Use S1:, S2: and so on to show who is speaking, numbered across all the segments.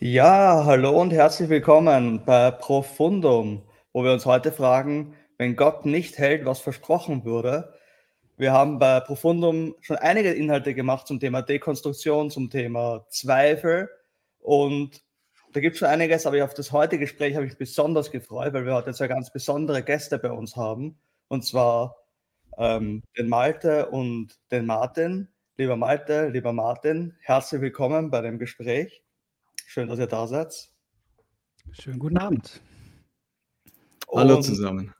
S1: Ja, hallo und herzlich willkommen bei Profundum, wo wir uns heute fragen, wenn Gott nicht hält, was versprochen wurde. Wir haben bei Profundum schon einige Inhalte gemacht zum Thema Dekonstruktion, zum Thema Zweifel und da gibt es schon einiges, aber auf das heutige Gespräch habe ich besonders gefreut, weil wir heute zwei ganz besondere Gäste bei uns haben und zwar ähm, den Malte und den Martin. Lieber Malte, lieber Martin, herzlich willkommen bei dem Gespräch. Schön, dass ihr da seid.
S2: Schönen guten Abend.
S3: Hallo Und zusammen.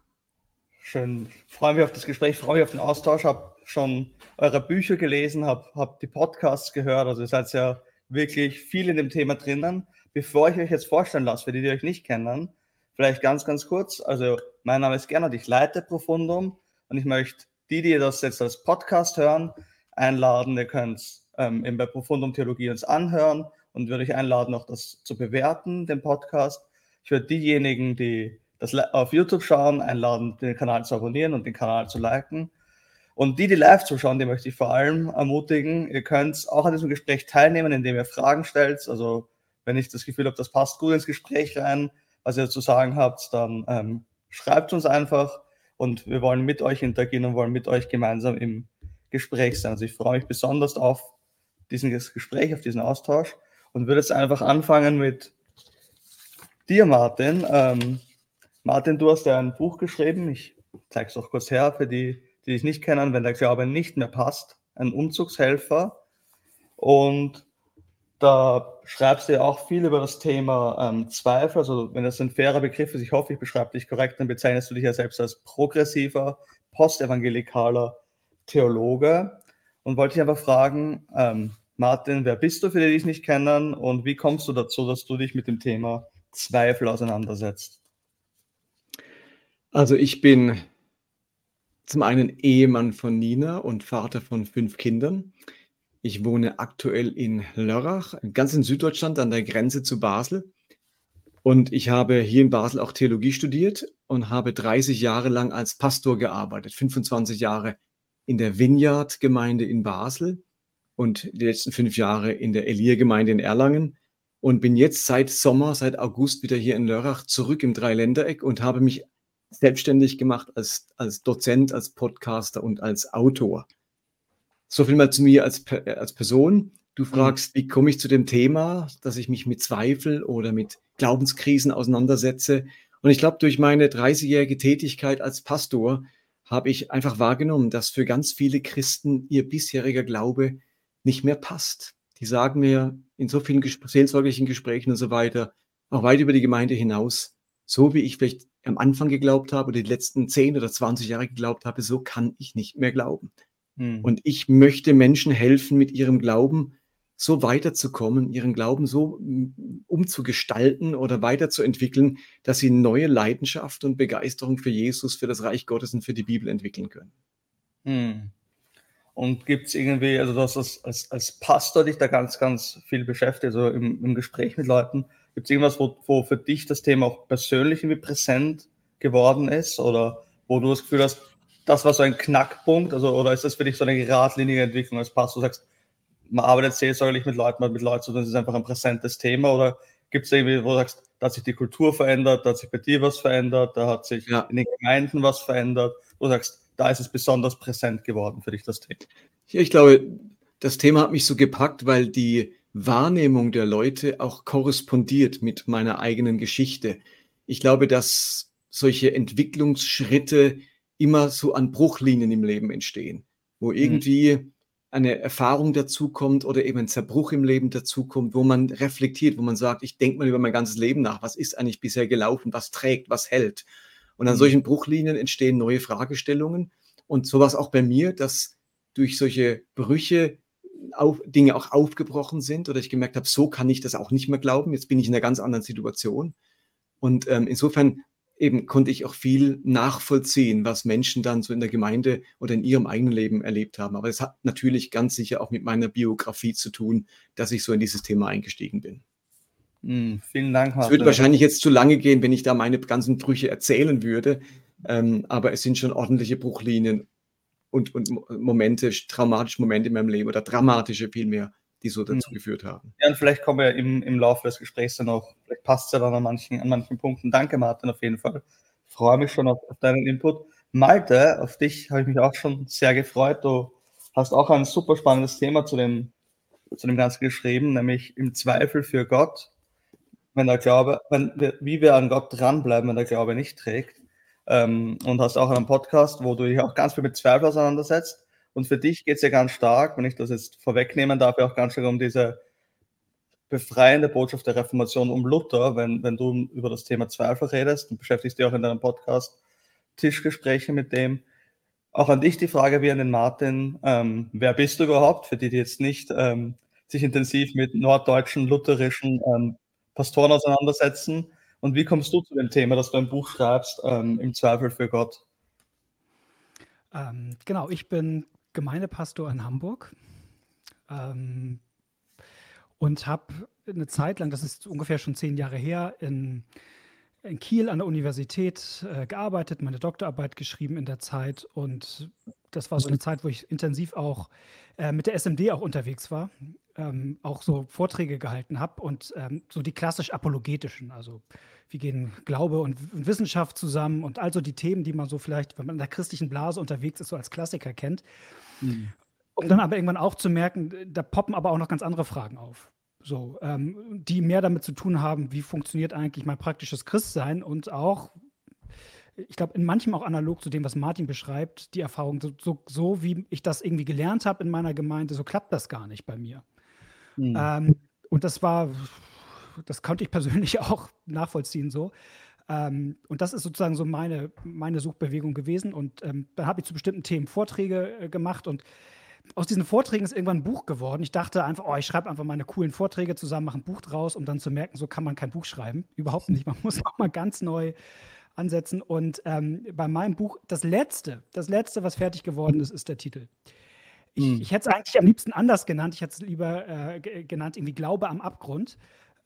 S1: Schön, freue mich auf das Gespräch, freue mich auf den Austausch, habe schon eure Bücher gelesen, habe hab die Podcasts gehört, also ihr seid ja wirklich viel in dem Thema drinnen. Bevor ich euch jetzt vorstellen lasse, für die, die euch nicht kennen, vielleicht ganz, ganz kurz, also mein Name ist Gernot, ich leite Profundum und ich möchte die, die das jetzt als Podcast hören, einladen, ihr könnt ähm, eben bei Profundum Theologie uns anhören und würde ich einladen, auch das zu bewerten, den Podcast. Ich würde diejenigen, die das auf YouTube schauen, einladen, den Kanal zu abonnieren und den Kanal zu liken. Und die, die live zuschauen, die möchte ich vor allem ermutigen. Ihr könnt auch an diesem Gespräch teilnehmen, indem ihr Fragen stellt. Also, wenn ich das Gefühl habe, das passt gut ins Gespräch rein, was ihr zu sagen habt, dann ähm, schreibt uns einfach und wir wollen mit euch interagieren und wollen mit euch gemeinsam im Gespräch sein. Also, ich freue mich besonders auf dieses Gespräch, auf diesen Austausch und würde jetzt einfach anfangen mit dir, Martin. Ähm, Martin, du hast ja ein Buch geschrieben. Ich zeige es auch kurz her für die, die dich nicht kennen, wenn der Glaube nicht mehr passt. Ein Umzugshelfer. Und da schreibst du ja auch viel über das Thema ähm, Zweifel. Also, wenn das ein fairer Begriff ist, ich hoffe, ich beschreibe dich korrekt, dann bezeichnest du dich ja selbst als progressiver, postevangelikaler Theologe. Und wollte ich einfach fragen, ähm, Martin, wer bist du für die, die dich nicht kennen und wie kommst du dazu, dass du dich mit dem Thema Zweifel auseinandersetzt?
S3: Also ich bin zum einen Ehemann von Nina und Vater von fünf Kindern. Ich wohne aktuell in Lörrach, ganz in Süddeutschland an der Grenze zu Basel. Und ich habe hier in Basel auch Theologie studiert und habe 30 Jahre lang als Pastor gearbeitet, 25 Jahre in der Vineyard-Gemeinde in Basel und die letzten fünf Jahre in der Elia-Gemeinde in Erlangen und bin jetzt seit Sommer, seit August wieder hier in Lörrach zurück im Dreiländereck und habe mich selbstständig gemacht als, als Dozent, als Podcaster und als Autor. So viel mal zu mir als, als Person. Du mhm. fragst, wie komme ich zu dem Thema, dass ich mich mit Zweifel oder mit Glaubenskrisen auseinandersetze. Und ich glaube, durch meine 30-jährige Tätigkeit als Pastor habe ich einfach wahrgenommen, dass für ganz viele Christen ihr bisheriger Glaube nicht mehr passt. Die sagen mir in so vielen seelsorglichen Gesprächen und so weiter, auch weit über die Gemeinde hinaus, so wie ich vielleicht am Anfang geglaubt habe oder die letzten 10 oder 20 Jahre geglaubt habe, so kann ich nicht mehr glauben. Hm. Und ich möchte Menschen helfen, mit ihrem Glauben so weiterzukommen, ihren Glauben so umzugestalten oder weiterzuentwickeln, dass sie neue Leidenschaft und Begeisterung für Jesus, für das Reich Gottes und für die Bibel entwickeln können.
S1: Hm. Und gibt es irgendwie, also du hast als, als, als Pastor dich da ganz, ganz viel beschäftigt, also im, im Gespräch mit Leuten. Gibt es irgendwas, wo, wo für dich das Thema auch persönlich irgendwie präsent geworden ist? Oder wo du das Gefühl hast, das war so ein Knackpunkt? Also, oder ist das für dich so eine geradlinige Entwicklung als Pastor? Du sagst, man arbeitet seelsorglich mit Leuten, man hat mit Leuten zu tun, das ist einfach ein präsentes Thema? Oder gibt es irgendwie, wo du sagst, da hat sich die Kultur verändert, da hat sich bei dir was verändert, da hat sich ja. in den Gemeinden was verändert? Wo du sagst, da ist es besonders präsent geworden für dich, das Thema.
S3: Ja, ich glaube, das Thema hat mich so gepackt, weil die Wahrnehmung der Leute auch korrespondiert mit meiner eigenen Geschichte. Ich glaube, dass solche Entwicklungsschritte immer so an Bruchlinien im Leben entstehen, wo mhm. irgendwie eine Erfahrung dazukommt oder eben ein Zerbruch im Leben dazukommt, wo man reflektiert, wo man sagt, ich denke mal über mein ganzes Leben nach, was ist eigentlich bisher gelaufen, was trägt, was hält. Und an mhm. solchen Bruchlinien entstehen neue Fragestellungen. Und sowas auch bei mir, dass durch solche Brüche auf, Dinge auch aufgebrochen sind oder ich gemerkt habe, so kann ich das auch nicht mehr glauben. Jetzt bin ich in einer ganz anderen Situation. Und ähm, insofern eben konnte ich auch viel nachvollziehen, was Menschen dann so in der Gemeinde oder in ihrem eigenen Leben erlebt haben. Aber es hat natürlich ganz sicher auch mit meiner Biografie zu tun, dass ich so in dieses Thema eingestiegen bin.
S1: Mm, vielen Dank.
S3: Es würde wahrscheinlich jetzt zu lange gehen, wenn ich da meine ganzen Brüche erzählen würde. Ähm, aber es sind schon ordentliche Bruchlinien und, und Momente, traumatische Momente in meinem Leben oder dramatische vielmehr die so dazu mhm. geführt haben.
S1: Ja, und vielleicht kommen wir im, im Laufe des Gesprächs dann auch, vielleicht passt es ja dann an manchen, an manchen Punkten. Danke, Martin, auf jeden Fall. Ich freue mich schon auf, auf deinen Input. Malte, auf dich habe ich mich auch schon sehr gefreut. Du hast auch ein super spannendes Thema zu dem, zu dem Ganzen geschrieben, nämlich im Zweifel für Gott, wenn der Glaube, wenn wir, wie wir an Gott dranbleiben, wenn der Glaube nicht trägt. Ähm, und hast auch einen Podcast, wo du dich auch ganz viel mit Zweifel auseinandersetzt. Und für dich geht es ja ganz stark, wenn ich das jetzt vorwegnehmen darf, ja auch ganz stark um diese befreiende Botschaft der Reformation um Luther, wenn, wenn du über das Thema Zweifel redest und beschäftigst dich auch in deinem Podcast Tischgespräche mit dem. Auch an dich die Frage wie an den Martin, ähm, wer bist du überhaupt, für die, die jetzt nicht ähm, sich intensiv mit norddeutschen, lutherischen ähm, Pastoren auseinandersetzen? Und wie kommst du zu dem Thema, dass du ein Buch schreibst, ähm, im Zweifel für Gott?
S2: Ähm, genau, ich bin Gemeindepastor in Hamburg ähm, und habe eine Zeit lang, das ist ungefähr schon zehn Jahre her, in, in Kiel an der Universität äh, gearbeitet, meine Doktorarbeit geschrieben in der Zeit und das war so eine Zeit, wo ich intensiv auch äh, mit der SMD auch unterwegs war, ähm, auch so Vorträge gehalten habe und ähm, so die klassisch apologetischen, also wie gehen Glaube und, und, Wissenschaft zusammen und also die Themen, die man so vielleicht, wenn man in der christlichen Blase unterwegs ist, so als Klassiker kennt. Mhm. Um dann aber irgendwann auch zu merken, da poppen aber auch noch ganz andere Fragen auf. So, ähm, die mehr damit zu tun haben, wie funktioniert eigentlich mein praktisches Christsein und auch, ich glaube, in manchem auch analog zu dem, was Martin beschreibt, die Erfahrung, so, so, so wie ich das irgendwie gelernt habe in meiner Gemeinde, so klappt das gar nicht bei mir. Mhm. Ähm, und das war, das konnte ich persönlich auch nachvollziehen so. Ähm, und das ist sozusagen so meine, meine Suchbewegung gewesen. Und ähm, dann habe ich zu bestimmten Themen Vorträge äh, gemacht und aus diesen Vorträgen ist irgendwann ein Buch geworden. Ich dachte einfach, oh, ich schreibe einfach meine coolen Vorträge zusammen, mache ein Buch draus, um dann zu merken, so kann man kein Buch schreiben. Überhaupt nicht. Man muss auch mal ganz neu ansetzen. Und ähm, bei meinem Buch, das letzte, das letzte, was fertig geworden ist, ist der Titel. Ich, mhm. ich hätte es eigentlich am liebsten anders genannt. Ich hätte es lieber äh, genannt, irgendwie Glaube am Abgrund.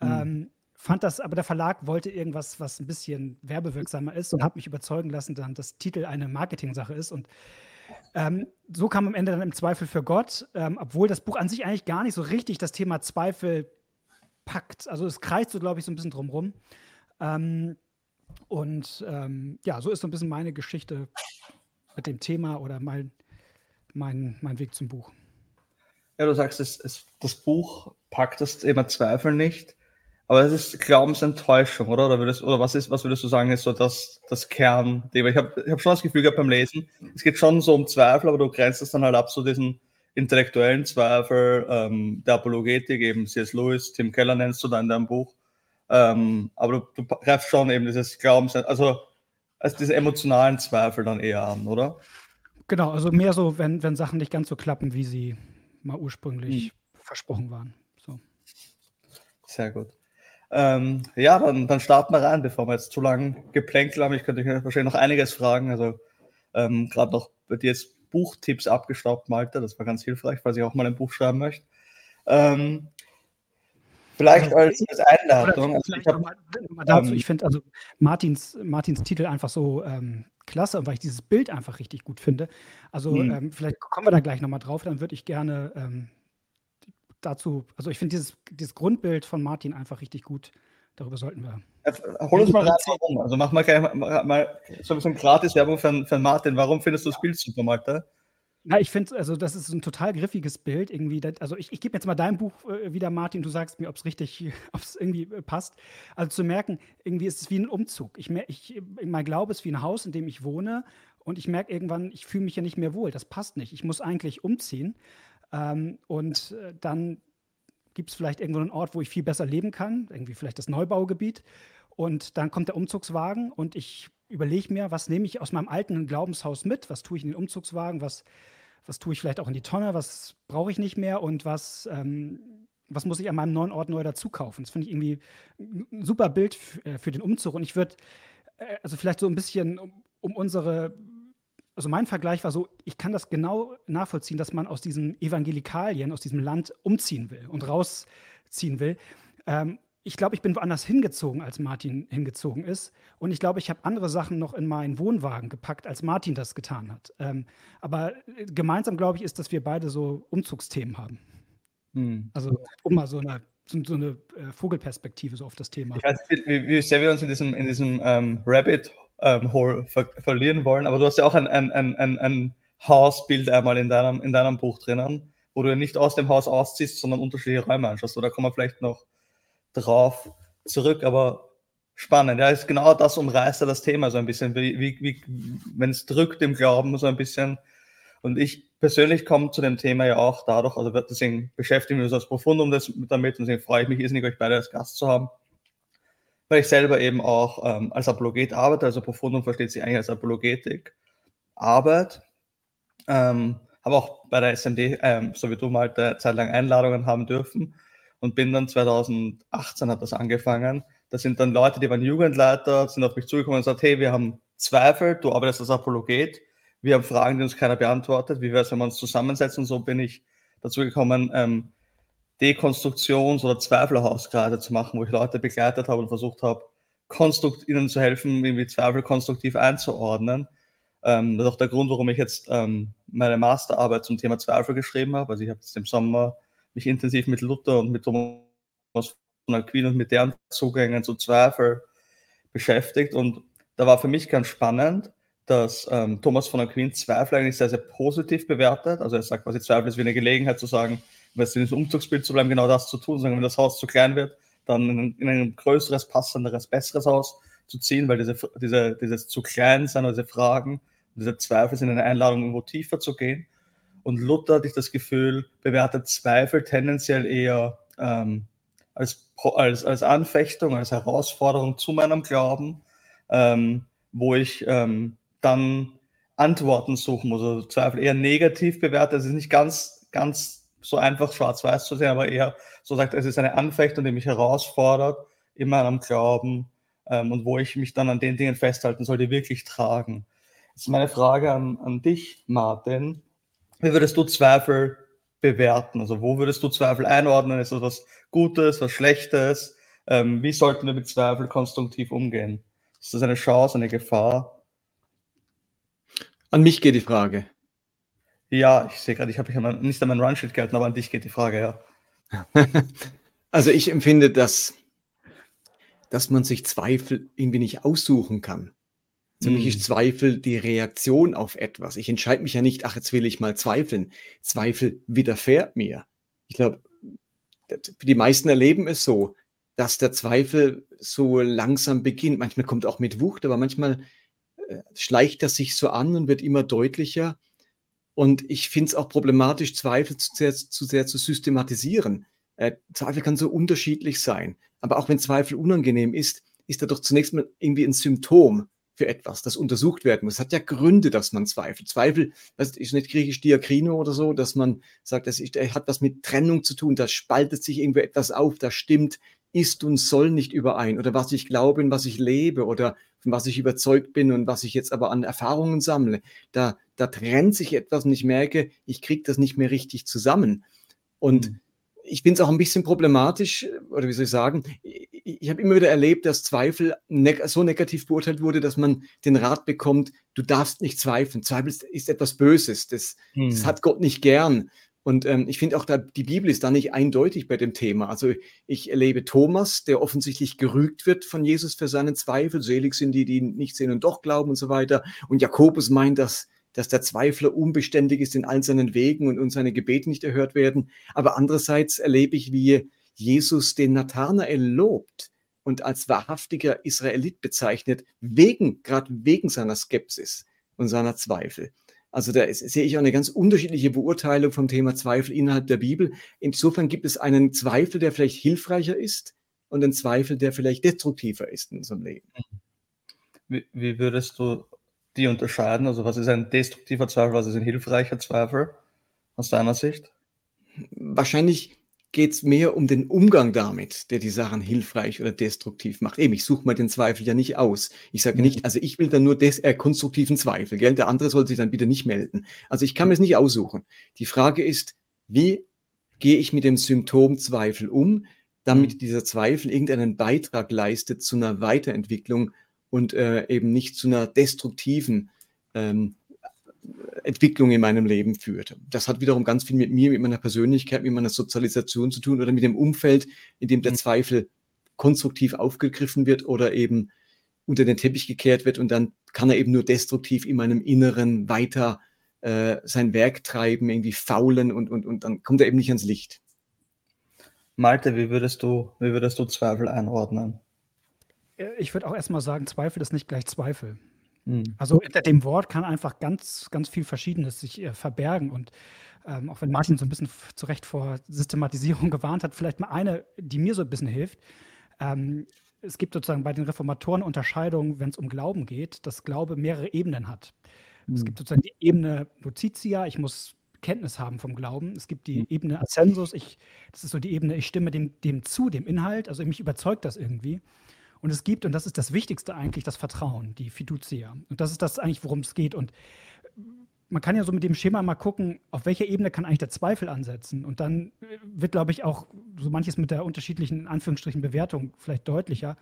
S2: Mhm. Ähm, fand das, aber der Verlag wollte irgendwas, was ein bisschen werbewirksamer ist und hat mich überzeugen lassen, dann, dass Titel eine Marketing-Sache ist. Und ähm, so kam am Ende dann im Zweifel für Gott, ähm, obwohl das Buch an sich eigentlich gar nicht so richtig das Thema Zweifel packt. Also es kreist so, glaube ich, so ein bisschen drumrum. Ähm, und ähm, ja, so ist so ein bisschen meine Geschichte mit dem Thema oder mein, mein, mein Weg zum Buch.
S1: Ja, du sagst, es, es, das Buch packt das Thema Zweifel nicht. Aber es ist Glaubensenttäuschung, oder? Oder, würdest, oder was, ist, was würdest du sagen, ist so das, das Kernthema? Ich habe ich hab schon das Gefühl gehabt beim Lesen, es geht schon so um Zweifel, aber du grenzt es dann halt ab zu diesen intellektuellen Zweifel ähm, der Apologetik, eben C.S. Lewis, Tim Keller nennst du da in deinem Buch. Ähm, aber du, du greifst schon eben dieses Glaubens, also als diese emotionalen Zweifel dann eher an, oder?
S2: Genau, also mehr so, wenn, wenn Sachen nicht ganz so klappen, wie sie mal ursprünglich hm. versprochen waren. So.
S1: Sehr gut. Ähm, ja, dann, dann starten wir rein, bevor wir jetzt zu lange geplänkelt haben. Ich könnte wahrscheinlich noch einiges fragen. Also ähm, gerade noch bei dir jetzt Buchtipps abgestaubt, Malte. Das war ganz hilfreich, falls ich auch mal ein Buch schreiben möchte. Ähm, vielleicht also, als, als Einladung.
S2: Also ich, hab, dazu, ähm, ich finde also Martins, Martins Titel einfach so ähm, klasse, weil ich dieses Bild einfach richtig gut finde. Also hm. ähm, vielleicht kommen wir da gleich nochmal drauf, dann würde ich gerne ähm, dazu, also ich finde dieses, dieses Grundbild von Martin einfach richtig gut. Darüber sollten wir.
S1: Hol uns mal rein, warum. Also mach mal, mal, mal so ein bisschen gratis Werbung für, für Martin. Warum findest du das Bild super, Martin?
S2: Na, ich finde, also das ist ein total griffiges Bild irgendwie. also ich, ich gebe jetzt mal dein Buch äh, wieder, Martin. Du sagst mir, ob es richtig, ob es irgendwie äh, passt. Also zu merken, irgendwie ist es wie ein Umzug. Ich, ich, mein Glaube ist wie ein Haus, in dem ich wohne. Und ich merke irgendwann, ich fühle mich ja nicht mehr wohl. Das passt nicht. Ich muss eigentlich umziehen. Ähm, und äh, dann gibt es vielleicht irgendwo einen Ort, wo ich viel besser leben kann, irgendwie vielleicht das Neubaugebiet. Und dann kommt der Umzugswagen und ich überlege mir, was nehme ich aus meinem alten Glaubenshaus mit, was tue ich in den Umzugswagen, was, was tue ich vielleicht auch in die Tonne, was brauche ich nicht mehr und was, ähm, was muss ich an meinem neuen Ort neu dazu kaufen. Das finde ich irgendwie ein super Bild äh, für den Umzug. Und ich würde, äh, also vielleicht so ein bisschen um, um unsere also mein Vergleich war so, ich kann das genau nachvollziehen, dass man aus diesen Evangelikalien, aus diesem Land umziehen will und rausziehen will. Ähm, ich glaube, ich bin woanders hingezogen, als Martin hingezogen ist. Und ich glaube, ich habe andere Sachen noch in meinen Wohnwagen gepackt, als Martin das getan hat. Ähm, aber äh, gemeinsam, glaube ich, ist, dass wir beide so Umzugsthemen haben. Hm. Also um mal so eine, so, so eine äh, Vogelperspektive so auf das Thema.
S1: Ich weiß nicht, wie, wie sehr wir uns in diesem, in diesem ähm, Rabbit ähm, Hole ver verlieren wollen, aber du hast ja auch ein, ein, ein, ein, ein Hausbild einmal in deinem, in deinem Buch drinnen, wo du nicht aus dem Haus ausziehst, sondern unterschiedliche Räume anschaust. Oder kommen wir vielleicht noch drauf zurück, aber spannend. Ja, ist genau das umreißt ja das Thema so ein bisschen, wie, wie, wenn es drückt im Glauben so ein bisschen. Und ich persönlich komme zu dem Thema ja auch dadurch, also deswegen beschäftigen wir uns als Profundum damit und deswegen freue ich mich irrsinnig, euch beide als Gast zu haben, weil ich selber eben auch ähm, als Apologet arbeite, also Profundum versteht sich eigentlich als Apologetik, Arbeit, ähm, habe auch bei der SMD, ähm, so wie du mal eine Zeit lang Einladungen haben dürfen und bin dann 2018 hat das angefangen. Da sind dann Leute, die waren Jugendleiter, sind auf mich zugekommen und gesagt, hey, wir haben Zweifel, du arbeitest als Apologet, wir haben Fragen, die uns keiner beantwortet, wie wäre es, wenn wir uns zusammensetzen? Und so bin ich dazu gekommen, ähm, Dekonstruktions- oder Zweifelhauskreise zu machen, wo ich Leute begleitet habe und versucht habe, konstrukt ihnen zu helfen, irgendwie Zweifel konstruktiv einzuordnen. Ähm, das ist auch der Grund, warum ich jetzt ähm, meine Masterarbeit zum Thema Zweifel geschrieben habe. Also ich habe jetzt im Sommer mich intensiv mit Luther und mit Thomas von Aquin und mit deren Zugängen zu Zweifel beschäftigt. Und da war für mich ganz spannend, dass ähm, Thomas von Aquin Zweifel eigentlich sehr, sehr positiv bewertet. Also er sagt quasi, Zweifel ist wie eine Gelegenheit zu sagen, wenn es in diesem Umzugsbild zu bleiben, genau das zu tun, sagen, wenn das Haus zu klein wird, dann in, in ein größeres, passenderes, besseres Haus zu ziehen, weil diese, diese, dieses zu klein sein, diese Fragen, diese Zweifel sind eine Einladung, irgendwo tiefer zu gehen. Und Luther, hatte ich das Gefühl, bewertet Zweifel tendenziell eher ähm, als, als, als Anfechtung, als Herausforderung zu meinem Glauben, ähm, wo ich ähm, dann Antworten suchen muss. Also Zweifel eher negativ bewertet. Es ist nicht ganz, ganz so einfach schwarz-weiß zu sehen, aber eher so sagt, es ist eine Anfechtung, die mich herausfordert in meinem Glauben ähm, und wo ich mich dann an den Dingen festhalten soll, die wirklich tragen. Jetzt meine Frage an, an dich, Martin. Wie würdest du Zweifel bewerten? Also wo würdest du Zweifel einordnen? Ist das was Gutes, was Schlechtes? Ähm, wie sollten wir mit Zweifel konstruktiv umgehen? Ist das eine Chance, eine Gefahr?
S3: An mich geht die Frage.
S1: Ja, ich sehe gerade, ich habe nicht an meinen Runsheet gehalten, aber an dich geht die Frage, ja.
S3: also ich empfinde, dass, dass man sich Zweifel irgendwie nicht aussuchen kann. Für mich ist hm. Zweifel die Reaktion auf etwas. Ich entscheide mich ja nicht, ach, jetzt will ich mal zweifeln. Zweifel widerfährt mir. Ich glaube, die meisten erleben es so, dass der Zweifel so langsam beginnt. Manchmal kommt auch mit Wucht, aber manchmal äh, schleicht er sich so an und wird immer deutlicher. Und ich finde es auch problematisch, Zweifel zu sehr, zu sehr zu systematisieren. Äh, Zweifel kann so unterschiedlich sein. Aber auch wenn Zweifel unangenehm ist, ist er doch zunächst mal irgendwie ein Symptom für etwas, das untersucht werden muss. Es hat ja Gründe, dass man zweifelt. Zweifel, das ist nicht griechisch Diakrino oder so, dass man sagt, das ist, hat was mit Trennung zu tun, da spaltet sich irgendwo etwas auf, da stimmt, ist und soll nicht überein oder was ich glaube und was ich lebe oder von was ich überzeugt bin und was ich jetzt aber an Erfahrungen sammle. Da, da trennt sich etwas und ich merke, ich kriege das nicht mehr richtig zusammen. Und mhm. Ich finde es auch ein bisschen problematisch, oder wie soll ich sagen, ich habe immer wieder erlebt, dass Zweifel ne so negativ beurteilt wurde, dass man den Rat bekommt, du darfst nicht zweifeln. Zweifel ist etwas Böses, das, mhm. das hat Gott nicht gern. Und ähm, ich finde auch, da, die Bibel ist da nicht eindeutig bei dem Thema. Also ich erlebe Thomas, der offensichtlich gerügt wird von Jesus für seinen Zweifel. Selig sind die, die nicht sehen und doch glauben und so weiter. Und Jakobus meint, dass, dass der Zweifler unbeständig ist in all seinen Wegen und, und seine Gebete nicht erhört werden. Aber andererseits erlebe ich, wie Jesus den Nathanael lobt und als wahrhaftiger Israelit bezeichnet, wegen, gerade wegen seiner Skepsis und seiner Zweifel. Also da ist, sehe ich auch eine ganz unterschiedliche Beurteilung vom Thema Zweifel innerhalb der Bibel. Insofern gibt es einen Zweifel, der vielleicht hilfreicher ist und einen Zweifel, der vielleicht destruktiver ist in unserem Leben.
S1: Wie, wie würdest du die unterscheiden? Also was ist ein destruktiver Zweifel, was ist ein hilfreicher Zweifel aus deiner Sicht?
S3: Wahrscheinlich geht es mehr um den Umgang damit, der die Sachen hilfreich oder destruktiv macht. Eben, ich suche mal den Zweifel ja nicht aus. Ich sage mhm. nicht, also ich will dann nur des, äh, konstruktiven Zweifel, gell? der andere soll sich dann bitte nicht melden. Also ich kann mir es nicht aussuchen. Die Frage ist, wie gehe ich mit dem Symptom Zweifel um, damit mhm. dieser Zweifel irgendeinen Beitrag leistet zu einer Weiterentwicklung und äh, eben nicht zu einer destruktiven ähm, Entwicklung in meinem Leben führt. Das hat wiederum ganz viel mit mir, mit meiner Persönlichkeit, mit meiner Sozialisation zu tun oder mit dem Umfeld, in dem der mhm. Zweifel konstruktiv aufgegriffen wird oder eben unter den Teppich gekehrt wird und dann kann er eben nur destruktiv in meinem Inneren weiter äh, sein Werk treiben, irgendwie faulen und, und, und dann kommt er eben nicht ans Licht.
S1: Malte, wie würdest du, wie würdest du Zweifel einordnen?
S2: Äh, ich würde auch erstmal sagen, Zweifel ist nicht gleich Zweifel. Mhm. Also hinter dem Wort kann einfach ganz, ganz viel Verschiedenes sich äh, verbergen. Und ähm, auch wenn Martin so ein bisschen zu Recht vor Systematisierung gewarnt hat, vielleicht mal eine, die mir so ein bisschen hilft. Ähm, es gibt sozusagen bei den Reformatoren Unterscheidungen, wenn es um Glauben geht, dass Glaube mehrere Ebenen hat. Mhm. Es hm. gibt sozusagen die Ebene Notitia, ich muss Kenntnis haben vom Glauben. Es gibt die mhm. Ebene Ascensus, ich, das ist so die Ebene, ich stimme dem, dem zu, dem Inhalt, also mich überzeugt das irgendwie. Und es gibt, und das ist das Wichtigste eigentlich, das Vertrauen, die Fiducia. Und das ist das eigentlich, worum es geht. Und man kann ja so mit dem Schema mal gucken, auf welcher Ebene kann eigentlich der Zweifel ansetzen. Und dann wird, glaube ich, auch so manches mit der unterschiedlichen, in Anführungsstrichen, Bewertung vielleicht deutlicher.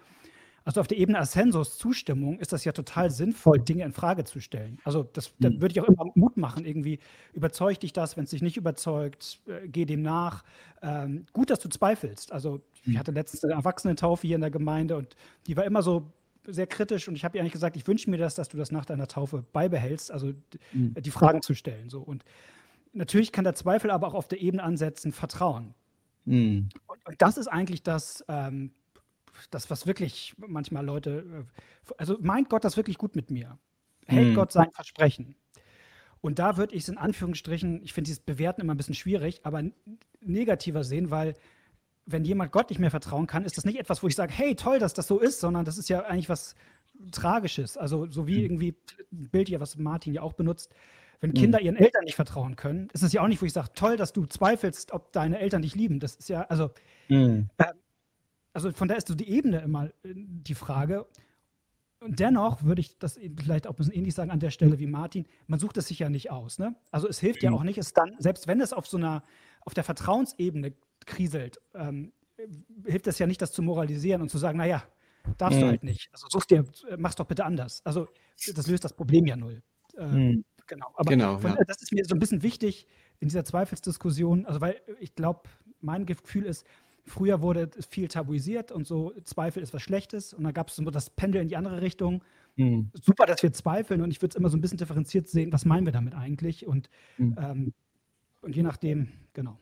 S2: Also auf der Ebene Ascensos Zustimmung ist das ja total sinnvoll, Dinge in Frage zu stellen. Also das, da hm. würde ich auch immer Mut machen, irgendwie überzeugt dich das, wenn es dich nicht überzeugt, äh, geh dem nach. Ähm, gut, dass du zweifelst. Also ich hatte letztens eine Erwachsenentaufe hier in der Gemeinde und die war immer so sehr kritisch und ich habe ihr eigentlich gesagt, ich wünsche mir das, dass du das nach deiner Taufe beibehältst, also mhm. die Fragen zu stellen. So. Und natürlich kann der Zweifel aber auch auf der Ebene ansetzen, Vertrauen. Mhm. Und, und, das ist eigentlich das, ähm, das, was wirklich manchmal Leute, äh, also meint Gott das wirklich gut mit mir? Hält mhm. Gott sein Versprechen? Und da würde ich es in Anführungsstrichen, ich finde dieses Bewerten immer ein bisschen schwierig, aber negativer sehen, weil wenn jemand Gott nicht mehr vertrauen kann, ist das nicht etwas, wo ich sage, hey, toll, dass das so ist, sondern das ist ja eigentlich was Tragisches. Also so wie mhm. irgendwie ein Bild hier, was Martin ja auch benutzt. Wenn Kinder mhm. ihren Eltern nicht vertrauen können, ist es ja auch nicht, wo ich sage, toll, dass du zweifelst, ob deine Eltern dich lieben. Das ist ja, also mhm. äh, also von da ist so die Ebene immer äh, die Frage. Und dennoch würde ich das vielleicht auch ein bisschen ähnlich sagen an der Stelle wie Martin, man sucht es sich ja nicht aus. Ne? Also es hilft ja mhm. auch nicht, es dann, selbst wenn es auf so einer, auf der Vertrauensebene kriselt, ähm, hilft es ja nicht, das zu moralisieren und zu sagen, naja, darfst mhm. du halt nicht. Also such dir, mach's doch bitte anders. Also das löst das Problem ja null. Äh, mhm. Genau. Aber genau, von, ja. das ist mir so ein bisschen wichtig in dieser Zweifelsdiskussion, also weil ich glaube, mein Gefühl ist, Früher wurde viel tabuisiert und so, Zweifel ist was Schlechtes. Und dann gab es so das Pendel in die andere Richtung. Mhm. Super, dass wir zweifeln. Und ich würde es immer so ein bisschen differenziert sehen, was meinen wir damit eigentlich? Und, mhm. ähm, und je nachdem, genau.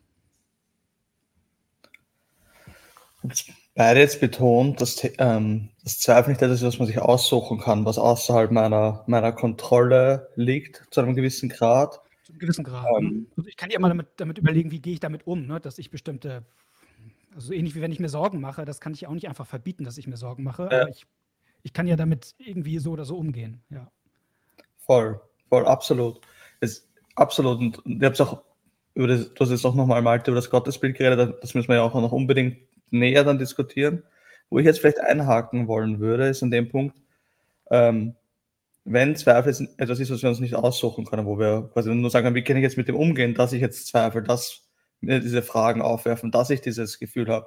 S1: Beide jetzt betont, dass ähm, das Zweifel nicht etwas ist, was man sich aussuchen kann, was außerhalb meiner, meiner Kontrolle liegt, zu einem gewissen Grad.
S2: Zu einem gewissen Grad. Ähm, also ich kann ja mal damit, damit überlegen, wie gehe ich damit um, ne? dass ich bestimmte also ähnlich wie wenn ich mir Sorgen mache, das kann ich auch nicht einfach verbieten, dass ich mir Sorgen mache, ja. aber ich, ich kann ja damit irgendwie so oder so umgehen, ja.
S1: Voll, voll, absolut. Es, absolut. Und ich habe es auch über das, du hast jetzt auch nochmal Malte über das Gottesbild geredet, das müssen wir ja auch noch unbedingt näher dann diskutieren. Wo ich jetzt vielleicht einhaken wollen würde, ist an dem Punkt, ähm, wenn Zweifel etwas ist, was wir uns nicht aussuchen können, wo wir quasi nur sagen, wie kann ich jetzt mit dem umgehen, dass ich jetzt zweifle, dass mir diese Fragen aufwerfen, dass ich dieses Gefühl habe,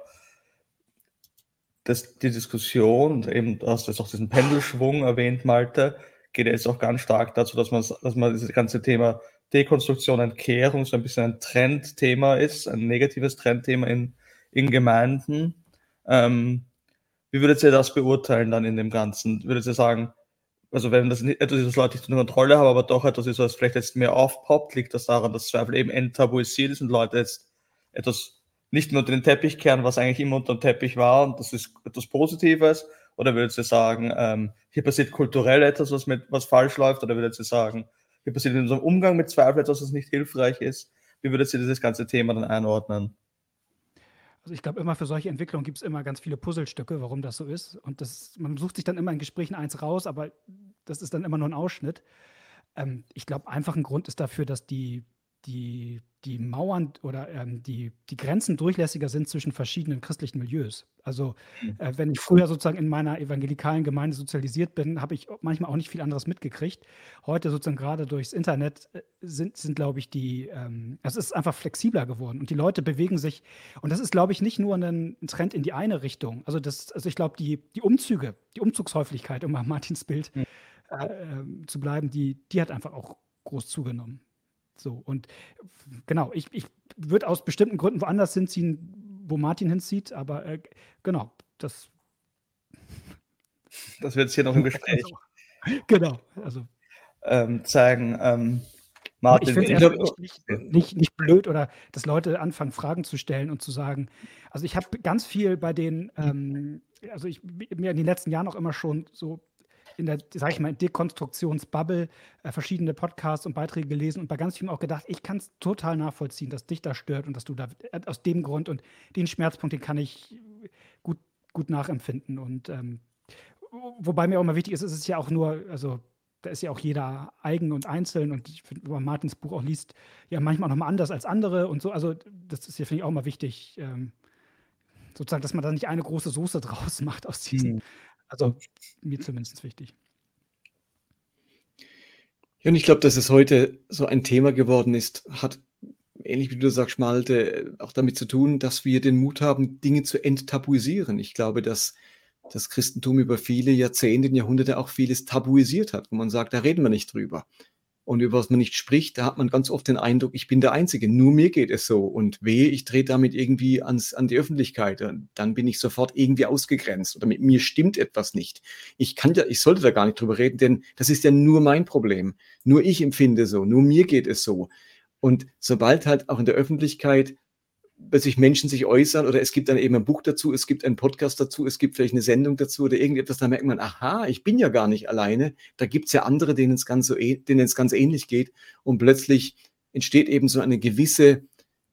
S1: dass die Diskussion, eben, du jetzt auch diesen Pendelschwung erwähnt, Malte, geht jetzt auch ganz stark dazu, dass man, dass man dieses ganze Thema Dekonstruktion, Entkehrung so ein bisschen ein Trendthema ist, ein negatives Trendthema in, in Gemeinden. Ähm, wie würdet ihr das beurteilen dann in dem Ganzen? Würdet ihr sagen, also wenn das nicht etwas ist, was Leute nicht unter Kontrolle haben, aber doch etwas ist, was vielleicht jetzt mehr aufpoppt, liegt das daran, dass Zweifel eben enttabuisiert ist und Leute jetzt etwas nicht mehr unter den Teppich kehren, was eigentlich immer unter dem Teppich war und das ist etwas Positives? Oder würdet ihr sagen, ähm, hier passiert kulturell etwas, was, mit, was falsch läuft? Oder würdet ihr sagen, hier passiert in unserem Umgang mit Zweifel etwas, was nicht hilfreich ist? Wie würdet ihr dieses ganze Thema dann einordnen?
S2: Also ich glaube, immer für solche Entwicklungen gibt es immer ganz viele Puzzlestücke, warum das so ist. Und das, man sucht sich dann immer in Gesprächen eins raus, aber das ist dann immer nur ein Ausschnitt. Ähm, ich glaube, einfach ein Grund ist dafür, dass die die, die Mauern oder ähm, die, die Grenzen durchlässiger sind zwischen verschiedenen christlichen Milieus. Also mhm. äh, wenn ich früher sozusagen in meiner evangelikalen Gemeinde sozialisiert bin, habe ich manchmal auch nicht viel anderes mitgekriegt. Heute sozusagen gerade durchs Internet äh, sind, sind glaube ich, die, ähm, es ist einfach flexibler geworden und die Leute bewegen sich. Und das ist, glaube ich, nicht nur ein Trend in die eine Richtung. Also, das, also ich glaube, die, die Umzüge, die Umzugshäufigkeit, um mal Martins Bild mhm. äh, äh, zu bleiben, die, die hat einfach auch groß zugenommen. So, und genau, ich, ich würde aus bestimmten Gründen woanders hinziehen, wo Martin hinzieht, aber äh, genau, das.
S1: Das wird jetzt hier noch im Gespräch.
S2: genau, also.
S1: Ähm, zeigen. Ähm,
S2: Martin, ich finde es nicht, nicht, nicht, blöd oder dass Leute anfangen, Fragen zu stellen und zu sagen. Also ich habe ganz viel bei den, ähm, also ich mir in den letzten Jahren auch immer schon so in der, sag ich mal, Dekonstruktionsbubble äh, verschiedene Podcasts und Beiträge gelesen und bei ganz vielen auch gedacht, ich kann es total nachvollziehen, dass dich das stört und dass du da äh, aus dem Grund und den Schmerzpunkt, den kann ich gut, gut nachempfinden. Und ähm, wobei mir auch mal wichtig ist, es ist ja auch nur, also da ist ja auch jeder eigen und einzeln und ich finde, wenn man Martins Buch auch liest, ja manchmal noch mal anders als andere und so. Also das ist ja, finde ich, auch mal wichtig, ähm, sozusagen, dass man da nicht eine große Soße draus macht aus diesen, mhm. Also mir zumindest wichtig.
S3: Ja, und ich glaube, dass es heute so ein Thema geworden ist, hat ähnlich wie du sagst, Malte, auch damit zu tun, dass wir den Mut haben, Dinge zu enttabuisieren. Ich glaube, dass das Christentum über viele Jahrzehnte, Jahrhunderte auch vieles tabuisiert hat, wo man sagt, da reden wir nicht drüber und über was man nicht spricht, da hat man ganz oft den Eindruck, ich bin der Einzige, nur mir geht es so. Und wehe, ich drehe damit irgendwie ans, an die Öffentlichkeit. Dann bin ich sofort irgendwie ausgegrenzt oder mit mir stimmt etwas nicht. Ich kann ja, ich sollte da gar nicht drüber reden, denn das ist ja nur mein Problem. Nur ich empfinde so, nur mir geht es so. Und sobald halt auch in der Öffentlichkeit plötzlich Menschen sich äußern oder es gibt dann eben ein Buch dazu, es gibt einen Podcast dazu, es gibt vielleicht eine Sendung dazu oder irgendetwas, da merkt man, aha, ich bin ja gar nicht alleine, da gibt es ja andere, denen es, ganz so, denen es ganz ähnlich geht und plötzlich entsteht eben so eine gewisse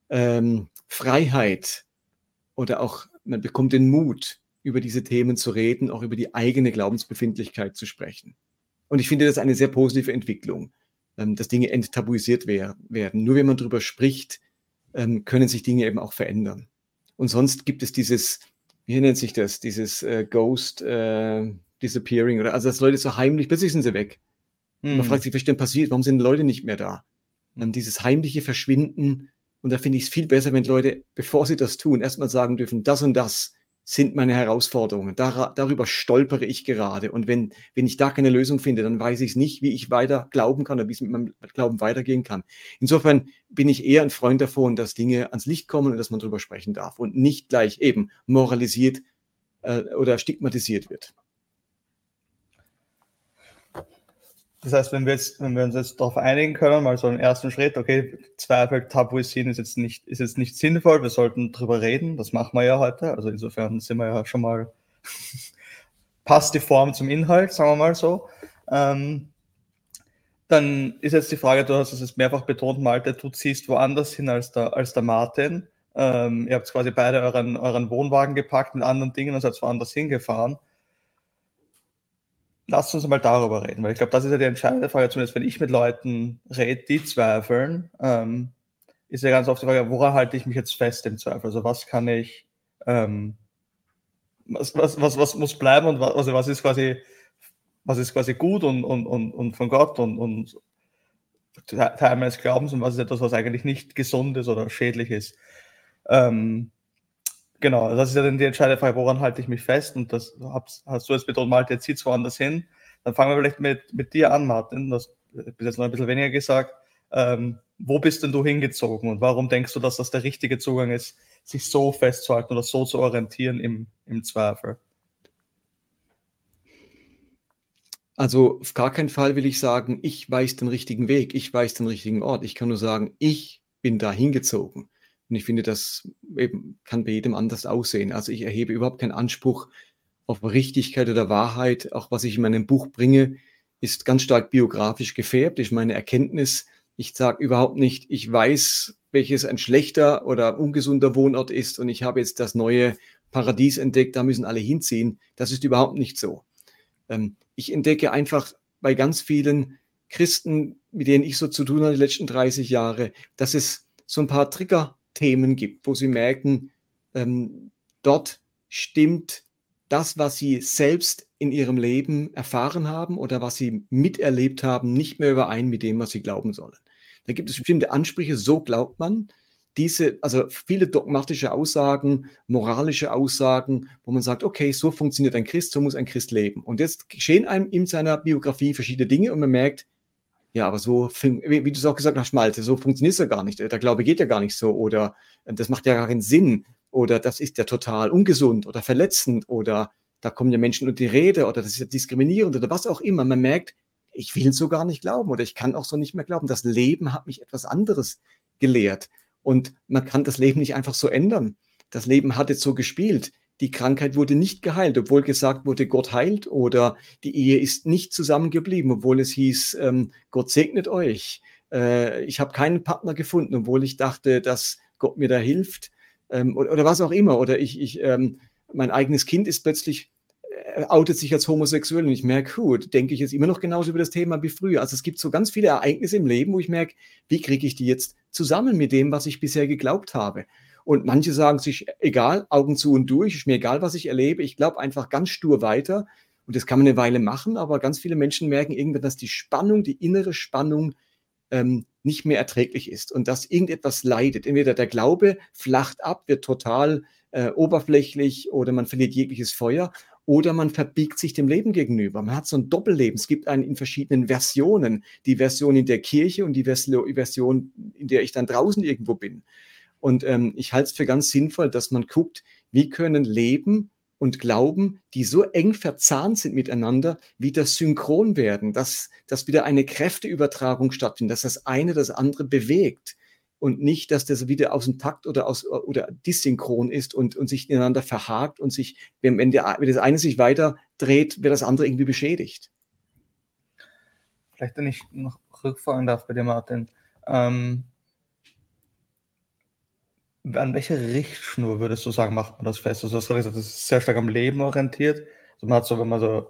S3: ähm, Freiheit oder auch man bekommt den Mut, über diese Themen zu reden, auch über die eigene Glaubensbefindlichkeit zu sprechen. Und ich finde das eine sehr positive Entwicklung, ähm, dass Dinge enttabuisiert werden. Nur wenn man darüber spricht, ähm, können sich Dinge eben auch verändern. Und sonst gibt es dieses, wie nennt sich das, dieses äh, Ghost äh, Disappearing oder also dass Leute so heimlich, plötzlich sind sie weg. Mhm. Man fragt sich, was denn passiert? Warum sind Leute nicht mehr da? Und dann dieses heimliche Verschwinden. Und da finde ich es viel besser, wenn Leute, bevor sie das tun, erstmal sagen dürfen, das und das sind meine Herausforderungen. Dar darüber stolpere ich gerade. Und wenn, wenn ich da keine Lösung finde, dann weiß ich es nicht, wie ich weiter glauben kann oder wie es mit meinem Glauben weitergehen kann. Insofern bin ich eher ein Freund davon, dass Dinge ans Licht kommen und dass man darüber sprechen darf und nicht gleich eben moralisiert äh, oder stigmatisiert wird.
S1: Das heißt, wenn wir, jetzt, wenn wir uns jetzt darauf einigen können, mal so einen ersten Schritt, okay, Zweifel tabuisieren ist jetzt nicht, ist jetzt nicht sinnvoll, wir sollten drüber reden, das machen wir ja heute. Also insofern sind wir ja schon mal, passt die Form zum Inhalt, sagen wir mal so. Ähm, dann ist jetzt die Frage, du hast es jetzt mehrfach betont, Malte, du ziehst woanders hin als der, als der Martin. Ähm, ihr habt quasi beide euren, euren Wohnwagen gepackt mit anderen Dingen und seid woanders hingefahren lasst uns mal darüber reden, weil ich glaube, das ist ja die entscheidende Frage, zumindest wenn ich mit Leuten rede, die zweifeln, ähm, ist ja ganz oft die Frage, woran halte ich mich jetzt fest im Zweifel? Also was kann ich, ähm, was, was, was, was muss bleiben und was, also was ist quasi, was ist quasi gut und, und, und, und von Gott und, und Teil meines Glaubens und was ist etwas, was eigentlich nicht gesund ist oder schädlich ist. Ähm, Genau, das ist ja dann die entscheidende Frage, woran halte ich mich fest? Und das hast, du jetzt betont, Malte, jetzt zieht woanders hin. Dann fangen wir vielleicht mit, mit dir an, Martin. Du hast bis jetzt noch ein bisschen weniger gesagt. Ähm, wo bist denn du hingezogen und warum denkst du, dass das der richtige Zugang ist, sich so festzuhalten oder so zu orientieren im, im Zweifel?
S3: Also auf gar keinen Fall will ich sagen, ich weiß den richtigen Weg, ich weiß den richtigen Ort. Ich kann nur sagen, ich bin da hingezogen. Und ich finde, das eben kann bei jedem anders aussehen. Also ich erhebe überhaupt keinen Anspruch auf Richtigkeit oder Wahrheit. Auch was ich in meinem Buch bringe, ist ganz stark biografisch gefärbt. Ich meine Erkenntnis. Ich sage überhaupt nicht, ich weiß, welches ein schlechter oder ungesunder Wohnort ist und ich habe jetzt das neue Paradies entdeckt, da müssen alle hinziehen. Das ist überhaupt nicht so. Ähm, ich entdecke einfach bei ganz vielen Christen, mit denen ich so zu tun habe die letzten 30 Jahre, dass es so ein paar Trigger Themen gibt, wo sie merken, ähm, dort stimmt das, was sie selbst in ihrem Leben erfahren haben oder was sie miterlebt haben, nicht mehr überein mit dem, was sie glauben sollen. Da gibt es bestimmte Ansprüche, so glaubt man. Diese, also viele dogmatische Aussagen, moralische Aussagen, wo man sagt, okay, so funktioniert ein Christ, so muss ein Christ leben. Und jetzt geschehen einem in seiner Biografie verschiedene Dinge und man merkt, Ja, aber so, wie, du es auch gesagt hast, Malte, so funktioniert es ja gar nicht. Der Glaube geht ja gar nicht so oder äh, das macht ja gar keinen Sinn oder das ist ja total ungesund oder verletzend oder da kommen ja Menschen unter die Rede oder das ist ja diskriminierend oder was auch immer. Man merkt, ich will so gar nicht glauben oder ich kann auch so nicht mehr glauben. Das Leben hat mich etwas anderes gelehrt und man kann das Leben nicht einfach so ändern. Das Leben hat jetzt so gespielt. Die Krankheit wurde nicht geheilt, obwohl gesagt wurde, Gott heilt oder die Ehe ist nicht zusammengeblieben, obwohl es hieß, ähm, Gott segnet euch. Äh, ich habe keinen Partner gefunden, obwohl ich dachte, dass Gott mir da hilft ähm, oder, oder, was auch immer. Oder ich, ich ähm, mein eigenes Kind ist plötzlich äh, outet sich als homosexuell und ich merke, gut, denke ich jetzt immer noch genauso über das Thema wie früher. Also es gibt so ganz viele Ereignisse im Leben, wo ich merke, wie kriege ich die jetzt zusammen mit dem, was ich bisher geglaubt habe. Und manche sagen sich, egal, Augen zu und durch, ist mir egal, was ich erlebe, ich glaube einfach ganz stur weiter. Und das kann man eine Weile machen, aber ganz viele Menschen merken irgendwann, dass die Spannung, die innere Spannung ähm, nicht mehr erträglich ist und dass irgendetwas leidet. Entweder der Glaube flacht ab, wird total äh, oberflächlich oder man verliert jegliches Feuer oder man verbiegt sich dem Leben gegenüber. Man hat so ein Doppelleben. Es gibt einen in verschiedenen Versionen. Die Version in der Kirche und die Version, in der ich dann draußen irgendwo bin. Und ähm, ich halte es für ganz sinnvoll, dass man guckt, wie können Leben und Glauben, die so eng verzahnt sind miteinander, wieder synchron werden, dass, dass wieder eine Kräfteübertragung stattfindet, dass das eine das andere bewegt und nicht, dass das wieder aus dem Takt oder, aus, oder dissynchron ist und, und sich ineinander verhakt und sich, wenn, wenn, der, wenn das eine sich weiter dreht, wird das andere irgendwie beschädigt.
S1: Vielleicht, wenn ich noch rückfragen darf bei dir, Martin. Ähm, an welcher Richtschnur würdest du sagen, macht man das fest? Also, du hast gesagt, das ist sehr stark am Leben orientiert. Also man hat so, wenn man so,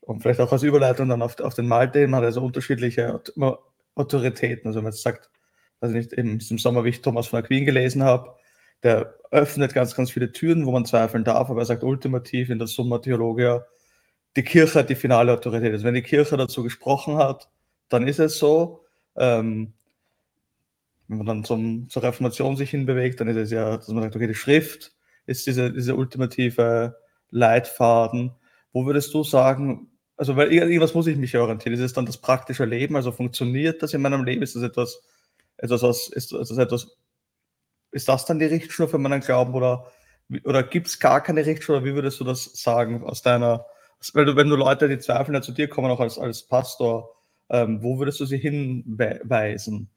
S1: und vielleicht auch als Überleitung dann auf, auf den Malte, man hat also unterschiedliche Autoritäten. Also wenn man jetzt sagt, also nicht im, im Sommer, wie ich Thomas von Aquin gelesen habe, der öffnet ganz, ganz viele Türen, wo man zweifeln darf, aber er sagt ultimativ in der Summa Theologia, die Kirche hat die finale Autorität. Also wenn die Kirche dazu gesprochen hat, dann ist es so. Ähm, wenn man dann zum, zur Reformation sich hinbewegt, dann ist es ja, dass man sagt, okay, die Schrift ist diese, diese ultimative Leitfaden. Wo würdest du sagen, also weil irgendwas muss ich mich orientieren, ist es dann das praktische Leben, also funktioniert das in meinem Leben, ist das etwas, etwas was, ist das etwas, ist das dann die Richtschnur für meinen Glauben oder, oder gibt es gar keine Richtschnur, wie würdest du das sagen aus deiner, weil du, wenn du Leute, die zweifeln, zu dir kommen, auch als, als Pastor, ähm, wo würdest du sie hinweisen?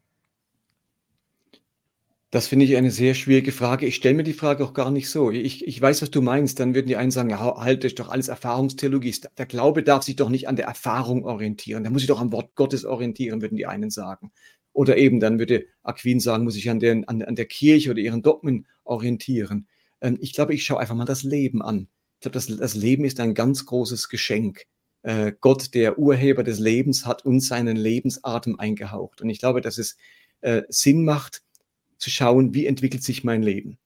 S3: Das finde ich eine sehr schwierige Frage. Ich stelle mir die Frage auch gar nicht so. Ich, ich weiß, was du meinst. Dann würden die einen sagen, ja, halt, das ist doch alles Erfahrungstheologie. Der Glaube darf sich doch nicht an der Erfahrung orientieren. Der muss sich doch am Wort Gottes orientieren, würden die einen sagen. Oder eben, dann würde Aquin sagen, muss ich an, den, an, an der Kirche oder ihren Dogmen orientieren. Ähm, ich glaube, ich schaue einfach mal das Leben an. Ich glaube, das, das Leben ist ein ganz großes Geschenk. Äh, Gott, der Urheber des Lebens, hat uns seinen Lebensatem eingehaucht. Und ich glaube, dass es äh, Sinn macht, zu schauen, wie entwickelt sich mein Leben.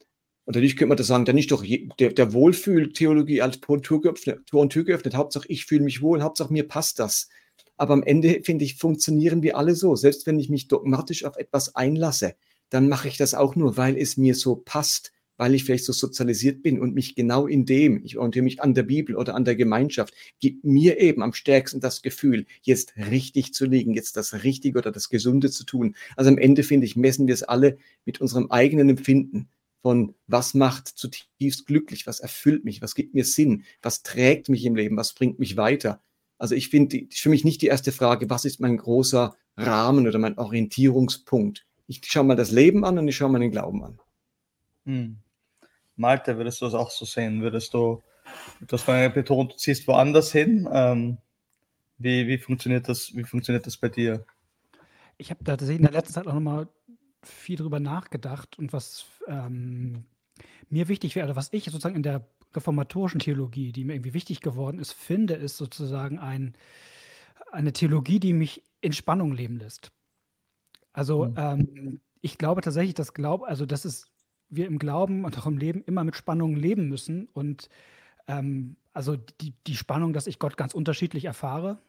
S3: Und natürlich könnte man da sagen, dann ist doch der, der Wohlfühltheologie als Tor geöffnet, Tor und Tür geöffnet. Hauptsache, ich fühle mich wohl, Hauptsache, mir passt das. Aber am Ende, finde ich, funktionieren wir alle so. Selbst wenn ich mich dogmatisch auf etwas einlasse, dann mache ich das auch nur, weil es mir so passt, weil ich vielleicht so sozialisiert bin und mich genau in dem, ich orientiere mich an der Bibel oder an der Gemeinschaft, gibt mir eben am stärksten das Gefühl, jetzt richtig zu liegen, jetzt das Richtige oder das Gesunde zu tun. Also am Ende, finde ich, messen wir es alle mit unserem eigenen Empfinden von was macht zutiefst glücklich, was erfüllt mich, was gibt mir Sinn, was trägt mich im Leben, was bringt mich weiter. Also ich finde, für mich nicht die erste Frage, was ist mein großer Rahmen oder mein Orientierungspunkt. Ich schaue mal das Leben an und ich schaue mal den Glauben an.
S1: Hm. Malte, würdest du das auch so sehen? Würdest du, hast vorhin betont, du ziehst woanders hin. Ähm, wie, wie, funktioniert das, wie funktioniert das bei dir?
S2: Ich habe da in der letzten Zeit auch nochmal viel drüber nachgedacht und was ähm, mir wichtig wäre, was ich sozusagen in der reformatorischen Theologie, die mir irgendwie wichtig geworden ist, finde, ist sozusagen ein, eine Theologie, die mich in Spannung leben lässt. Also mhm. ähm, ich glaube tatsächlich, dass Glaube, also das ist wir im Glauben und auch im Leben immer mit Spannungen leben müssen. Und ähm, also die, die Spannung, dass ich Gott ganz unterschiedlich erfahre,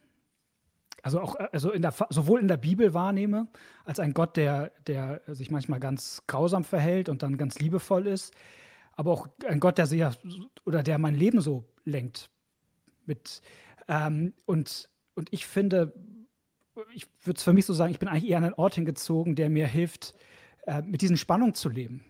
S2: also auch also in der, sowohl in der Bibel wahrnehme, als ein Gott, der, der sich manchmal ganz grausam verhält und dann ganz liebevoll ist, aber auch ein Gott, der sehr oder der mein Leben so lenkt. Mit, ähm, und, und ich finde, ich würde es für mich so sagen, ich bin eigentlich eher an einen Ort hingezogen, der mir hilft, äh, mit diesen Spannungen zu leben.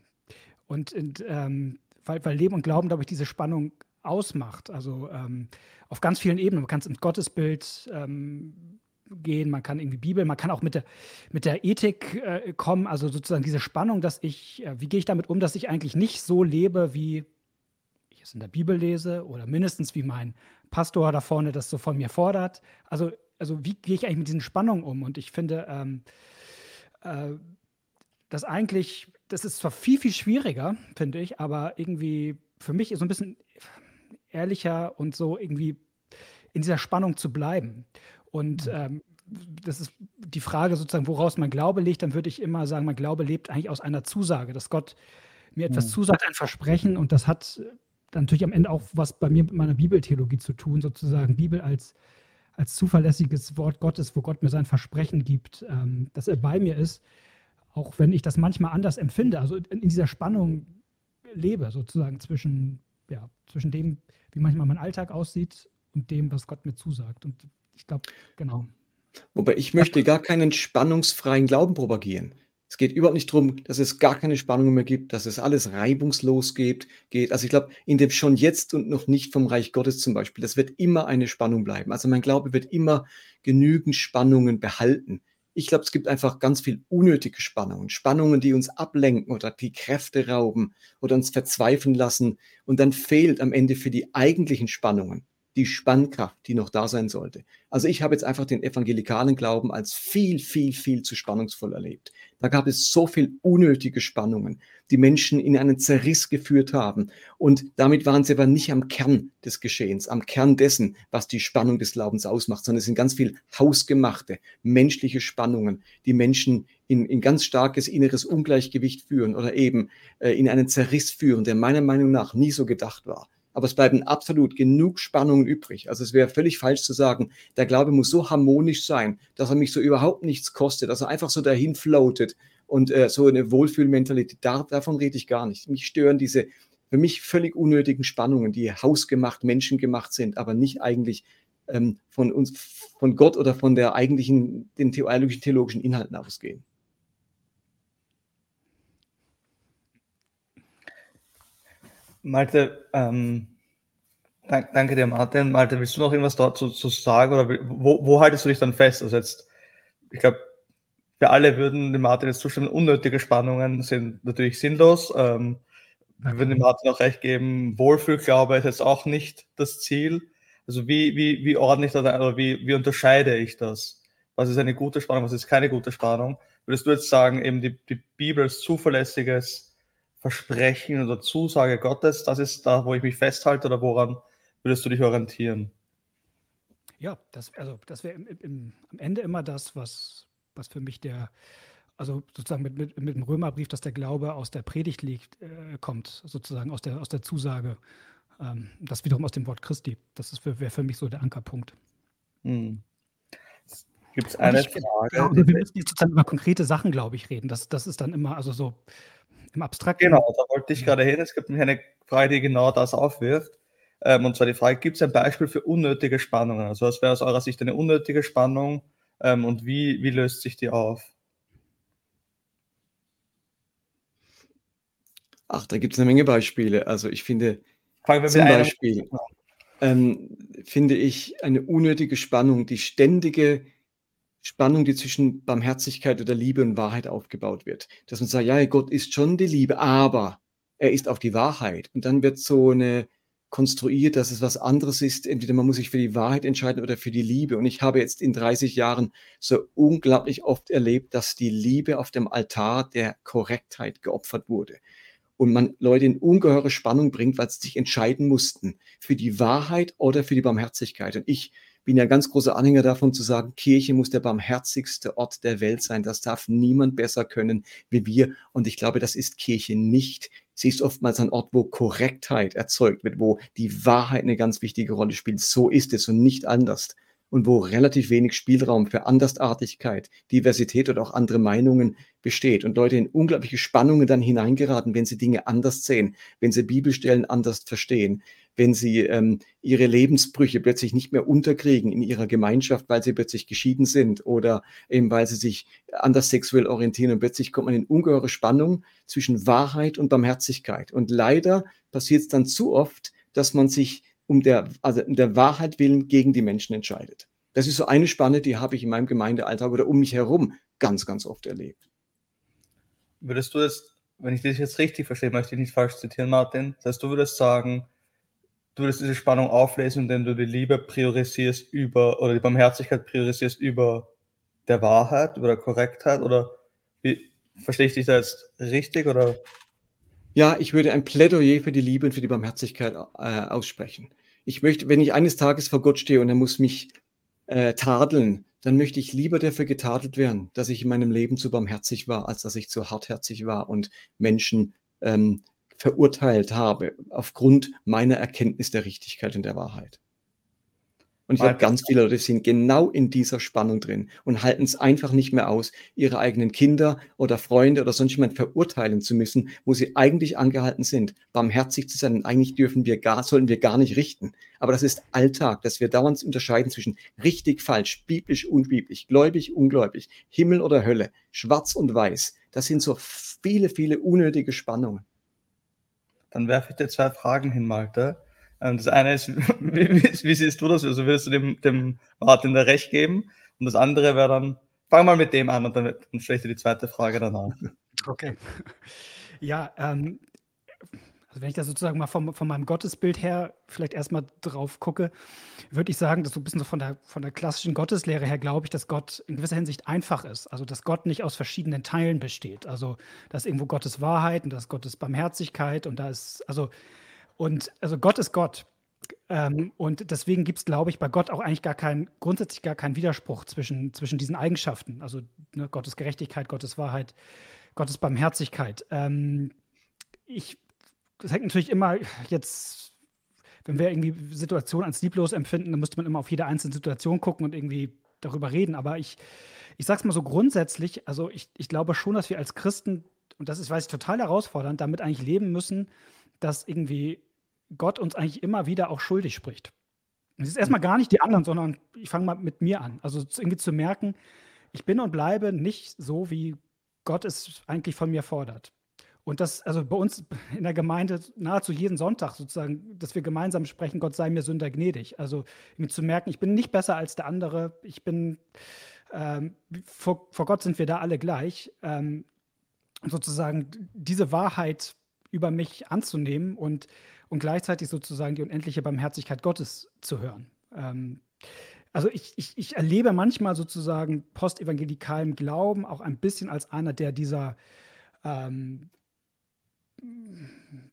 S2: Und, und ähm, weil, weil Leben und Glauben, glaube ich, diese Spannung ausmacht. Also ähm, auf ganz vielen Ebenen. Man kann es ins Gottesbild ähm, gehen, man kann irgendwie Bibel, man kann auch mit der, mit der Ethik äh, kommen, also sozusagen diese Spannung, dass ich, äh, wie gehe ich damit um, dass ich eigentlich nicht so lebe, wie ich es in der Bibel lese oder mindestens wie mein Pastor da vorne das so von mir fordert. Also, also wie gehe ich eigentlich mit diesen Spannungen um? Und ich finde, ähm, äh, dass eigentlich, das ist zwar viel, viel schwieriger, finde ich, aber irgendwie für mich so ein bisschen ehrlicher und so irgendwie in dieser Spannung zu bleiben. Und mhm. ähm, das ist die Frage sozusagen, woraus mein Glaube liegt, dann würde ich immer sagen, mein Glaube lebt eigentlich aus einer Zusage, dass Gott mir etwas mhm. zusagt, ein Versprechen und das hat dann natürlich am Ende auch was bei mir mit meiner Bibeltheologie zu tun, sozusagen Bibel als, als zuverlässiges Wort Gottes, wo Gott mir sein Versprechen gibt, ähm, dass er bei mir ist, auch wenn ich das manchmal anders empfinde, also in, in dieser Spannung lebe, sozusagen zwischen, ja, zwischen dem, wie manchmal mein Alltag aussieht und dem, was Gott mir zusagt. Und ich glaube, genau.
S3: Wobei ich möchte gar keinen spannungsfreien Glauben propagieren. Es geht überhaupt nicht darum, dass es gar keine Spannungen mehr gibt, dass es alles reibungslos geht. geht. Also ich glaube, in dem schon jetzt und noch nicht vom Reich Gottes zum Beispiel, das wird immer eine Spannung bleiben. Also mein Glaube wird immer genügend Spannungen behalten. Ich glaube, es gibt einfach ganz viel unnötige Spannungen. Spannungen, die uns ablenken oder die Kräfte rauben oder uns verzweifeln lassen. Und dann fehlt am Ende für die eigentlichen Spannungen die Spannkraft, die noch da sein sollte. Also ich habe jetzt einfach den evangelikalen Glauben als viel, viel, viel zu spannungsvoll erlebt. Da gab es so viel unnötige Spannungen, die Menschen in einen Zerriss geführt haben. Und damit waren sie aber nicht am Kern des Geschehens, am Kern dessen, was die Spannung des Glaubens ausmacht, sondern es sind ganz viel hausgemachte, menschliche Spannungen, die Menschen in, in ganz starkes inneres Ungleichgewicht führen oder eben äh, in einen Zerriss führen, der meiner Meinung nach nie so gedacht war aber es bleiben absolut genug Spannungen übrig. Also es wäre völlig falsch zu sagen, der Glaube muss so harmonisch sein, dass er mich so überhaupt nichts kostet, dass er einfach so dahin floatet und äh, so eine Wohlfühlmentalität. Da, davon rede ich gar nicht. Mich stören diese für mich völlig unnötigen Spannungen, die hausgemacht, menschengemacht sind, aber nicht eigentlich ähm, von uns, von Gott oder von der eigentlichen, den theologischen, theologischen Inhalten ausgehen.
S1: Malte, ähm, dank, danke dir, Martin. Malte, willst du noch irgendwas dazu zu sagen oder wo, wo haltest du dich dann fest? Also jetzt, ich glaube, wir alle würden dem Martin jetzt zustimmen, unnötige Spannungen sind natürlich sinnlos. Ähm, wir würden dem Martin auch recht geben, Wohlfühlglaube ist jetzt auch nicht das Ziel. Also wie, wie, wie ordne ich das, oder wie, wie unterscheide ich das? Was ist eine gute Spannung, was ist keine gute Spannung? Würdest du jetzt sagen, eben die, die Bibel ist zuverlässiges Versprechen oder Zusage Gottes, das ist da, wo ich mich festhalte oder woran würdest du dich orientieren?
S2: Ja, das, also das wäre am Ende immer das, was, was für mich der, also sozusagen mit, mit, mit dem Römerbrief, dass der Glaube aus der Predigt liegt, äh, kommt, sozusagen aus der, aus der Zusage. Ähm, das wiederum aus dem Wort Christi. Das wäre für mich so der Ankerpunkt. Hm. Gibt es eine ich, Frage? Ja, wir müssen jetzt sozusagen über konkrete Sachen, glaube ich, reden. Das, das ist dann immer, also so, im Abstrakten.
S1: Genau, da wollte ich gerade hin. Es gibt nämlich eine Frage, die genau das aufwirft. Ähm, und zwar die Frage, gibt es ein Beispiel für unnötige Spannungen? Also was wäre aus eurer Sicht eine unnötige Spannung ähm, und wie, wie löst sich die auf?
S3: Ach, da gibt es eine Menge Beispiele. Also ich finde zum Beispiel, ähm, finde ich eine unnötige Spannung, die ständige Spannung, die zwischen Barmherzigkeit oder Liebe und Wahrheit aufgebaut wird. Dass man sagt, ja, Gott ist schon die Liebe, aber er ist auch die Wahrheit. Und dann wird so eine konstruiert, dass es was anderes ist. Entweder man muss sich für die Wahrheit entscheiden oder für die Liebe. Und ich habe jetzt in 30 Jahren so unglaublich oft erlebt, dass die Liebe auf dem Altar der Korrektheit geopfert wurde. Und man Leute in ungeheure Spannung bringt, weil sie sich entscheiden mussten für die Wahrheit oder für die Barmherzigkeit. Und ich bin ja ganz großer Anhänger davon zu sagen, Kirche muss der barmherzigste Ort der Welt sein. Das darf niemand besser können wie wir. Und ich glaube, das ist Kirche nicht. Sie ist oftmals ein Ort, wo Korrektheit erzeugt wird, wo die Wahrheit eine ganz wichtige Rolle spielt. So ist es und nicht anders. Und wo relativ wenig Spielraum für Andersartigkeit, Diversität oder auch andere Meinungen besteht. Und Leute in unglaubliche Spannungen dann hineingeraten, wenn sie Dinge anders sehen, wenn sie Bibelstellen anders verstehen, wenn sie ähm, ihre Lebensbrüche plötzlich nicht mehr unterkriegen in ihrer Gemeinschaft, weil sie plötzlich geschieden sind oder eben weil sie sich anders sexuell orientieren und plötzlich kommt man in ungeheure Spannung zwischen Wahrheit und Barmherzigkeit. Und leider passiert es dann zu oft, dass man sich um der, also um der Wahrheit willen gegen die Menschen entscheidet. Das ist so eine Spanne, die habe ich in meinem Gemeindealltag oder um mich herum ganz, ganz oft erlebt.
S1: Würdest du das wenn ich das jetzt richtig verstehe, möchte ich nicht falsch zitieren, Martin. Das heißt, du würdest sagen, du würdest diese Spannung auflesen, indem du die Liebe priorisierst über, oder die Barmherzigkeit priorisierst über der Wahrheit, über der Korrektheit, oder wie, verstehe ich dich da jetzt richtig, oder?
S3: Ja, ich würde ein Plädoyer für die Liebe und für die Barmherzigkeit äh, aussprechen. Ich möchte, wenn ich eines Tages vor Gott stehe und er muss mich äh, tadeln, dann möchte ich lieber dafür getadelt werden, dass ich in meinem Leben zu barmherzig war, als dass ich zu hartherzig war und Menschen ähm, verurteilt habe aufgrund meiner Erkenntnis der Richtigkeit und der Wahrheit. Und ich habe ganz viele Leute, die sind genau in dieser Spannung drin und halten es einfach nicht mehr aus, ihre eigenen Kinder oder Freunde oder sonst jemand verurteilen zu müssen, wo sie eigentlich angehalten sind, barmherzig zu sein. Und eigentlich dürfen wir gar, sollen wir gar nicht richten. Aber das ist Alltag, dass wir dauernd unterscheiden zwischen richtig, falsch, biblisch, unbiblisch, gläubig, ungläubig, Himmel oder Hölle, schwarz und weiß. Das sind so viele, viele unnötige Spannungen.
S1: Dann werfe ich dir zwei Fragen hin, Malte. Ähm, das eine ist, wie, wie, wie, siehst du das? Also würdest du dem, dem Martin da recht geben? Und das andere wäre dann, fang mal mit dem an und dann, dann stelle ich dir die zweite Frage danach.
S2: Okay. Ja, ähm, also wenn ich da sozusagen mal vom, von meinem Gottesbild her vielleicht erstmal drauf gucke, würde ich sagen, dass so ein bisschen so von der, von der klassischen Gotteslehre her glaube ich, dass Gott in gewisser Hinsicht einfach ist. Also dass Gott nicht aus verschiedenen Teilen besteht. Also da ist irgendwo Gottes Wahrheit und da ist Gottes Barmherzigkeit und da ist, also und also Gott ist Gott. Ähm, und deswegen gibt es, glaube ich, bei Gott auch eigentlich gar keinen, grundsätzlich gar keinen Widerspruch zwischen, zwischen diesen Eigenschaften. Also ne, Gottes Gerechtigkeit, Gottes Wahrheit, Gottes Barmherzigkeit. Ähm, ich, das hängt natürlich immer jetzt, wenn wir irgendwie Situationen als lieblos empfinden, dann müsste man immer auf jede einzelne Situation gucken und irgendwie darüber reden. Aber ich, ich sage es mal so grundsätzlich, also ich, ich glaube schon, dass wir als Christen, und das ist, weiß ich, total herausfordernd, damit eigentlich leben müssen, dass irgendwie Gott uns eigentlich immer wieder auch schuldig spricht. es ist erstmal gar nicht die anderen, sondern ich fange mal mit mir an. Also irgendwie zu merken, ich bin und bleibe nicht so, wie Gott es eigentlich von mir fordert. Und das, also bei uns in der Gemeinde nahezu jeden Sonntag sozusagen, dass wir gemeinsam sprechen, Gott sei mir Sünder gnädig. Also irgendwie zu merken, ich bin nicht besser als der andere, ich bin, ähm, vor, vor, Gott sind wir da alle gleich. Ähm, sozusagen diese Wahrheit über mich anzunehmen und, und gleichzeitig sozusagen die unendliche Barmherzigkeit Gottes zu hören. Ähm, also ich, ich, ich, erlebe manchmal sozusagen postevangelikalen Glauben auch ein bisschen als einer, der dieser ähm,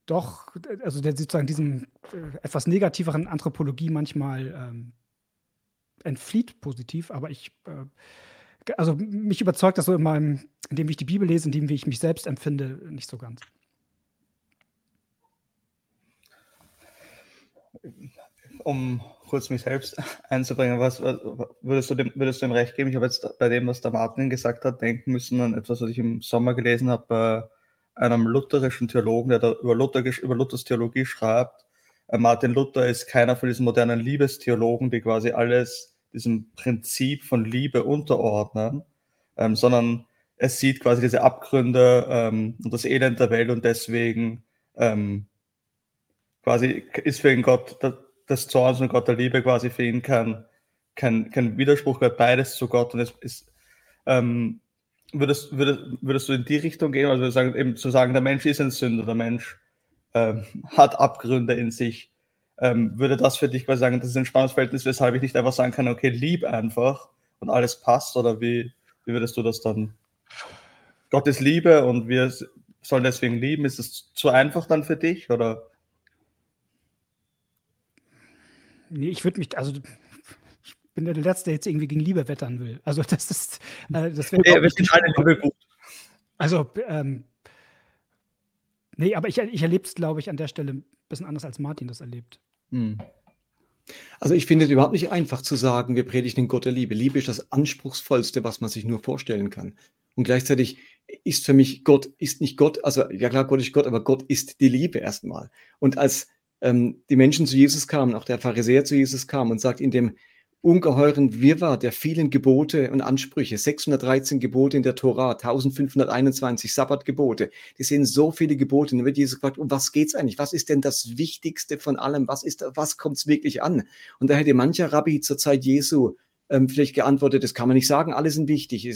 S2: doch, also der sozusagen diesem äh, etwas negativeren Anthropologie manchmal ähm, entflieht positiv, aber ich, äh, also mich überzeugt das so in meinem, in dem wie ich die Bibel lese, in dem wie ich mich selbst empfinde, nicht so ganz.
S1: um kurz mich selbst einzubringen, was, würdest, du dem, würdest du dem recht geben? Ich habe jetzt bei dem, was der Martin gesagt hat, denken müssen an etwas, was ich im Sommer gelesen habe bei einem lutherischen Theologen, der da über, Luther, über Luthers Theologie schreibt. Äh, Martin Luther ist keiner von diesen modernen Liebestheologen, die quasi alles diesem Prinzip von Liebe unterordnen, ähm, sondern er sieht quasi diese Abgründe ähm, und das Elend der Welt und deswegen ähm, quasi ist für ihn Gott des Zorns und Gott der Liebe quasi für ihn kein, kein, kein Widerspruch, weil beides zu Gott und es ist, ähm, würdest, würdest, würdest du in die Richtung gehen, also sagen, eben zu sagen, der Mensch ist ein Sünder, der Mensch ähm, hat Abgründe in sich, ähm, würde das für dich quasi sagen, das ist ein Spannungsverhältnis, weshalb ich nicht einfach sagen kann, okay, lieb einfach und alles passt, oder wie, wie würdest du das dann? Gott ist Liebe und wir sollen deswegen lieben, ist es zu einfach dann für dich, oder?
S2: Nee, ich würde mich, also bin der Letzte, der jetzt irgendwie gegen Liebe wettern will. Also das ist, äh, das wäre.
S1: Nee, wir sind alle Liebe gut.
S2: Also, ähm, nee, aber ich, ich erlebe es, glaube ich, an der Stelle ein bisschen anders als Martin das erlebt. Hm.
S3: Also ich finde es überhaupt nicht einfach zu sagen, wir predigen den Gott der Liebe. Liebe ist das Anspruchsvollste, was man sich nur vorstellen kann. Und gleichzeitig ist für mich Gott, ist nicht Gott, also ja klar, Gott ist Gott, aber Gott ist die Liebe erstmal. Und als ähm, die Menschen zu Jesus kamen, auch der Pharisäer zu Jesus kam und sagt, in dem ungeheuren Wirrwarr der vielen Gebote und Ansprüche, 613 Gebote in der Tora, 1521 Sabbatgebote, die sehen so viele Gebote. Und dann wird Jesus gefragt, um was geht es eigentlich? Was ist denn das Wichtigste von allem? Was, ist, was kommt es wirklich an? Und da hätte mancher Rabbi zur Zeit Jesu ähm, vielleicht geantwortet, das kann man nicht sagen, alle sind wichtig.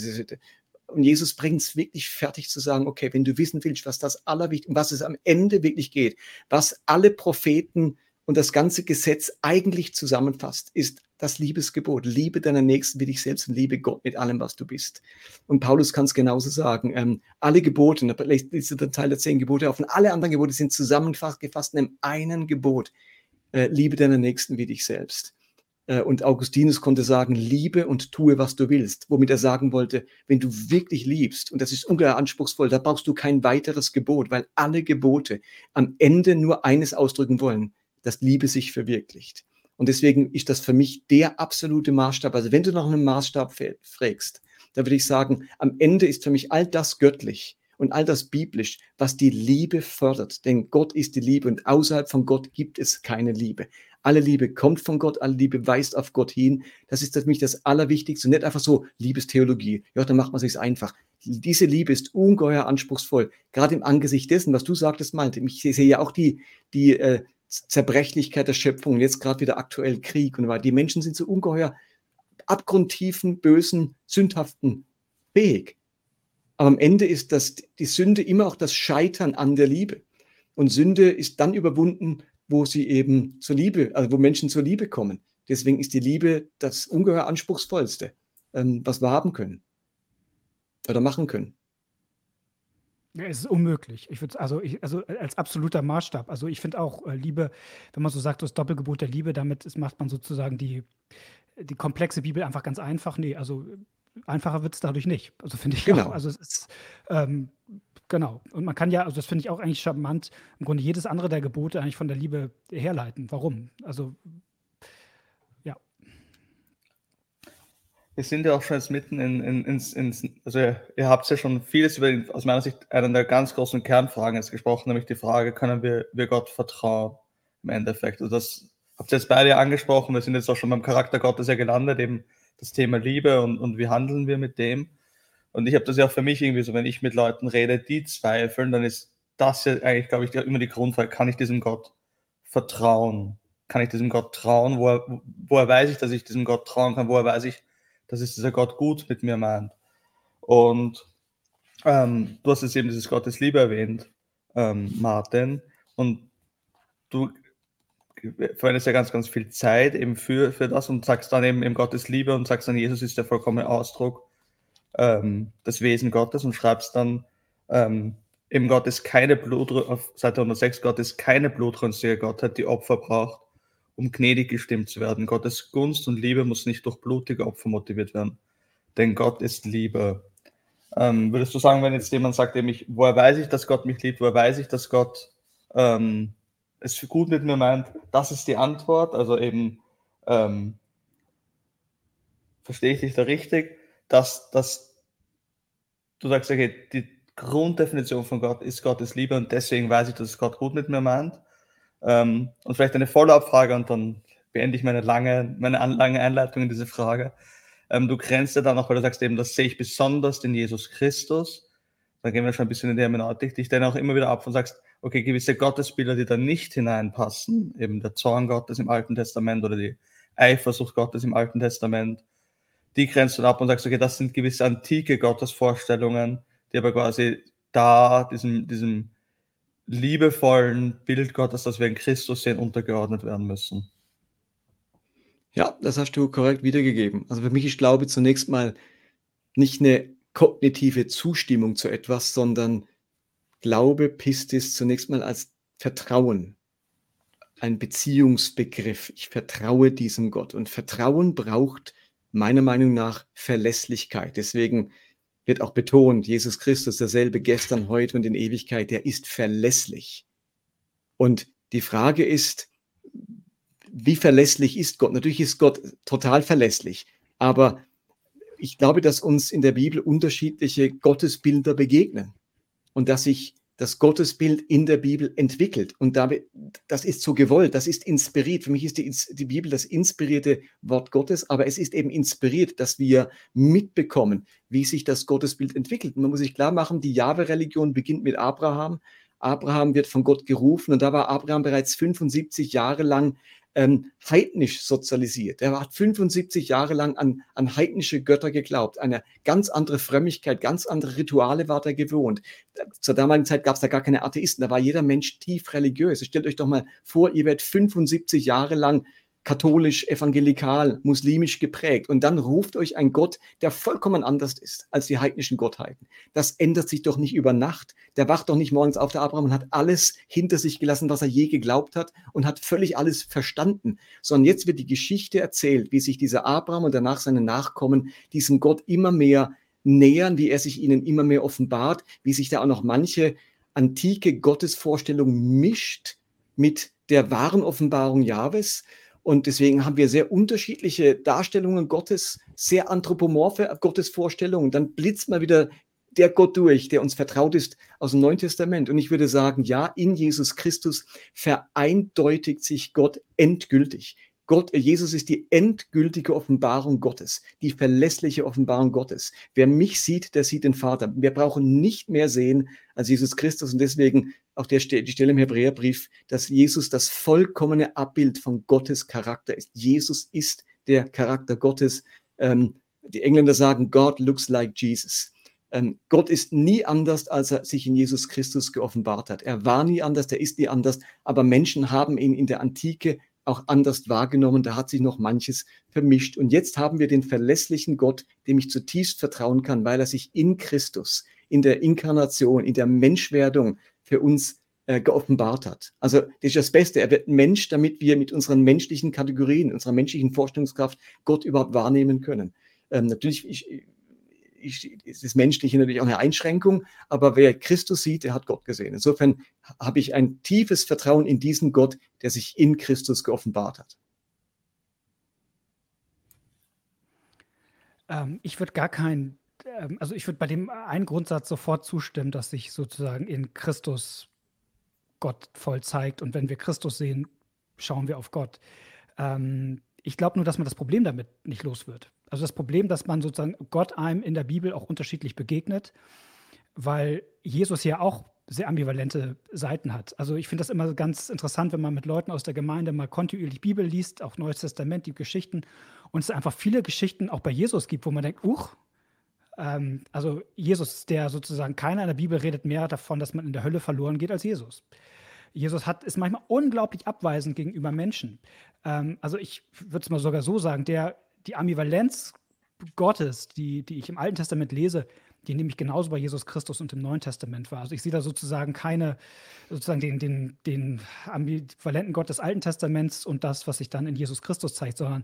S3: Und Jesus bringt es wirklich fertig zu sagen, okay, wenn du wissen willst, was das Allerwichtigste, was es am Ende wirklich geht, was alle Propheten und das ganze Gesetz eigentlich zusammenfasst, ist das Liebesgebot. Liebe deinen Nächsten wie dich selbst und liebe Gott mit allem, was du bist. Und Paulus kann es genauso sagen. Ähm, alle Gebote, da ist der Teil der zehn Gebote auf, und alle anderen Gebote sind zusammengefasst in einem Gebot. Äh, liebe deinen Nächsten wie dich selbst. Äh, und Augustinus konnte sagen, liebe und tue, was du willst. Womit er sagen wollte, wenn du wirklich liebst, und das ist ungeheuer anspruchsvoll, da brauchst du kein weiteres Gebot, weil alle Gebote am Ende nur eines ausdrücken wollen, dass Liebe sich verwirklicht. Und deswegen ist das für mich der absolute Maßstab. Also wenn du nach einem Maßstab fragst, da würde ich sagen, am Ende ist für mich all das göttlich und all das biblisch, was die Liebe fördert. Denn Gott ist die Liebe und außerhalb von Gott gibt es keine Liebe. Alle Liebe kommt von Gott, alle Liebe weist auf Gott hin. Das ist für mich das Allerwichtigste. Nicht einfach so Liebestheologie. Ja, dann macht man sich einfach. Diese Liebe ist ungeheuer anspruchsvoll. Gerade im Angesicht dessen, was du sagtest, meinte. Ich sehe ja auch die, die äh, Zerbrechlichkeit der Schöpfung, jetzt gerade wieder aktuell Krieg und weil die Menschen sind so ungeheuer abgrundtiefen, bösen, sündhaften fähig. Aber am Ende ist das, die Sünde immer auch das Scheitern an der Liebe. Und Sünde ist dann überwunden, wo sie eben zur Liebe, also wo Menschen zur Liebe kommen. Deswegen ist die Liebe das ungeheuer anspruchsvollste, ähm, was wir haben können oder machen können.
S2: Ja, es ist unmöglich. Ich würde also, ich, also als absoluter Maßstab. Also ich finde auch äh, Liebe, wenn man so sagt, das Doppelgebot der Liebe, damit ist, macht man sozusagen die, die komplexe Bibel einfach ganz einfach. Nee, also einfacher wird es dadurch nicht. Also finde ich
S3: genau.
S2: auch. Also es ist ähm, genau. Und man kann ja, also das finde ich auch eigentlich charmant, im Grunde jedes andere der Gebote eigentlich von der Liebe herleiten. Warum? Also
S1: Wir sind ja auch schon jetzt mitten in, in, ins, ins, also ihr habt ja schon vieles über, aus meiner Sicht, einen der ganz großen Kernfragen jetzt gesprochen, nämlich die Frage, können wir, wir Gott vertrauen im Endeffekt? Also das habt ihr jetzt beide angesprochen, wir sind jetzt auch schon beim Charakter Gottes ja gelandet, eben das Thema Liebe und, und wie handeln wir mit dem? Und ich habe das ja auch für mich irgendwie so, wenn ich mit Leuten rede, die zweifeln, dann ist das ja eigentlich, glaube ich, immer die Grundfrage, kann ich diesem Gott vertrauen? Kann ich diesem Gott trauen? Woher, woher weiß ich, dass ich diesem Gott trauen kann? Woher weiß ich, dass es dieser Gott gut mit mir meint. Und ähm, du hast jetzt eben dieses Gottes Liebe erwähnt, ähm, Martin, und du verwendest ja ganz, ganz viel Zeit eben für, für das und sagst dann eben, eben Gottes Liebe und sagst dann, Jesus ist der vollkommene Ausdruck ähm, des Wesen Gottes und schreibst dann, ähm, eben Gott ist keine Blut, auf Seite 106, Gott ist keine blutrünstige Gottheit, die Opfer braucht, um gnädig gestimmt zu werden. Gottes Gunst und Liebe muss nicht durch blutige Opfer motiviert werden, denn Gott ist Liebe. Ähm, würdest du sagen, wenn jetzt jemand sagt, ich, woher weiß ich, dass Gott mich liebt, woher weiß ich, dass Gott ähm, es gut mit mir meint, das ist die Antwort, also eben, ähm, verstehe ich dich da richtig, dass, dass du sagst, okay, die Grunddefinition von Gott ist Gottes Liebe und deswegen weiß ich, dass Gott gut mit mir meint. Ähm, und vielleicht eine Follow-up-Frage und dann beende ich meine lange, meine lange Einleitung in diese Frage. Ähm, du grenzt ja dann noch, weil du sagst eben, das sehe ich besonders in Jesus Christus. Dann gehen wir schon ein bisschen in die Hermeneutik, dich dann auch immer wieder ab und sagst, okay, gewisse Gottesbilder, die da nicht hineinpassen, eben der Zorn Gottes im Alten Testament oder die Eifersucht Gottes im Alten Testament, die grenzt du ab und sagst, okay, das sind gewisse antike Gottesvorstellungen, die aber quasi da diesem, diesem liebevollen Bild Gottes, das wir in Christus sehen, untergeordnet werden müssen.
S3: Ja, das hast du korrekt wiedergegeben. Also für mich ist Glaube zunächst mal nicht eine kognitive Zustimmung zu etwas, sondern Glaube, Pistis zunächst mal als Vertrauen, ein Beziehungsbegriff. Ich vertraue diesem Gott. Und Vertrauen braucht meiner Meinung nach Verlässlichkeit. Deswegen wird auch betont, Jesus Christus, derselbe gestern, heute und in Ewigkeit, der ist verlässlich. Und die Frage ist, wie verlässlich ist Gott? Natürlich ist Gott total verlässlich, aber ich glaube, dass uns in der Bibel unterschiedliche Gottesbilder begegnen und dass sich das Gottesbild in der Bibel entwickelt. Und damit, das ist so gewollt, das ist inspiriert. Für mich ist die, die Bibel das inspirierte Wort Gottes, aber es ist eben inspiriert, dass wir mitbekommen, wie sich das Gottesbild entwickelt. Und man muss sich klar machen, die Jahwe-Religion beginnt mit Abraham. Abraham wird von Gott gerufen und da war Abraham bereits 75 Jahre lang ähm, heidnisch sozialisiert. Er hat 75 Jahre lang an, an heidnische Götter geglaubt. Eine ganz andere Frömmigkeit, ganz andere Rituale war er gewohnt. Zur damaligen Zeit gab es da gar keine Atheisten. Da war jeder Mensch tief religiös. Stellt euch doch mal vor, ihr werdet 75 Jahre lang katholisch, evangelikal, muslimisch geprägt. Und dann ruft euch ein Gott, der vollkommen anders ist als die heidnischen Gottheiten. Das ändert sich doch nicht über Nacht. Der wacht doch nicht morgens auf, der Abraham, und hat alles hinter sich gelassen, was er je geglaubt hat und hat völlig alles verstanden. Sondern jetzt wird die Geschichte erzählt, wie sich dieser Abraham und danach seine Nachkommen diesem Gott immer mehr nähern, wie er sich ihnen immer mehr offenbart, wie sich da auch noch manche antike Gottesvorstellung mischt mit der wahren Offenbarung Jahwes. Und deswegen haben wir sehr unterschiedliche Darstellungen Gottes, sehr anthropomorphe Gottesvorstellungen. Dann blitzt mal wieder der Gott durch, der uns vertraut ist aus dem Neuen Testament. Und ich würde sagen, ja, in Jesus Christus vereindeutigt sich Gott endgültig. Gott, Jesus ist die endgültige Offenbarung Gottes, die verlässliche Offenbarung Gottes. Wer mich sieht, der sieht den Vater. Wir brauchen nicht mehr sehen als Jesus Christus. Und deswegen auch der, die Stelle im Hebräerbrief, dass Jesus das vollkommene Abbild von Gottes Charakter ist. Jesus ist der Charakter Gottes. Ähm, die Engländer sagen, God looks like Jesus. Ähm, Gott ist nie anders, als er sich in Jesus Christus geoffenbart hat. Er war nie anders, er ist nie anders, aber Menschen haben ihn in der Antike auch anders wahrgenommen. Da hat sich noch manches vermischt. Und jetzt haben wir den verlässlichen Gott, dem ich zutiefst vertrauen kann, weil er sich in Christus, in der Inkarnation, in der Menschwerdung für uns äh, geoffenbart hat. Also das ist das Beste. Er wird Mensch, damit wir mit unseren menschlichen Kategorien, unserer menschlichen Vorstellungskraft Gott überhaupt wahrnehmen können. Ähm, natürlich ich, ich, ist das Menschliche natürlich auch eine Einschränkung, aber wer Christus sieht, der hat Gott gesehen. Insofern habe ich ein tiefes Vertrauen in diesen Gott, der sich in Christus geoffenbart hat.
S2: Ähm, ich würde gar kein also ich würde bei dem einen Grundsatz sofort zustimmen, dass sich sozusagen in Christus Gott voll zeigt. Und wenn wir Christus sehen, schauen wir auf Gott. Ähm, ich glaube nur, dass man das Problem damit nicht los wird. Also das Problem, dass man sozusagen Gott einem in der Bibel auch unterschiedlich begegnet, weil Jesus ja auch sehr ambivalente Seiten hat. Also ich finde das immer ganz interessant, wenn man mit Leuten aus der Gemeinde mal kontinuierlich Bibel liest, auch Neues Testament, die Geschichten, und es einfach viele Geschichten auch bei Jesus gibt, wo man denkt, uch, ähm, also Jesus, der sozusagen keiner in der Bibel redet mehr davon, dass man in der Hölle verloren geht als Jesus. Jesus hat, ist manchmal unglaublich abweisend gegenüber Menschen. Ähm, also ich würde es mal sogar so sagen, der, die Ambivalenz Gottes, die, die ich im Alten Testament lese, die nämlich genauso bei Jesus Christus und im Neuen Testament war. Also ich sehe da sozusagen keine, sozusagen den, den, den ambivalenten Gott des Alten Testaments und das, was sich dann in Jesus Christus zeigt, sondern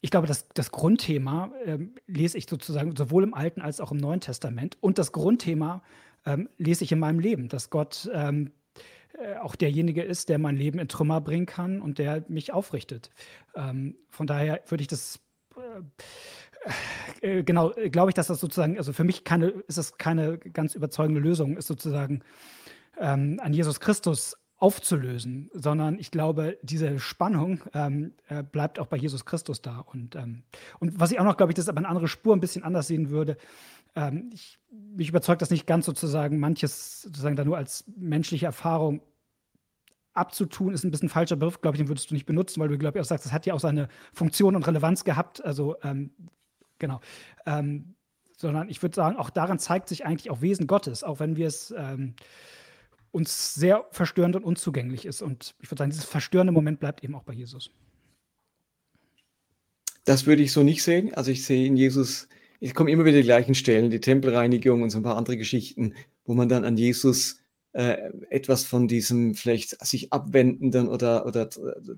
S2: ich glaube, das, das Grundthema ähm, lese ich sozusagen sowohl im Alten als auch im Neuen Testament. Und das Grundthema ähm, lese ich in meinem Leben, dass Gott ähm, äh, auch derjenige ist, der mein Leben in Trümmer bringen kann und der mich aufrichtet. Ähm, von daher würde ich das äh, äh genau, glaube ich, dass das sozusagen, also für mich keine, ist das keine ganz überzeugende Lösung, ist sozusagen ähm, an Jesus Christus aufzulösen, sondern ich glaube, diese Spannung ähm, äh, bleibt auch bei Jesus Christus da. Und, ähm, und was ich auch noch, glaube ich, das aber eine andere Spur ein bisschen anders sehen würde. Ähm, ich, mich überzeugt das nicht ganz sozusagen, manches sozusagen da nur als menschliche Erfahrung abzutun, ist ein bisschen falscher Begriff, glaube ich, den würdest du nicht benutzen, weil du, glaube ich, auch sagst, das hat ja auch seine Funktion und Relevanz gehabt. Also, ähm, genau. Ähm, sondern ich würde sagen, auch daran zeigt sich eigentlich auch Wesen Gottes, auch wenn wir es ähm, uns sehr verstörend und unzugänglich ist. Und ich würde sagen, dieses verstörende Moment bleibt eben auch bei Jesus.
S3: Das würde ich so nicht sehen. Also ich sehe in Jesus, ich komme immer wieder die gleichen Stellen, die Tempelreinigung und so ein paar andere Geschichten, wo man dann an Jesus äh, etwas von diesem vielleicht sich abwendenden oder, oder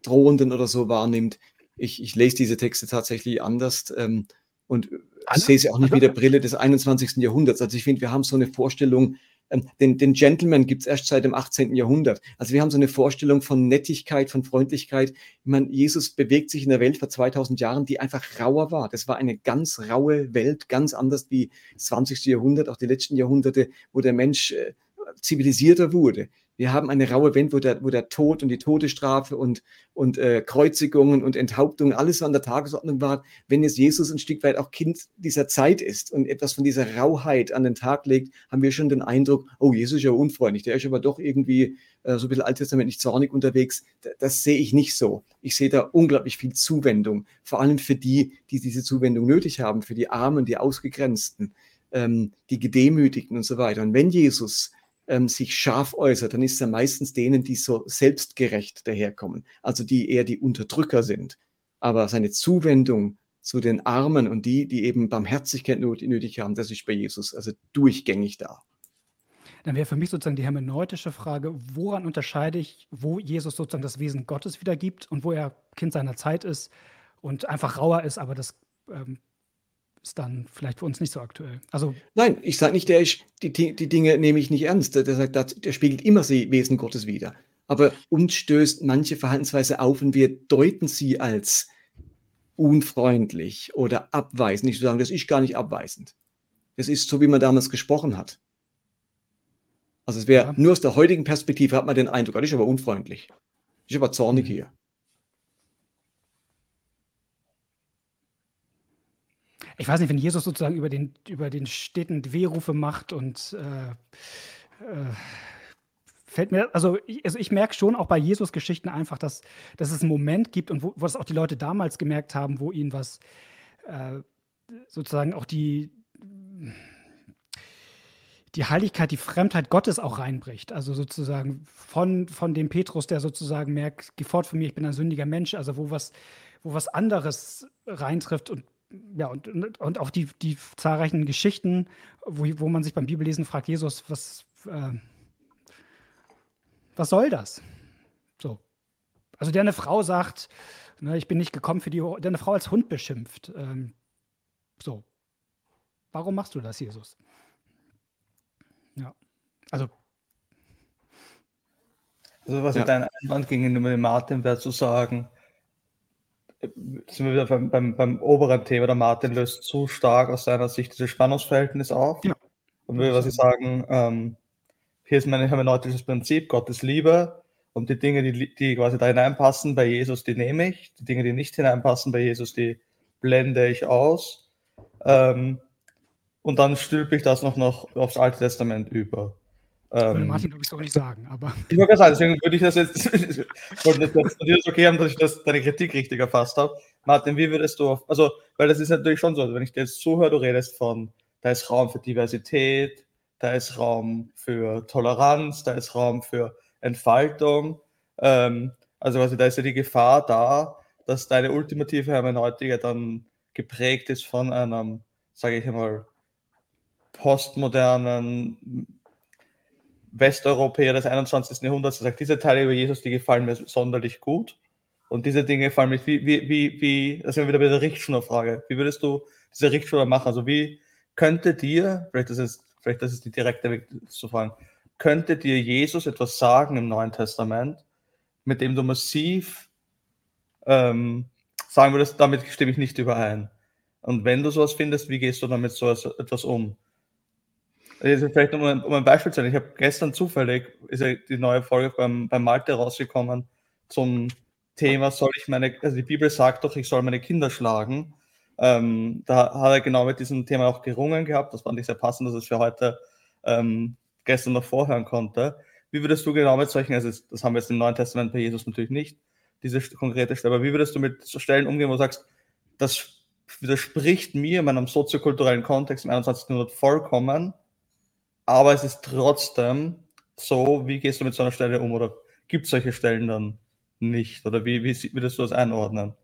S3: drohenden oder so wahrnimmt. Ich, ich lese diese Texte tatsächlich anders ähm, und Anna? sehe sie auch nicht mit der Brille des 21. Jahrhunderts. Also ich finde, wir haben so eine Vorstellung, ähm, den, den Gentleman gibt es erst seit dem 18. Jahrhundert. Also wir haben so eine Vorstellung von Nettigkeit, von Freundlichkeit. Ich meine, Jesus bewegt sich in der Welt vor 2000 Jahren, die einfach rauer war. Das war eine ganz raue Welt, ganz anders wie das 20. Jahrhundert, auch die letzten Jahrhunderte, wo der Mensch äh, zivilisierter wurde. Wir haben eine raue Welt, wo der, wo der Tod und die Todesstrafe und, und äh, Kreuzigungen und Enthauptungen alles an der Tagesordnung war. Wenn jetzt Jesus ein Stück weit auch Kind dieser Zeit ist und etwas von dieser Rauheit an den Tag legt, haben wir schon den Eindruck, oh, Jesus ist ja unfreundlich, der ist aber doch irgendwie äh, so ein bisschen alttestamentlich zornig unterwegs. Das, das sehe ich nicht so. Ich sehe da unglaublich viel Zuwendung, vor allem für die, die diese Zuwendung nötig haben, für die Armen, die Ausgegrenzten, ähm, die Gedemütigten und so weiter. Und wenn Jesus ähm, sich scharf äußert, dann ist er meistens denen, die so selbstgerecht daherkommen, also die eher die Unterdrücker sind. Aber seine Zuwendung zu den Armen und die, die eben Barmherzigkeit nötig haben, das ist bei Jesus also durchgängig da.
S2: Dann wäre für mich sozusagen die hermeneutische Frage, woran unterscheide ich, wo Jesus sozusagen das Wesen Gottes wiedergibt und wo er Kind seiner Zeit ist und einfach rauer ist, aber das ähm, ist dann vielleicht für uns nicht so aktuell. Also
S3: Nein, ich sage nicht, der ist, die, die Dinge nehme ich nicht ernst. Der, der sagt, der spiegelt immer das Wesen Gottes wider. Aber uns stößt manche Verhaltensweise auf und wir deuten sie als unfreundlich oder abweisend. Nicht zu sagen, das ist gar nicht abweisend. Das ist so, wie man damals gesprochen hat. Also es wäre ja. nur aus der heutigen Perspektive hat man den Eindruck, das ist aber unfreundlich. Das ist aber zornig mhm. hier.
S2: Ich weiß nicht, wenn Jesus sozusagen über den, über den Städten Wehrufe macht und äh, äh, fällt mir, also ich, also ich merke schon auch bei Jesus Geschichten einfach, dass, dass es einen Moment gibt und wo, wo das auch die Leute damals gemerkt haben, wo ihnen was äh, sozusagen auch die die Heiligkeit, die Fremdheit Gottes auch reinbricht. Also sozusagen von, von dem Petrus, der sozusagen merkt, geh fort von mir, ich bin ein sündiger Mensch, also wo was, wo was anderes reintrifft und ja, und, und auch die, die zahlreichen Geschichten, wo, wo man sich beim Bibellesen fragt, Jesus, was, äh, was soll das? So. Also der eine Frau sagt, ne, ich bin nicht gekommen für die, der eine Frau als Hund beschimpft. Ähm, so. Warum machst du das, Jesus? Ja. Also.
S1: Also was ja. ich deinen Einwand gegenüber dem Martin wäre zu sagen, sind wir wieder beim, beim, beim, oberen Thema. Der Martin löst zu stark aus seiner Sicht dieses Spannungsverhältnis auf. Ja. Und will, was ich sagen, ähm, hier ist mein hermeneutisches Prinzip, Gottes Liebe und die Dinge, die, die quasi da hineinpassen bei Jesus, die nehme ich. Die Dinge, die nicht hineinpassen bei Jesus, die blende ich aus. Ähm, und dann stülpe ich das noch, noch aufs Alte Testament über.
S2: Ähm, Martin, du willst auch nicht sagen, aber.
S1: Ich wollte sagen, deswegen würde ich das jetzt, wollte das jetzt okay haben, dass ich das, deine Kritik richtig erfasst habe. Martin, wie würdest du, auf, also, weil das ist natürlich schon so, also wenn ich dir jetzt zuhöre, du redest von, da ist Raum für Diversität, da ist Raum für Toleranz, da ist Raum für Entfaltung. Ähm, also quasi, da ist ja die Gefahr da, dass deine ultimative Hermeneutik dann geprägt ist von einem, sage ich einmal, postmodernen Westeuropäer des 21. Jahrhunderts sagt, diese Teile über Jesus, die gefallen mir sonderlich gut. Und diese Dinge gefallen mir, wie, wie, wie, wie das sind wir wieder bei der Richtschnurfrage. Wie würdest du diese Richtschnur machen? Also wie könnte dir, vielleicht das ist, vielleicht das ist die direkte Weg zu fragen, könnte dir Jesus etwas sagen im Neuen Testament, mit dem du massiv ähm, sagen würdest, damit stimme ich nicht überein. Und wenn du sowas findest, wie gehst du damit so etwas um? Also vielleicht um ein, um ein Beispiel zu nennen. Ich habe gestern zufällig, ist ja die neue Folge beim, beim Malte rausgekommen zum Thema, soll ich meine, also die Bibel sagt doch, ich soll meine Kinder schlagen. Ähm, da hat er genau mit diesem Thema auch gerungen gehabt. Das fand ich sehr passend, dass es für heute ähm, gestern noch vorhören konnte. Wie würdest du genau mit solchen, also das haben wir jetzt im Neuen Testament bei Jesus natürlich nicht, diese konkrete Stelle, aber wie würdest du mit so Stellen umgehen, wo du sagst, das widerspricht mir in meinem soziokulturellen Kontext im 21. Jahrhundert vollkommen, aber es ist trotzdem so, wie gehst du mit so einer Stelle um oder gibt es solche Stellen dann nicht? Oder wie, wie würdest du das einordnen?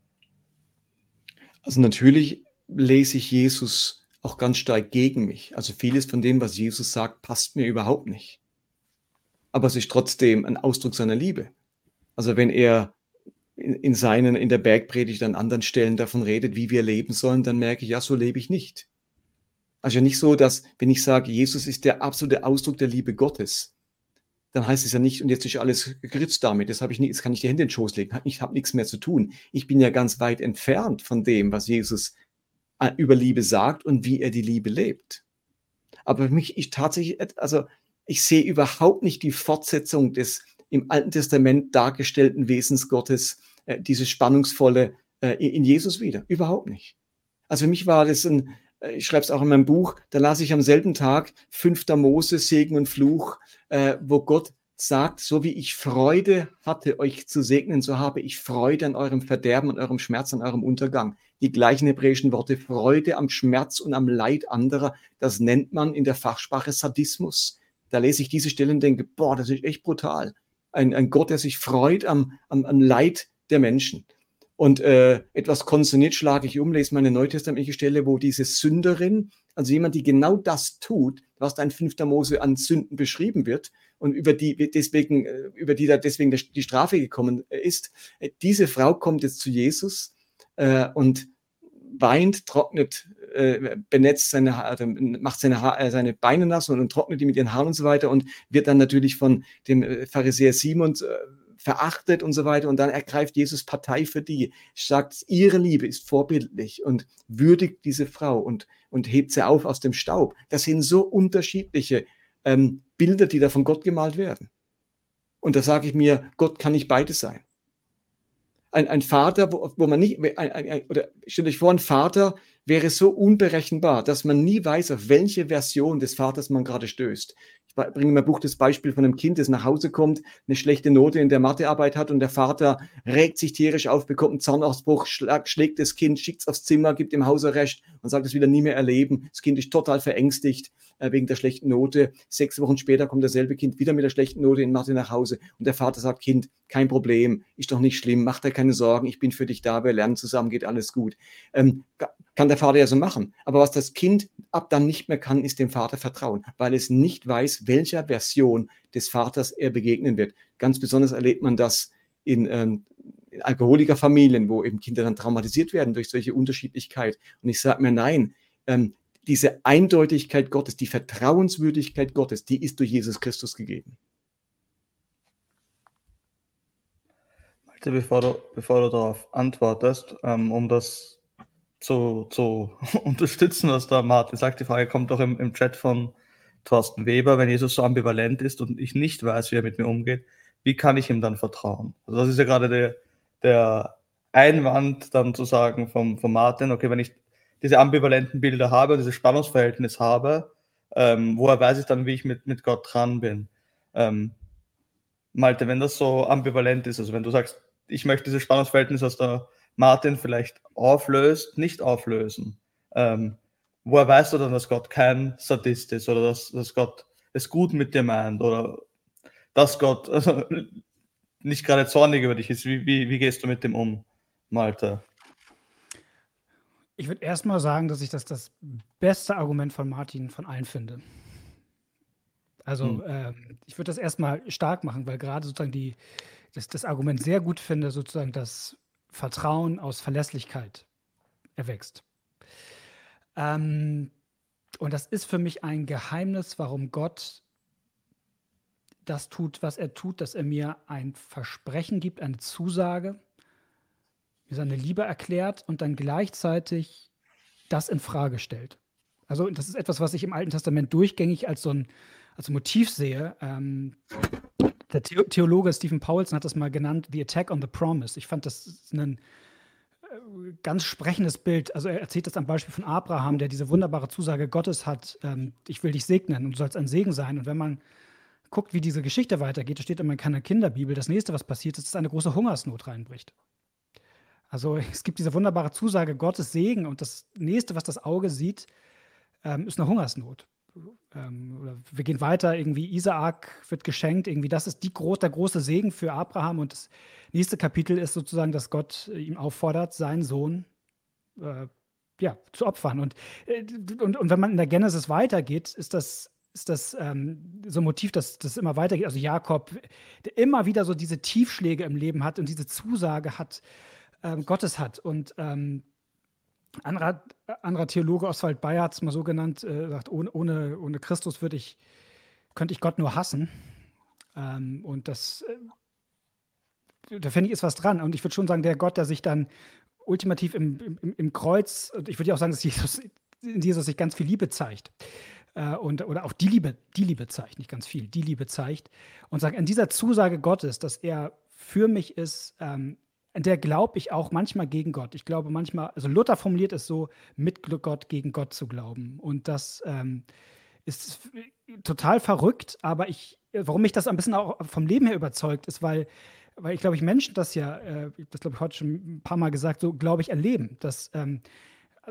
S3: Also natürlich lese ich Jesus auch ganz stark gegen mich. Also vieles von dem, was Jesus sagt, passt mir überhaupt nicht. Aber es ist trotzdem ein Ausdruck seiner Liebe. Also wenn er in seinen, in der Bergpredigt an anderen Stellen davon redet, wie wir leben sollen, dann merke ich, ja, so lebe ich nicht. Also nicht so, dass, wenn ich sage, Jesus ist der absolute Ausdruck der Liebe Gottes, dann heißt es ja nicht, und jetzt ist alles geritzt damit, das habe ich nicht, jetzt kann ich die Hände in den Schoß legen, ich habe nichts mehr zu tun. Ich bin ja ganz weit entfernt von dem, was Jesus äh, über Liebe sagt und wie er die Liebe lebt. Aber für mich ist tatsächlich, also ich sehe überhaupt nicht die Fortsetzung des im Alten Testament dargestellten Wesens Gottes, äh, dieses spannungsvolle äh, in Jesus wieder. Überhaupt nicht. Also für mich war das ein, ich schreibe es auch in meinem Buch, da las ich am selben Tag 5. Mose, Segen und Fluch, äh, wo Gott sagt, so wie ich Freude hatte, euch zu segnen, so habe ich Freude an eurem Verderben, und eurem Schmerz, an eurem Untergang. Die gleichen hebräischen Worte, Freude am Schmerz und am Leid anderer, das nennt man in der Fachsprache Sadismus. Da lese ich diese Stelle und denke, boah, das ist echt brutal. Ein, ein Gott, der sich freut am, am, am Leid der Menschen. Und äh, etwas konsoniert schlage ich um, lese meine neutestamentliche Stelle, wo diese Sünderin, also jemand, die genau das tut, was da in 5. Mose an Sünden beschrieben wird und über die deswegen, äh, über die da deswegen die Strafe gekommen ist, äh, diese Frau kommt jetzt zu Jesus äh, und weint, trocknet, äh, benetzt seine Haare, macht seine, Haare, seine Beine nass und, und, trocknet die mit ihren Haaren und so weiter und wird dann natürlich von dem Pharisäer Simon äh, verachtet und so weiter. Und dann ergreift Jesus Partei für die, sagt, ihre Liebe ist vorbildlich und würdigt diese Frau und, und hebt sie auf aus dem Staub. Das sind so unterschiedliche ähm, Bilder, die da von Gott gemalt werden. Und da sage ich mir, Gott kann nicht beides sein. Ein, ein Vater, wo, wo man nicht, ein, ein, oder stellt euch vor, ein Vater wäre so unberechenbar, dass man nie weiß, auf welche Version des Vaters man gerade stößt. Ich bringe in meinem Buch das Beispiel von einem Kind, das nach Hause kommt, eine schlechte Note in der Mathearbeit hat und der Vater regt sich tierisch auf, bekommt einen Zahnausbruch, schlägt, das Kind, schickt es aufs Zimmer, gibt ihm Hausarrest und sagt, es wieder nie mehr erleben. Das Kind ist total verängstigt äh, wegen der schlechten Note. Sechs Wochen später kommt dasselbe Kind wieder mit der schlechten Note in Mathe nach Hause und der Vater sagt, Kind, kein Problem, ist doch nicht schlimm, mach dir keine Sorgen, ich bin für dich da, wir lernen zusammen, geht alles gut. Ähm, kann der Vater ja so machen. Aber was das Kind ab dann nicht mehr kann, ist dem Vater vertrauen, weil es nicht weiß, welcher Version des Vaters er begegnen wird. Ganz besonders erlebt man das in, ähm, in Alkoholikerfamilien, wo eben Kinder dann traumatisiert werden durch solche Unterschiedlichkeit. Und ich sage mir, nein, ähm, diese Eindeutigkeit Gottes, die Vertrauenswürdigkeit Gottes, die ist durch Jesus Christus gegeben.
S1: Bevor du, bevor du darauf antwortest, ähm, um das zu, zu unterstützen, was da Martin sagt. Die Frage kommt auch im, im Chat von Thorsten Weber, wenn Jesus so ambivalent ist und ich nicht weiß, wie er mit mir umgeht, wie kann ich ihm dann vertrauen? Also das ist ja gerade der, der Einwand dann zu sagen vom, vom Martin, okay, wenn ich diese ambivalenten Bilder habe dieses Spannungsverhältnis habe, ähm, woher weiß ich dann, wie ich mit, mit Gott dran bin? Ähm, Malte, wenn das so ambivalent ist, also wenn du sagst, ich möchte dieses Spannungsverhältnis aus der Martin vielleicht auflöst, nicht auflösen. Ähm, woher weißt du dann, dass Gott kein Sadist ist oder dass, dass Gott es gut mit dir meint oder dass Gott also, nicht gerade zornig über dich ist? Wie, wie, wie gehst du mit dem um, Malte?
S2: Ich würde erstmal sagen, dass ich das das beste Argument von Martin von allen finde. Also hm. ähm, ich würde das erstmal stark machen, weil gerade sozusagen die, das, das Argument sehr gut finde, sozusagen, dass Vertrauen aus Verlässlichkeit erwächst. Ähm, und das ist für mich ein Geheimnis, warum Gott das tut, was er tut, dass er mir ein Versprechen gibt, eine Zusage, mir seine Liebe erklärt und dann gleichzeitig das in Frage stellt. Also das ist etwas, was ich im Alten Testament durchgängig als so ein als Motiv sehe. Ähm, der Theologe Stephen Paulson hat das mal genannt, The Attack on the Promise. Ich fand das ein ganz sprechendes Bild. Also er erzählt das am Beispiel von Abraham, der diese wunderbare Zusage Gottes hat, ähm, ich will dich segnen und du sollst ein Segen sein. Und wenn man guckt, wie diese Geschichte weitergeht, da steht immer in keiner Kinderbibel, das nächste, was passiert ist, dass eine große Hungersnot reinbricht. Also es gibt diese wunderbare Zusage Gottes Segen und das nächste, was das Auge sieht, ähm, ist eine Hungersnot ähm, wir gehen weiter, irgendwie Isaak wird geschenkt, irgendwie das ist die, der große Segen für Abraham und das nächste Kapitel ist sozusagen, dass Gott ihm auffordert, seinen Sohn äh, ja, zu opfern. Und, äh, und, und wenn man in der Genesis weitergeht, ist das, ist das ähm, so ein Motiv, dass das immer weitergeht. Also Jakob, der immer wieder so diese Tiefschläge im Leben hat und diese Zusage hat, ähm, Gottes hat. Und ähm, anderer, anderer Theologe, Oswald Bayer, hat es mal so genannt, äh, sagt, ohne, ohne, ohne Christus würde ich, könnte ich Gott nur hassen. Ähm, und das, äh, da finde ich, ist was dran. Und ich würde schon sagen, der Gott, der sich dann ultimativ im, im, im Kreuz, und ich würde ja auch sagen, dass Jesus, in Jesus sich ganz viel Liebe zeigt. äh, und, oder auch die Liebe, die Liebe zeigt, nicht ganz viel, die Liebe zeigt und sagt, an dieser Zusage Gottes, dass er für mich ist, ähm, der glaube ich auch manchmal gegen Gott. Ich glaube manchmal, also Luther formuliert es so, mit Gott gegen Gott zu glauben. Und das ähm, ist total verrückt, aber ich, warum mich das ein bisschen auch vom Leben her überzeugt, ist, weil, weil ich glaube, ich Menschen das ja, äh, das glaube ich heute schon ein paar Mal gesagt, so glaube ich erleben, dass ähm,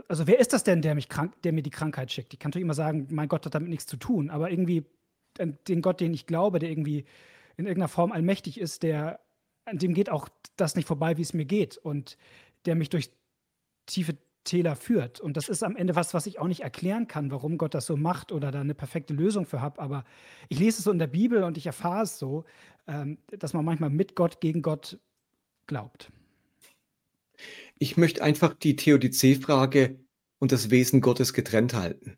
S2: also wer ist das denn, der mich krank, der mir die Krankheit schickt? Ich kann natürlich immer sagen, mein Gott hat damit nichts zu tun, aber irgendwie den Gott, den ich glaube, der irgendwie in irgendeiner Form allmächtig ist, der an dem geht auch das nicht vorbei, wie es mir geht und der mich durch tiefe Täler führt. Und das ist am Ende was, was ich auch nicht erklären kann, warum Gott das so macht oder da eine perfekte Lösung für habe. Aber ich lese es so in der Bibel und ich erfahre es so, ähm, dass man manchmal mit Gott gegen Gott glaubt.
S3: Ich möchte einfach die Theodizee-Frage und das Wesen Gottes getrennt halten.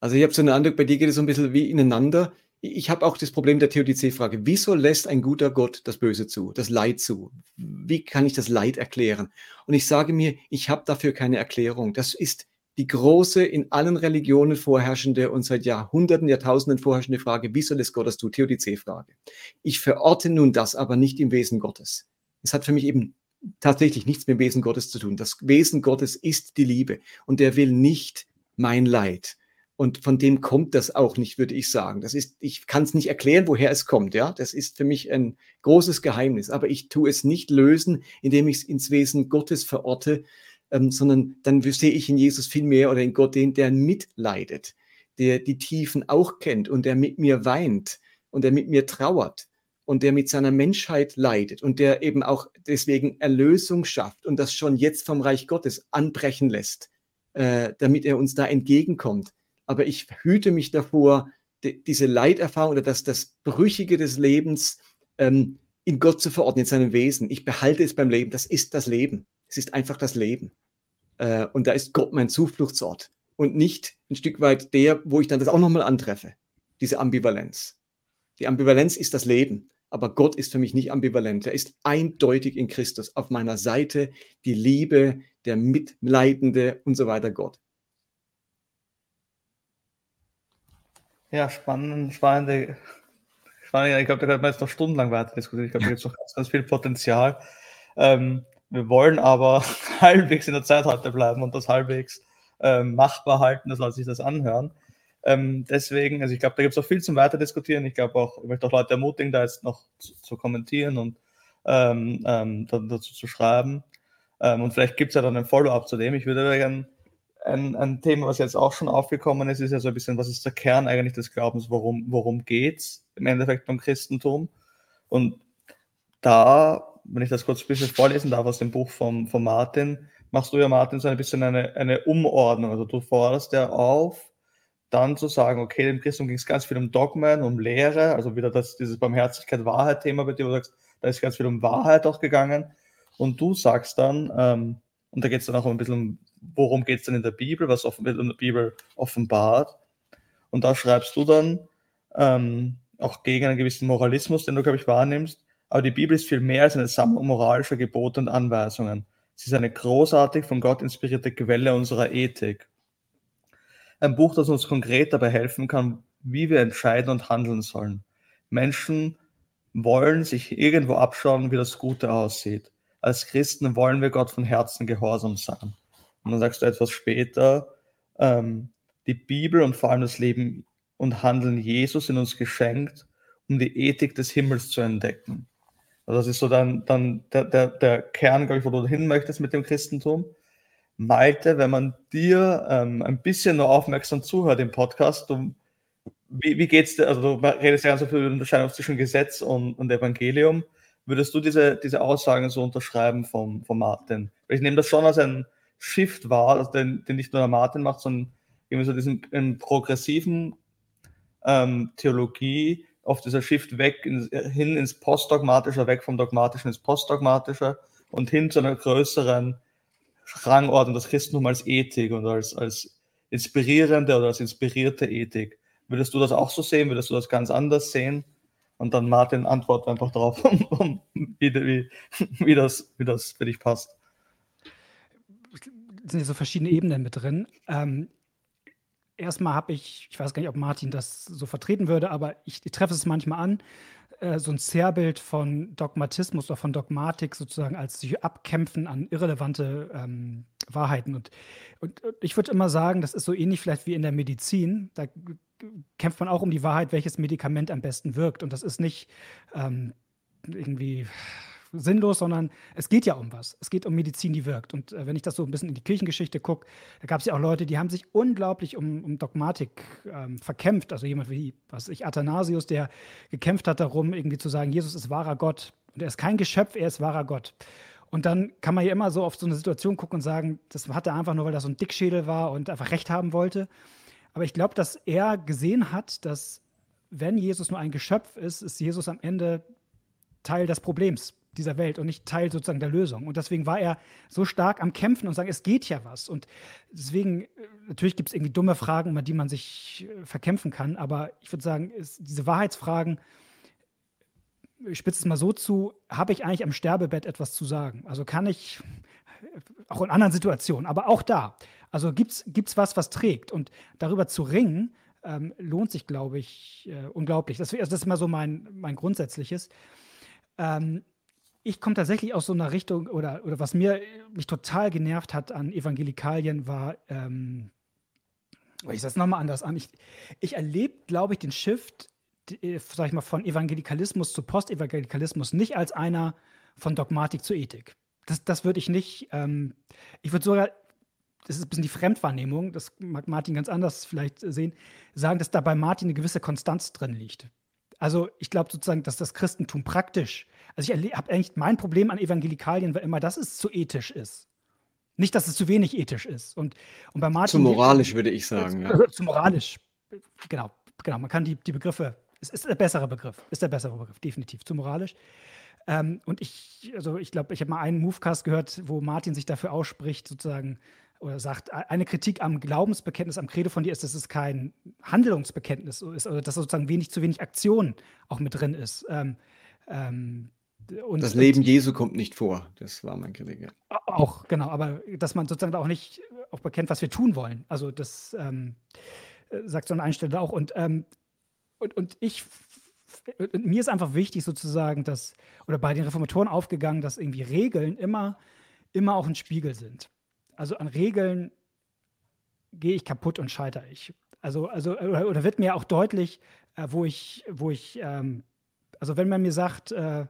S3: Also ich habe so einen Eindruck, bei dir geht es so ein bisschen wie ineinander. Ich habe auch das Problem der Theodizee-Frage. Wieso lässt ein guter Gott das Böse zu, das Leid zu? Wie kann ich das Leid erklären? Und ich sage mir, ich habe dafür keine Erklärung. Das ist die große, in allen Religionen vorherrschende und seit Jahrhunderten, Jahrtausenden vorherrschende Frage, wieso lässt Gott das zu? Theodizee-Frage. Ich verorte nun das aber nicht im Wesen Gottes. Es hat für mich eben tatsächlich nichts mit dem Wesen Gottes zu tun. Das Wesen Gottes ist die Liebe und er will nicht mein Leid. Und von dem kommt das auch nicht, würde ich sagen. Das ist, ich kann es nicht erklären, woher es kommt. Ja, das ist für mich ein großes Geheimnis. Aber ich tue es nicht lösen, indem ich es ins Wesen Gottes verorte, ähm, sondern dann sehe ich in Jesus viel mehr oder in Gott den, der mitleidet, der die Tiefen auch kennt und der mit mir weint und der mit mir trauert und der mit seiner Menschheit leidet und der eben auch deswegen Erlösung schafft und das schon jetzt vom Reich Gottes anbrechen lässt, äh, damit er uns da entgegenkommt. Aber ich hüte mich davor, die, diese Leiterfahrung oder das, das Brüchige des Lebens ähm, in Gott zu verordnen, in seinem Wesen. Ich behalte es beim Leben. Das ist das Leben. Es ist einfach das Leben. Äh, und da ist Gott mein Zufluchtsort und nicht ein Stück weit der, wo ich dann das auch nochmal antreffe, diese Ambivalenz. Die Ambivalenz ist das Leben. Aber Gott ist für mich nicht ambivalent. Er ist eindeutig in Christus auf meiner Seite, die Liebe, der Mitleidende und so weiter Gott.
S1: Ja, spannend, spannende, spannende. Ich glaube, da könnte man jetzt noch stundenlang weiter diskutieren. Ich glaube, da gibt es noch ganz, ganz viel Potenzial. Ähm, wir wollen aber halbwegs in der Zeit heute bleiben und das halbwegs ähm, machbar halten, dass Leute sich das anhören. Ähm, deswegen, also ich glaube, da gibt es auch viel zum Weiterdiskutieren. Ich glaube auch, ich möchte auch Leute ermutigen, da jetzt noch zu, zu kommentieren und ähm, ähm, dazu zu schreiben. Ähm, und vielleicht gibt es ja dann ein Follow-up zu dem. Ich würde gerne ein, ein, Thema, was jetzt auch schon aufgekommen ist, ist ja so ein bisschen, was ist der Kern eigentlich des Glaubens, worum, worum geht es im Endeffekt beim Christentum? Und da, wenn ich das kurz ein bisschen vorlesen darf aus dem Buch von, von Martin, machst du ja, Martin, so ein bisschen eine, eine Umordnung. Also du forderst ja auf, dann zu sagen, okay, im Christentum ging es ganz viel um Dogmen, um Lehre, also wieder das, dieses Barmherzigkeit-Wahrheit-Thema bei dir, wo du sagst, da ist ganz viel um Wahrheit auch gegangen. Und du sagst dann, ähm, und da geht es dann auch ein bisschen um, worum geht es denn in der Bibel, was offen, wird in der Bibel offenbart. Und da schreibst du dann ähm, auch gegen einen gewissen Moralismus, den du, glaube ich, wahrnimmst. Aber die Bibel ist viel mehr als eine Sammlung moralischer Gebote und Anweisungen. Sie ist eine großartig von Gott inspirierte Quelle unserer Ethik. Ein Buch, das uns konkret dabei helfen kann, wie wir entscheiden und handeln sollen. Menschen wollen sich irgendwo abschauen, wie das Gute aussieht. Als Christen wollen wir Gott von Herzen gehorsam sein. Und dann sagst du etwas später, ähm, die Bibel und vor allem das Leben und Handeln Jesus in uns geschenkt, um die Ethik des Himmels zu entdecken. Also das ist so dann, dann der, der, der Kern, glaube ich, wo du hin möchtest mit dem Christentum. Malte, wenn man dir ähm, ein bisschen nur aufmerksam zuhört im Podcast, du, wie, wie es dir, also du redest ja ganz so viel über die Unterscheidung zwischen Gesetz und, und Evangelium, würdest du diese, diese Aussagen so unterschreiben von, von Martin? Ich nehme das schon als ein Shift wahr, also den, den nicht nur der Martin macht, sondern irgendwie so diesen progressiven ähm, Theologie, auf dieser Shift weg, in, hin ins Postdogmatische, weg vom Dogmatischen ins Postdogmatische und hin zu einer größeren Rangordnung das Christentum als Ethik und als, als inspirierende oder als inspirierte Ethik. Würdest du das auch so sehen? Würdest du das ganz anders sehen? Und dann Martin antwortet einfach darauf, wie, wie, wie, das, wie das für dich passt.
S2: Sind ja so verschiedene Ebenen mit drin. Ähm, erstmal habe ich, ich weiß gar nicht, ob Martin das so vertreten würde, aber ich, ich treffe es manchmal an, äh, so ein Zerrbild von Dogmatismus oder von Dogmatik sozusagen als sich abkämpfen an irrelevante ähm, Wahrheiten. Und, und, und ich würde immer sagen, das ist so ähnlich vielleicht wie in der Medizin. Da kämpft man auch um die Wahrheit, welches Medikament am besten wirkt. Und das ist nicht ähm, irgendwie sinnlos, sondern es geht ja um was. Es geht um Medizin, die wirkt. Und äh, wenn ich das so ein bisschen in die Kirchengeschichte gucke, da gab es ja auch Leute, die haben sich unglaublich um, um Dogmatik ähm, verkämpft. Also jemand wie, was ich, Athanasius, der gekämpft hat darum, irgendwie zu sagen, Jesus ist wahrer Gott. Und er ist kein Geschöpf, er ist wahrer Gott. Und dann kann man ja immer so auf so eine Situation gucken und sagen, das hat er einfach nur, weil er so ein Dickschädel war und einfach Recht haben wollte. Aber ich glaube, dass er gesehen hat, dass wenn Jesus nur ein Geschöpf ist, ist Jesus am Ende Teil des Problems dieser Welt und nicht Teil sozusagen der Lösung. Und deswegen war er so stark am Kämpfen und sagen, es geht ja was. Und deswegen, äh, natürlich gibt es irgendwie dumme Fragen, über die man sich äh, verkämpfen kann, aber ich würde sagen, ist, diese Wahrheitsfragen, ich spitze es mal so zu, habe ich eigentlich am Sterbebett etwas zu sagen? Also kann ich, äh, auch in anderen Situationen, aber auch da, also gibt es was, was trägt? Und darüber zu ringen, ähm, lohnt sich, glaube ich, äh, unglaublich. Das, also das ist mal so mein, mein Grundsätzliches. Ähm, ich komme tatsächlich aus so einer Richtung, oder, oder was mir mich total genervt hat an Evangelikalien, war, ähm, ich sage es nochmal anders an, ich, ich erlebe, glaube ich, den Shift, äh, sag ich mal, von Evangelikalismus zu Postevangelikalismus nicht als einer von Dogmatik zu Ethik. Das, das würde ich nicht, ähm, ich würde sogar, das ist ein bisschen die Fremdwahrnehmung, das mag Martin ganz anders vielleicht sehen, sagen, dass da bei Martin eine gewisse Konstanz drin liegt. Also ich glaube sozusagen, dass das Christentum praktisch also ich habe eigentlich mein Problem an Evangelikalien war immer, dass es zu ethisch ist. Nicht, dass es zu wenig ethisch ist. Und, und bei Martin.
S3: Zu moralisch, würde ich sagen.
S2: Ja. Zu moralisch. Genau, genau. Man kann die, die Begriffe, es ist der bessere Begriff, ist der bessere Begriff, definitiv. Zu moralisch. Ähm, und ich, also ich glaube, ich habe mal einen Movecast gehört, wo Martin sich dafür ausspricht, sozusagen, oder sagt, eine Kritik am Glaubensbekenntnis, am Credo von dir ist, dass es kein Handlungsbekenntnis ist, oder dass sozusagen wenig zu wenig Aktion auch mit drin ist. Ähm, ähm,
S3: und, das Leben und, Jesu kommt nicht vor. Das war mein Kollege.
S2: Auch, genau, aber dass man sozusagen auch nicht auch bekennt, was wir tun wollen. Also das ähm, äh, sagt so eine Einstellung auch. Und, ähm, und, und ich, und mir ist einfach wichtig sozusagen, dass, oder bei den Reformatoren aufgegangen, dass irgendwie Regeln immer, immer auch ein Spiegel sind. Also an Regeln gehe ich kaputt und scheitere ich. Also, also oder, oder wird mir auch deutlich, äh, wo ich, wo ich, ähm, also wenn man mir sagt, äh,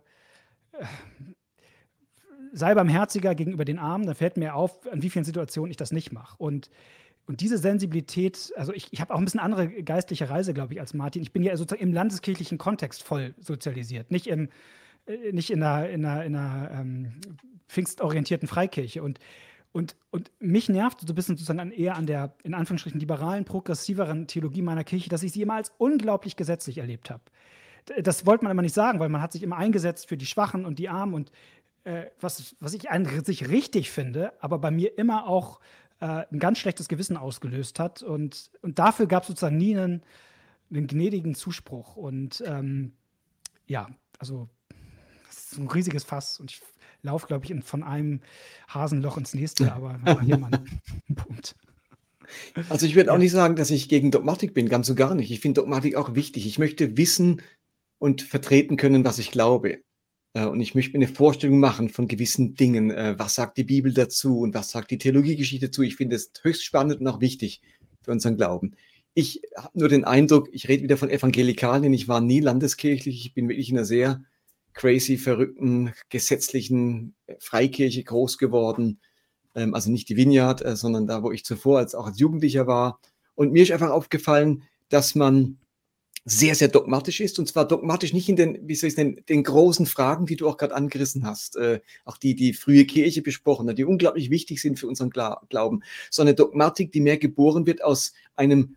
S2: sei barmherziger gegenüber den Armen, dann fällt mir auf, an wie vielen Situationen ich das nicht mache. Und, und diese Sensibilität, also ich, ich habe auch ein bisschen andere geistliche Reise, glaube ich, als Martin. Ich bin ja sozusagen im landeskirchlichen Kontext voll sozialisiert, nicht, im, äh, nicht in einer, in einer, in einer ähm, pfingstorientierten Freikirche. Und, und, und mich nervt so ein bisschen sozusagen eher an der, in Anführungsstrichen, liberalen, progressiveren Theologie meiner Kirche, dass ich sie immer als unglaublich gesetzlich erlebt habe das wollte man immer nicht sagen, weil man hat sich immer eingesetzt für die Schwachen und die Armen und äh, was, was ich an sich richtig finde, aber bei mir immer auch äh, ein ganz schlechtes Gewissen ausgelöst hat. Und, und dafür gab es sozusagen nie einen, einen gnädigen Zuspruch. Und ähm, ja, also das ist ein riesiges Fass und ich laufe, glaube ich, in, von einem Hasenloch ins nächste, aber hier mal einen
S3: Punkt. Also ich würde auch nicht sagen, dass ich gegen Dogmatik bin, ganz und gar nicht. Ich finde Dogmatik auch wichtig. Ich möchte wissen, und vertreten können, was ich glaube. Äh, und ich möchte mir eine Vorstellung machen von gewissen Dingen. Äh, was sagt die Bibel dazu und was sagt die Theologiegeschichte dazu? Ich finde es höchst spannend und auch wichtig für unseren Glauben. Ich habe nur den Eindruck, ich rede wieder von Evangelikalen, ich war nie landeskirchlich, ich bin wirklich in einer sehr crazy, verrückten, gesetzlichen äh, Freikirche groß geworden. Ähm, also nicht die Vineyard, sondern da, wo ich zuvor als auch als Jugendlicher war. Und mir ist einfach aufgefallen, dass man sehr, sehr dogmatisch ist. Und zwar dogmatisch nicht in den, wie soll ich nennen, den großen Fragen, die du auch gerade angerissen hast. Äh, auch die, die frühe Kirche besprochen hat, die unglaublich wichtig sind für unseren Glauben. Sondern Dogmatik, die mehr geboren wird aus einem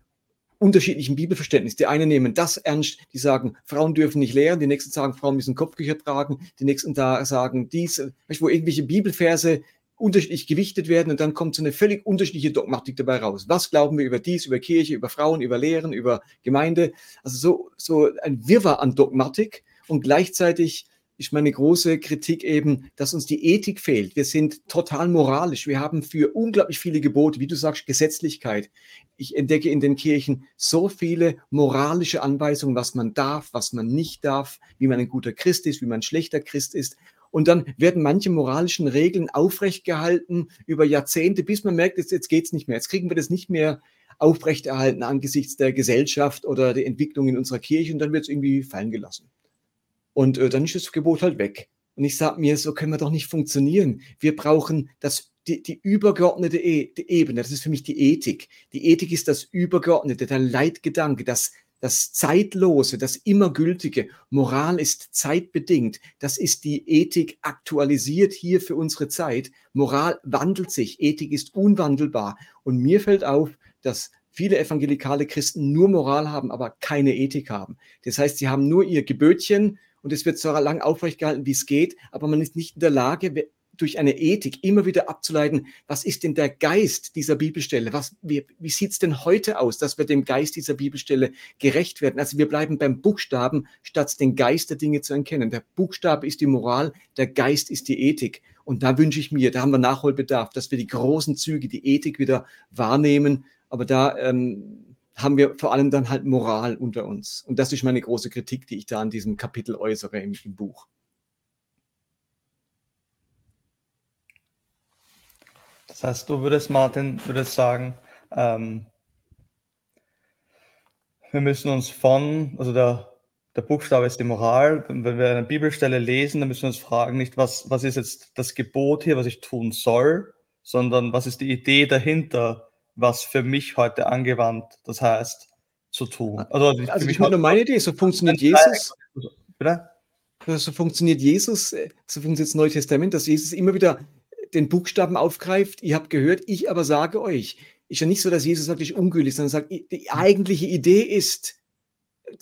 S3: unterschiedlichen Bibelverständnis. Die einen nehmen das ernst, die sagen, Frauen dürfen nicht lehren, die nächsten sagen, Frauen müssen Kopftücher tragen, die nächsten da sagen dies, weißt, wo irgendwelche Bibelverse unterschiedlich gewichtet werden und dann kommt so eine völlig unterschiedliche Dogmatik dabei raus. Was glauben wir über dies, über Kirche, über Frauen, über Lehren, über Gemeinde? Also so, so ein Wirrwarr an Dogmatik und gleichzeitig ist meine große Kritik eben, dass uns die Ethik fehlt. Wir sind total moralisch. Wir haben für unglaublich viele Gebote, wie du sagst, Gesetzlichkeit. Ich entdecke in den Kirchen so viele moralische Anweisungen, was man darf, was man nicht darf, wie man ein guter Christ ist, wie man ein schlechter Christ ist. Und dann werden manche moralischen Regeln aufrechtgehalten über Jahrzehnte, bis man merkt, jetzt, jetzt geht es nicht mehr. Jetzt kriegen wir das nicht mehr aufrechterhalten angesichts der Gesellschaft oder der Entwicklung in unserer Kirche und dann wird es irgendwie fallen gelassen. Und äh, dann ist das Gebot halt weg. Und ich sage mir, so können wir doch nicht funktionieren. Wir brauchen das, die, die übergeordnete e die Ebene. Das ist für mich die Ethik. Die Ethik ist das Übergeordnete, der Leitgedanke, das, das Zeitlose, das Immergültige. Moral ist zeitbedingt. Das ist die Ethik aktualisiert hier für unsere Zeit. Moral wandelt sich. Ethik ist unwandelbar. Und mir fällt auf, dass viele evangelikale Christen nur Moral haben, aber keine Ethik haben. Das heißt, sie haben nur ihr Gebötchen und es wird so lange aufrecht gehalten, wie es geht, aber man ist nicht in der Lage, durch eine Ethik immer wieder abzuleiten, was ist denn der Geist dieser Bibelstelle? Was, wie wie sieht es denn heute aus, dass wir dem Geist dieser Bibelstelle gerecht werden? Also wir bleiben beim Buchstaben, statt den Geist der Dinge zu erkennen. Der Buchstabe ist die Moral, der Geist ist die Ethik. Und da wünsche ich mir, da haben wir Nachholbedarf, dass wir die großen Züge, die Ethik wieder wahrnehmen. Aber da ähm, haben wir vor allem dann halt Moral unter uns. Und das ist meine große Kritik, die ich da an diesem Kapitel äußere im, im Buch.
S1: Das heißt, du würdest, Martin, würdest sagen, ähm, wir müssen uns von, also der, der Buchstabe ist die Moral. Wenn wir eine Bibelstelle lesen, dann müssen wir uns fragen, nicht was, was ist jetzt das Gebot hier, was ich tun soll, sondern was ist die Idee dahinter, was für mich heute angewandt, das heißt, zu tun.
S3: Also, also, also ich meine, meine Idee, so funktioniert Jesus. Bitte? So funktioniert Jesus, äh, so funktioniert das Neue Testament, dass Jesus immer wieder den Buchstaben aufgreift. Ihr habt gehört, ich aber sage euch. Ist ja nicht so, dass Jesus sagt, ich ungültig, sondern sagt, die eigentliche Idee ist,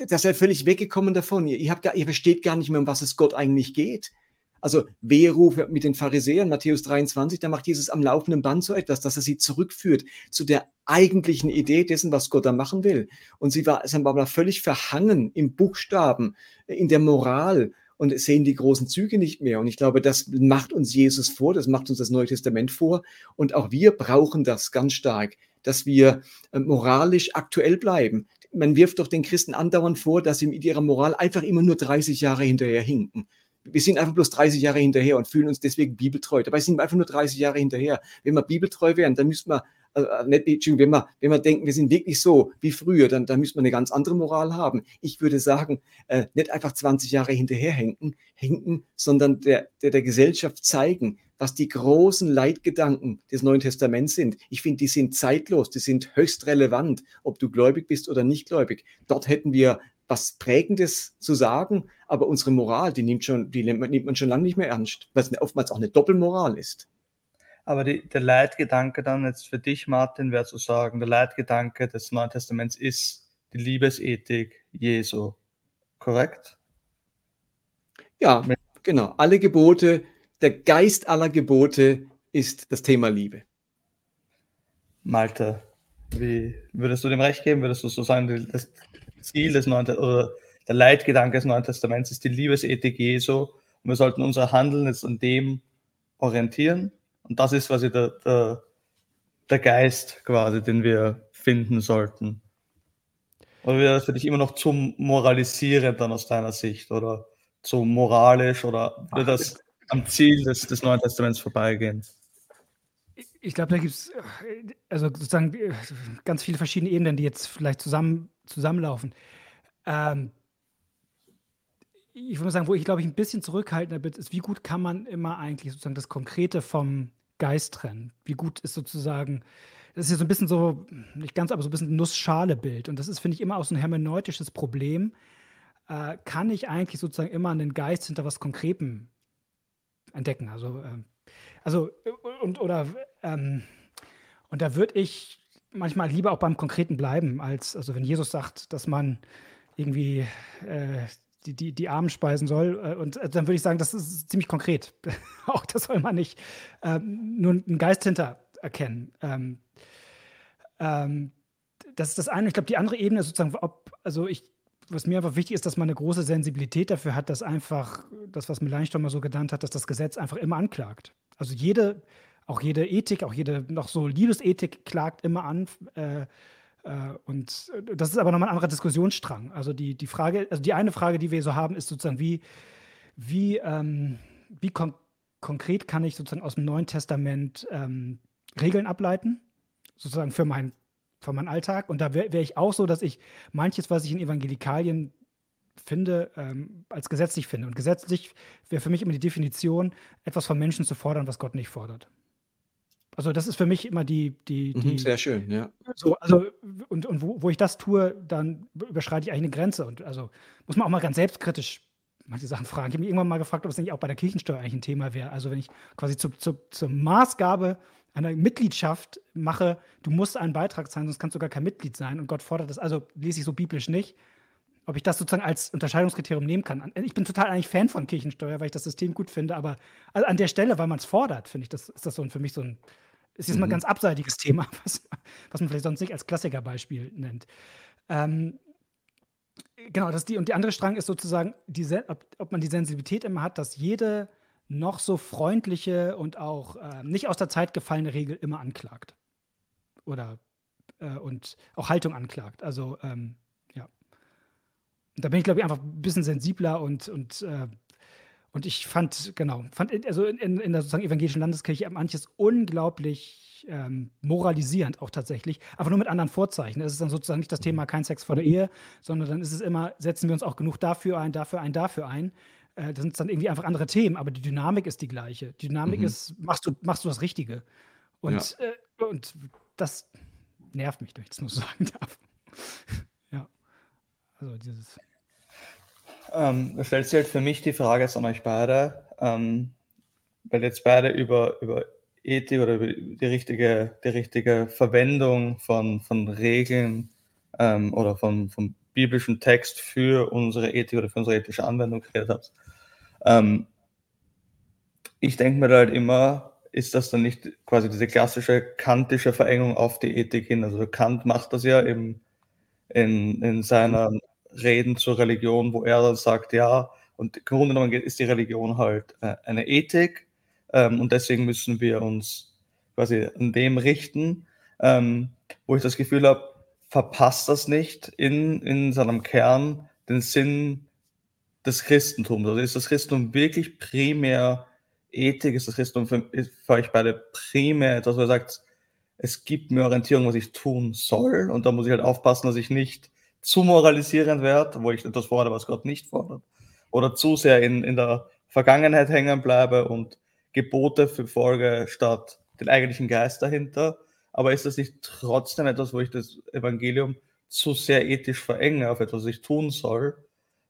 S3: dass er völlig weggekommen davon. Ihr, habt gar, ihr versteht gar nicht mehr, um was es Gott eigentlich geht. Also Weheruf mit den Pharisäern, Matthäus 23, da macht Jesus am laufenden Band so etwas, dass er sie zurückführt zu der eigentlichen Idee dessen, was Gott da machen will. Und sie war, sie war völlig verhangen im Buchstaben, in der Moral und sehen die großen Züge nicht mehr. Und ich glaube, das macht uns Jesus vor, das macht uns das Neue Testament vor. Und auch wir brauchen das ganz stark, dass wir äh, moralisch aktuell bleiben. Man wirft doch den Christen andauernd vor, dass sie mit ihrer Moral einfach immer nur 30 Jahre hinterher hinken wir sind einfach bloß 30 Jahre hinterher und fühlen uns deswegen bibeltreu. Dabei sind wir einfach nur 30 Jahre hinterher. Wenn wir bibeltreu wären, dann müssten wir, äh, nicht, wenn wir, wenn wir denken, wir sind wirklich so wie früher, dann, dann müssen wir eine ganz andere Moral haben. Ich würde sagen, äh, nicht einfach 20 Jahre hinterher hinken, hinken sondern der, der, der Gesellschaft zeigen, was die großen Leitgedanken des Neuen Testaments sind. Ich finde, die sind zeitlos, die sind höchst relevant, ob du gläubig bist oder nicht gläubig. Dort hätten wir was Prägendes zu sagen, aber unsere Moral, die nimmt, schon, die nimmt man schon lange nicht mehr ernst, weil es oftmals auch eine Doppelmoral ist.
S1: Aber die, der Leitgedanke dann jetzt für dich, Martin, wäre zu sagen, der Leitgedanke des Neuen Testaments ist die Liebesethik Jesu. Korrekt?
S3: Ja, genau. Alle Gebote, der Geist aller Gebote ist das Thema Liebe.
S1: Malte, wie würdest du dem recht geben? Würdest du so sagen, das, Ziel des Neuen oder der Leitgedanke des Neuen Testaments ist die Liebesethik Jesu. Und wir sollten unser Handeln jetzt an dem orientieren. Und das ist quasi der, der, der Geist quasi, den wir finden sollten. Oder wäre das für dich immer noch zum Moralisieren dann aus deiner Sicht oder zu moralisch oder würde das am Ziel des, des Neuen Testaments vorbeigehen?
S2: Ich glaube, da gibt es also sozusagen ganz viele verschiedene Ebenen, die jetzt vielleicht zusammen zusammenlaufen. Ähm, ich würde mal sagen, wo ich glaube ich ein bisschen zurückhaltender bin, ist, wie gut kann man immer eigentlich sozusagen das Konkrete vom Geist trennen? Wie gut ist sozusagen, das ist ja so ein bisschen so, nicht ganz, aber so ein bisschen Nussschale-Bild. Und das ist, finde ich, immer auch so ein hermeneutisches Problem. Äh, kann ich eigentlich sozusagen immer einen Geist hinter was Konkretem entdecken? Also, äh, also und oder ähm, und da würde ich manchmal lieber auch beim Konkreten bleiben, als also wenn Jesus sagt, dass man irgendwie äh, die, die, die Armen speisen soll. Äh, und äh, dann würde ich sagen, das ist ziemlich konkret. auch das soll man nicht ähm, nur einen Geist hinter erkennen. Ähm, ähm, das ist das eine. Ich glaube, die andere Ebene ist sozusagen, ob, also ich was mir einfach wichtig ist, dass man eine große Sensibilität dafür hat, dass einfach das, was Melanchthon mal so genannt hat, dass das Gesetz einfach immer anklagt. Also jede, auch jede Ethik, auch jede noch so Liebesethik klagt immer an. Äh, und das ist aber nochmal ein anderer Diskussionsstrang. Also die, die Frage, also die eine Frage, die wir so haben, ist sozusagen, wie, wie, ähm, wie kon konkret kann ich sozusagen aus dem Neuen Testament ähm, Regeln ableiten, sozusagen für mein von meinem Alltag. Und da wäre wär ich auch so, dass ich manches, was ich in Evangelikalien finde, ähm, als gesetzlich finde. Und gesetzlich wäre für mich immer die Definition, etwas von Menschen zu fordern, was Gott nicht fordert. Also das ist für mich immer die, die,
S3: Mhm,
S2: die
S3: sehr schön, ja.
S2: so, also, und, und wo, wo ich das tue, dann überschreite ich eigentlich eine Grenze. Und also muss man auch mal ganz selbstkritisch manche Sachen fragen. Ich habe mich irgendwann mal gefragt, ob es nicht auch bei der Kirchensteuer eigentlich ein Thema wäre. Also wenn ich quasi zu, zu, zur Maßgabe einer Mitgliedschaft mache, du musst einen Beitrag zahlen, sonst kannst du gar kein Mitglied sein und Gott fordert das, also lese ich so biblisch nicht, ob ich das sozusagen als Unterscheidungskriterium nehmen kann. Ich bin total eigentlich Fan von Kirchensteuer, weil ich das System gut finde, aber also an der Stelle, weil man es fordert, finde ich, das ist das so für mich so ein, ist jetzt mal ein
S3: Mhm.
S2: ganz abseitiges Thema, was, was man vielleicht sonst nicht als Klassikerbeispiel nennt. Ähm, genau, das die, und die andere Strang ist sozusagen, die, ob, ob man die Sensibilität immer hat, dass jede noch so freundliche und auch äh, nicht aus der Zeit gefallene Regel immer anklagt. Oder äh, und auch Haltung anklagt. Also, ähm, da bin ich, glaube ich, einfach ein bisschen sensibler und, und, äh, und ich fand, genau, fand in- also in, in, in der sozusagen evangelischen Landeskirche manches unglaublich ähm, moralisierend auch tatsächlich, aber nur mit anderen Vorzeichen. Es ist dann sozusagen nicht das Thema kein Sex vor der Ehe, sondern dann ist es immer, setzen wir uns auch genug dafür ein, dafür ein, dafür ein. Äh, das sind dann irgendwie einfach andere Themen, aber die Dynamik ist die gleiche. Die Dynamik
S3: Mhm.
S2: ist, machst du, machst du das Richtige. Und, äh, und das nervt mich, wenn ich das nur so sagen darf. Also dieses.
S1: Ähm, da stellt sich halt für mich die Frage an euch beide, ähm, weil jetzt beide über, über Ethik oder über die richtige, die richtige Verwendung von, von Regeln ähm, oder von, vom biblischen Text für unsere Ethik oder für unsere ethische Anwendung geredet habt. Ähm, ich denke mir da halt immer, ist das dann nicht quasi diese klassische kantische Verengung auf die Ethik hin? Also Kant macht das ja im, in, in seinen Reden zur Religion, wo er dann sagt, ja, und im Grunde genommen ist die Religion halt äh, eine Ethik ähm, und deswegen müssen wir uns quasi an dem richten, ähm, wo ich das Gefühl habe, verpasst das nicht in, in seinem Kern den Sinn des Christentums. Also ist das Christentum wirklich primär Ethik? Ist das Christentum für, für euch beide primär etwas, wo ihr sagt, es gibt mir Orientierung, was ich tun soll und da muss ich halt aufpassen, dass ich nicht zu moralisierend werde, wo ich etwas fordere, was Gott nicht fordert, oder zu sehr in, in der Vergangenheit hängen bleibe und Gebote verfolge statt den eigentlichen Geist dahinter. Aber ist das nicht trotzdem etwas, wo ich das Evangelium zu sehr ethisch verenge auf etwas, was ich tun soll?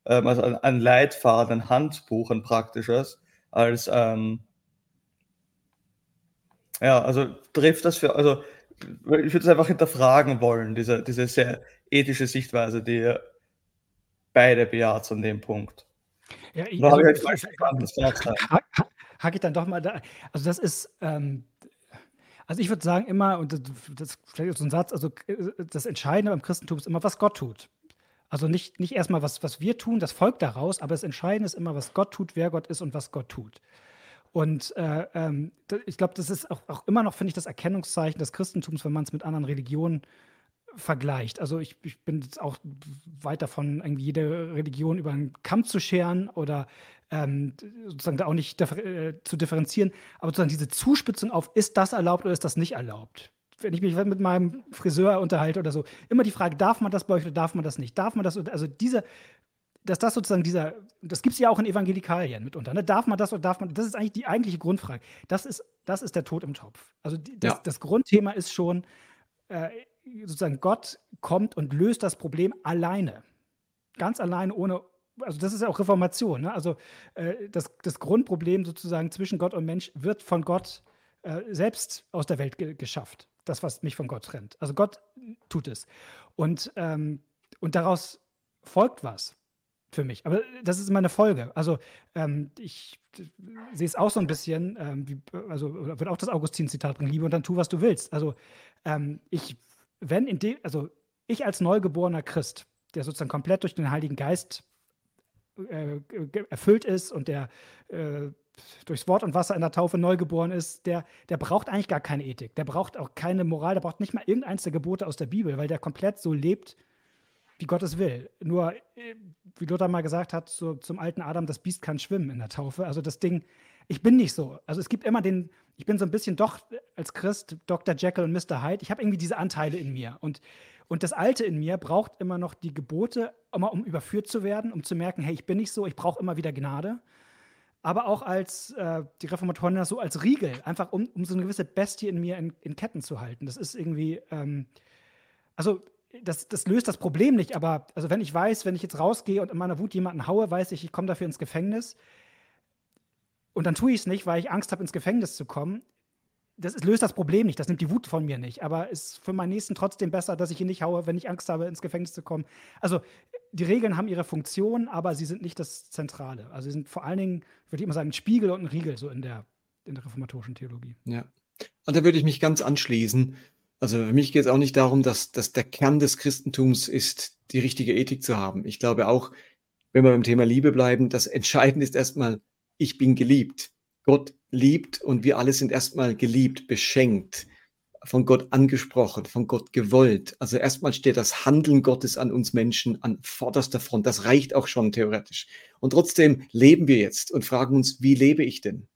S1: Ähm, also ein, ein Leitfaden, ein Handbuch, ein praktisches, als ähm, ja, also trifft das für, also ich würde es einfach hinterfragen wollen, diese, diese sehr ethische Sichtweise, die ihr beide bejaht an dem Punkt.
S2: Ja, ich,
S1: Da habe ich halt
S2: also,
S1: sein.
S2: ha- hake ich dann doch mal da. Also das ist, ähm, also ich würde sagen immer, und das, das vielleicht ist so ein Satz, also äh, das Entscheidende beim Christentum ist immer, was Gott tut. Also nicht, nicht erstmal, was, was wir tun, das folgt daraus, aber das Entscheidende ist immer, was Gott tut, wer Gott ist und was Gott tut. Und äh, ähm, ich glaube, das ist auch, auch immer noch, finde ich, das Erkennungszeichen des Christentums, wenn man es mit anderen Religionen vergleicht. Also ich, ich bin jetzt auch weit davon, irgendwie jede Religion über einen Kamm zu scheren oder ähm, sozusagen da auch nicht äh, zu differenzieren, aber sozusagen diese Zuspitzung auf, ist das erlaubt oder ist das nicht erlaubt? Wenn ich mich mit meinem Friseur unterhalte oder so, immer die Frage, darf man das bei euch oder darf man das nicht? Darf man das? Also diese, dass das sozusagen dieser, das gibt es ja auch in Evangelikalien mitunter, ne? Darf man das oder darf man, das ist eigentlich die eigentliche Grundfrage. Das ist, das ist der Tod im Topf. Also die, das,
S3: Ja.
S2: das Grundthema ist schon, äh, sozusagen Gott kommt und löst das Problem alleine. Ganz alleine, ohne, also das ist ja auch Reformation. Ne? Also äh, das, das Grundproblem sozusagen zwischen Gott und Mensch wird von Gott äh, selbst aus der Welt ge geschafft. Das, was mich von Gott trennt. Also Gott tut es. Und, ähm, und daraus folgt was für mich. Aber das ist immer eine Folge. Also ähm, ich äh, sehe es auch so ein bisschen, ähm, wie, also würde auch das Augustin-Zitat bringen, liebe und dann tu, was du willst. Also ähm, ich, wenn in dem, also ich als neugeborener Christ der sozusagen komplett durch den Heiligen Geist äh, erfüllt ist und der äh, durchs Wort und Wasser in der Taufe neugeboren ist, der, der braucht eigentlich gar keine Ethik. Der braucht auch keine Moral, der braucht nicht mal irgendeins der Gebote aus der Bibel, weil der komplett so lebt, wie Gott es will. Nur, äh, wie Luther mal gesagt hat, so, zum alten Adam, das Biest kann schwimmen in der Taufe. Also das Ding, ich bin nicht so. Also es gibt immer den, ich bin so ein bisschen doch als Christ Dr. Jekyll und Mr. Hyde. Ich habe irgendwie diese Anteile in mir. Und, und das Alte in mir braucht immer noch die Gebote, immer um überführt zu werden, um zu merken, hey, ich bin nicht so, ich brauche immer wieder Gnade aber auch als äh, die Reformatoren das so als Riegel, einfach um, um so eine gewisse Bestie in mir in, in Ketten zu halten. Das ist irgendwie, ähm, also das, das, löst das Problem nicht, aber also wenn ich weiß, wenn ich jetzt rausgehe und in meiner Wut jemanden haue, weiß ich, ich komme dafür ins Gefängnis und dann tue ich es nicht, weil ich Angst habe, ins Gefängnis zu kommen. Das ist, löst das Problem nicht, das nimmt die Wut von mir nicht, aber ist für meinen Nächsten trotzdem besser, dass ich ihn nicht haue, wenn ich Angst habe, ins Gefängnis zu kommen. Also die Regeln haben ihre Funktion, aber sie sind nicht das Zentrale. Also sie sind vor allen Dingen, würde ich immer sagen, ein Spiegel und ein Riegel so in der, in der reformatorischen Theologie.
S3: Ja. Und da würde ich mich ganz anschließen. Also für mich geht es auch nicht darum, dass, dass der Kern des Christentums ist, die richtige Ethik zu haben. Ich glaube auch, wenn wir beim Thema Liebe bleiben, das Entscheidende ist erstmal, ich bin geliebt. Gott liebt und wir alle sind erstmal geliebt, beschenkt von Gott angesprochen, von Gott gewollt. Also erstmal steht das Handeln Gottes an uns Menschen an vorderster Front. Das reicht auch schon theoretisch. Und trotzdem leben wir jetzt und fragen uns, wie lebe ich denn?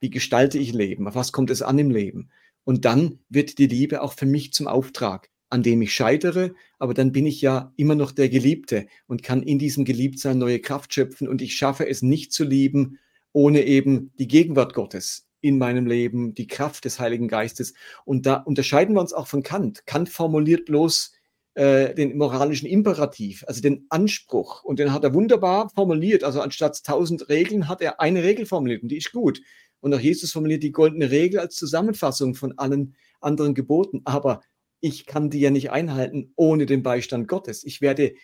S3: Wie gestalte ich Leben? Auf was kommt es an im Leben? Und dann wird die Liebe auch für mich zum Auftrag, an dem ich scheitere, aber dann bin ich ja immer noch der Geliebte und kann in diesem Geliebtsein neue Kraft schöpfen und ich schaffe es nicht zu lieben, ohne eben die Gegenwart Gottes, in meinem Leben, die Kraft des Heiligen Geistes. Und da unterscheiden wir uns auch von Kant. Kant formuliert bloß äh, den moralischen Imperativ, also den Anspruch. Und den hat er wunderbar formuliert. Also anstatt tausend Regeln hat er eine Regel formuliert und die ist gut. Und auch Jesus formuliert die goldene Regel als Zusammenfassung von allen anderen Geboten. Aber ich kann die ja nicht einhalten ohne den Beistand Gottes. Ich werde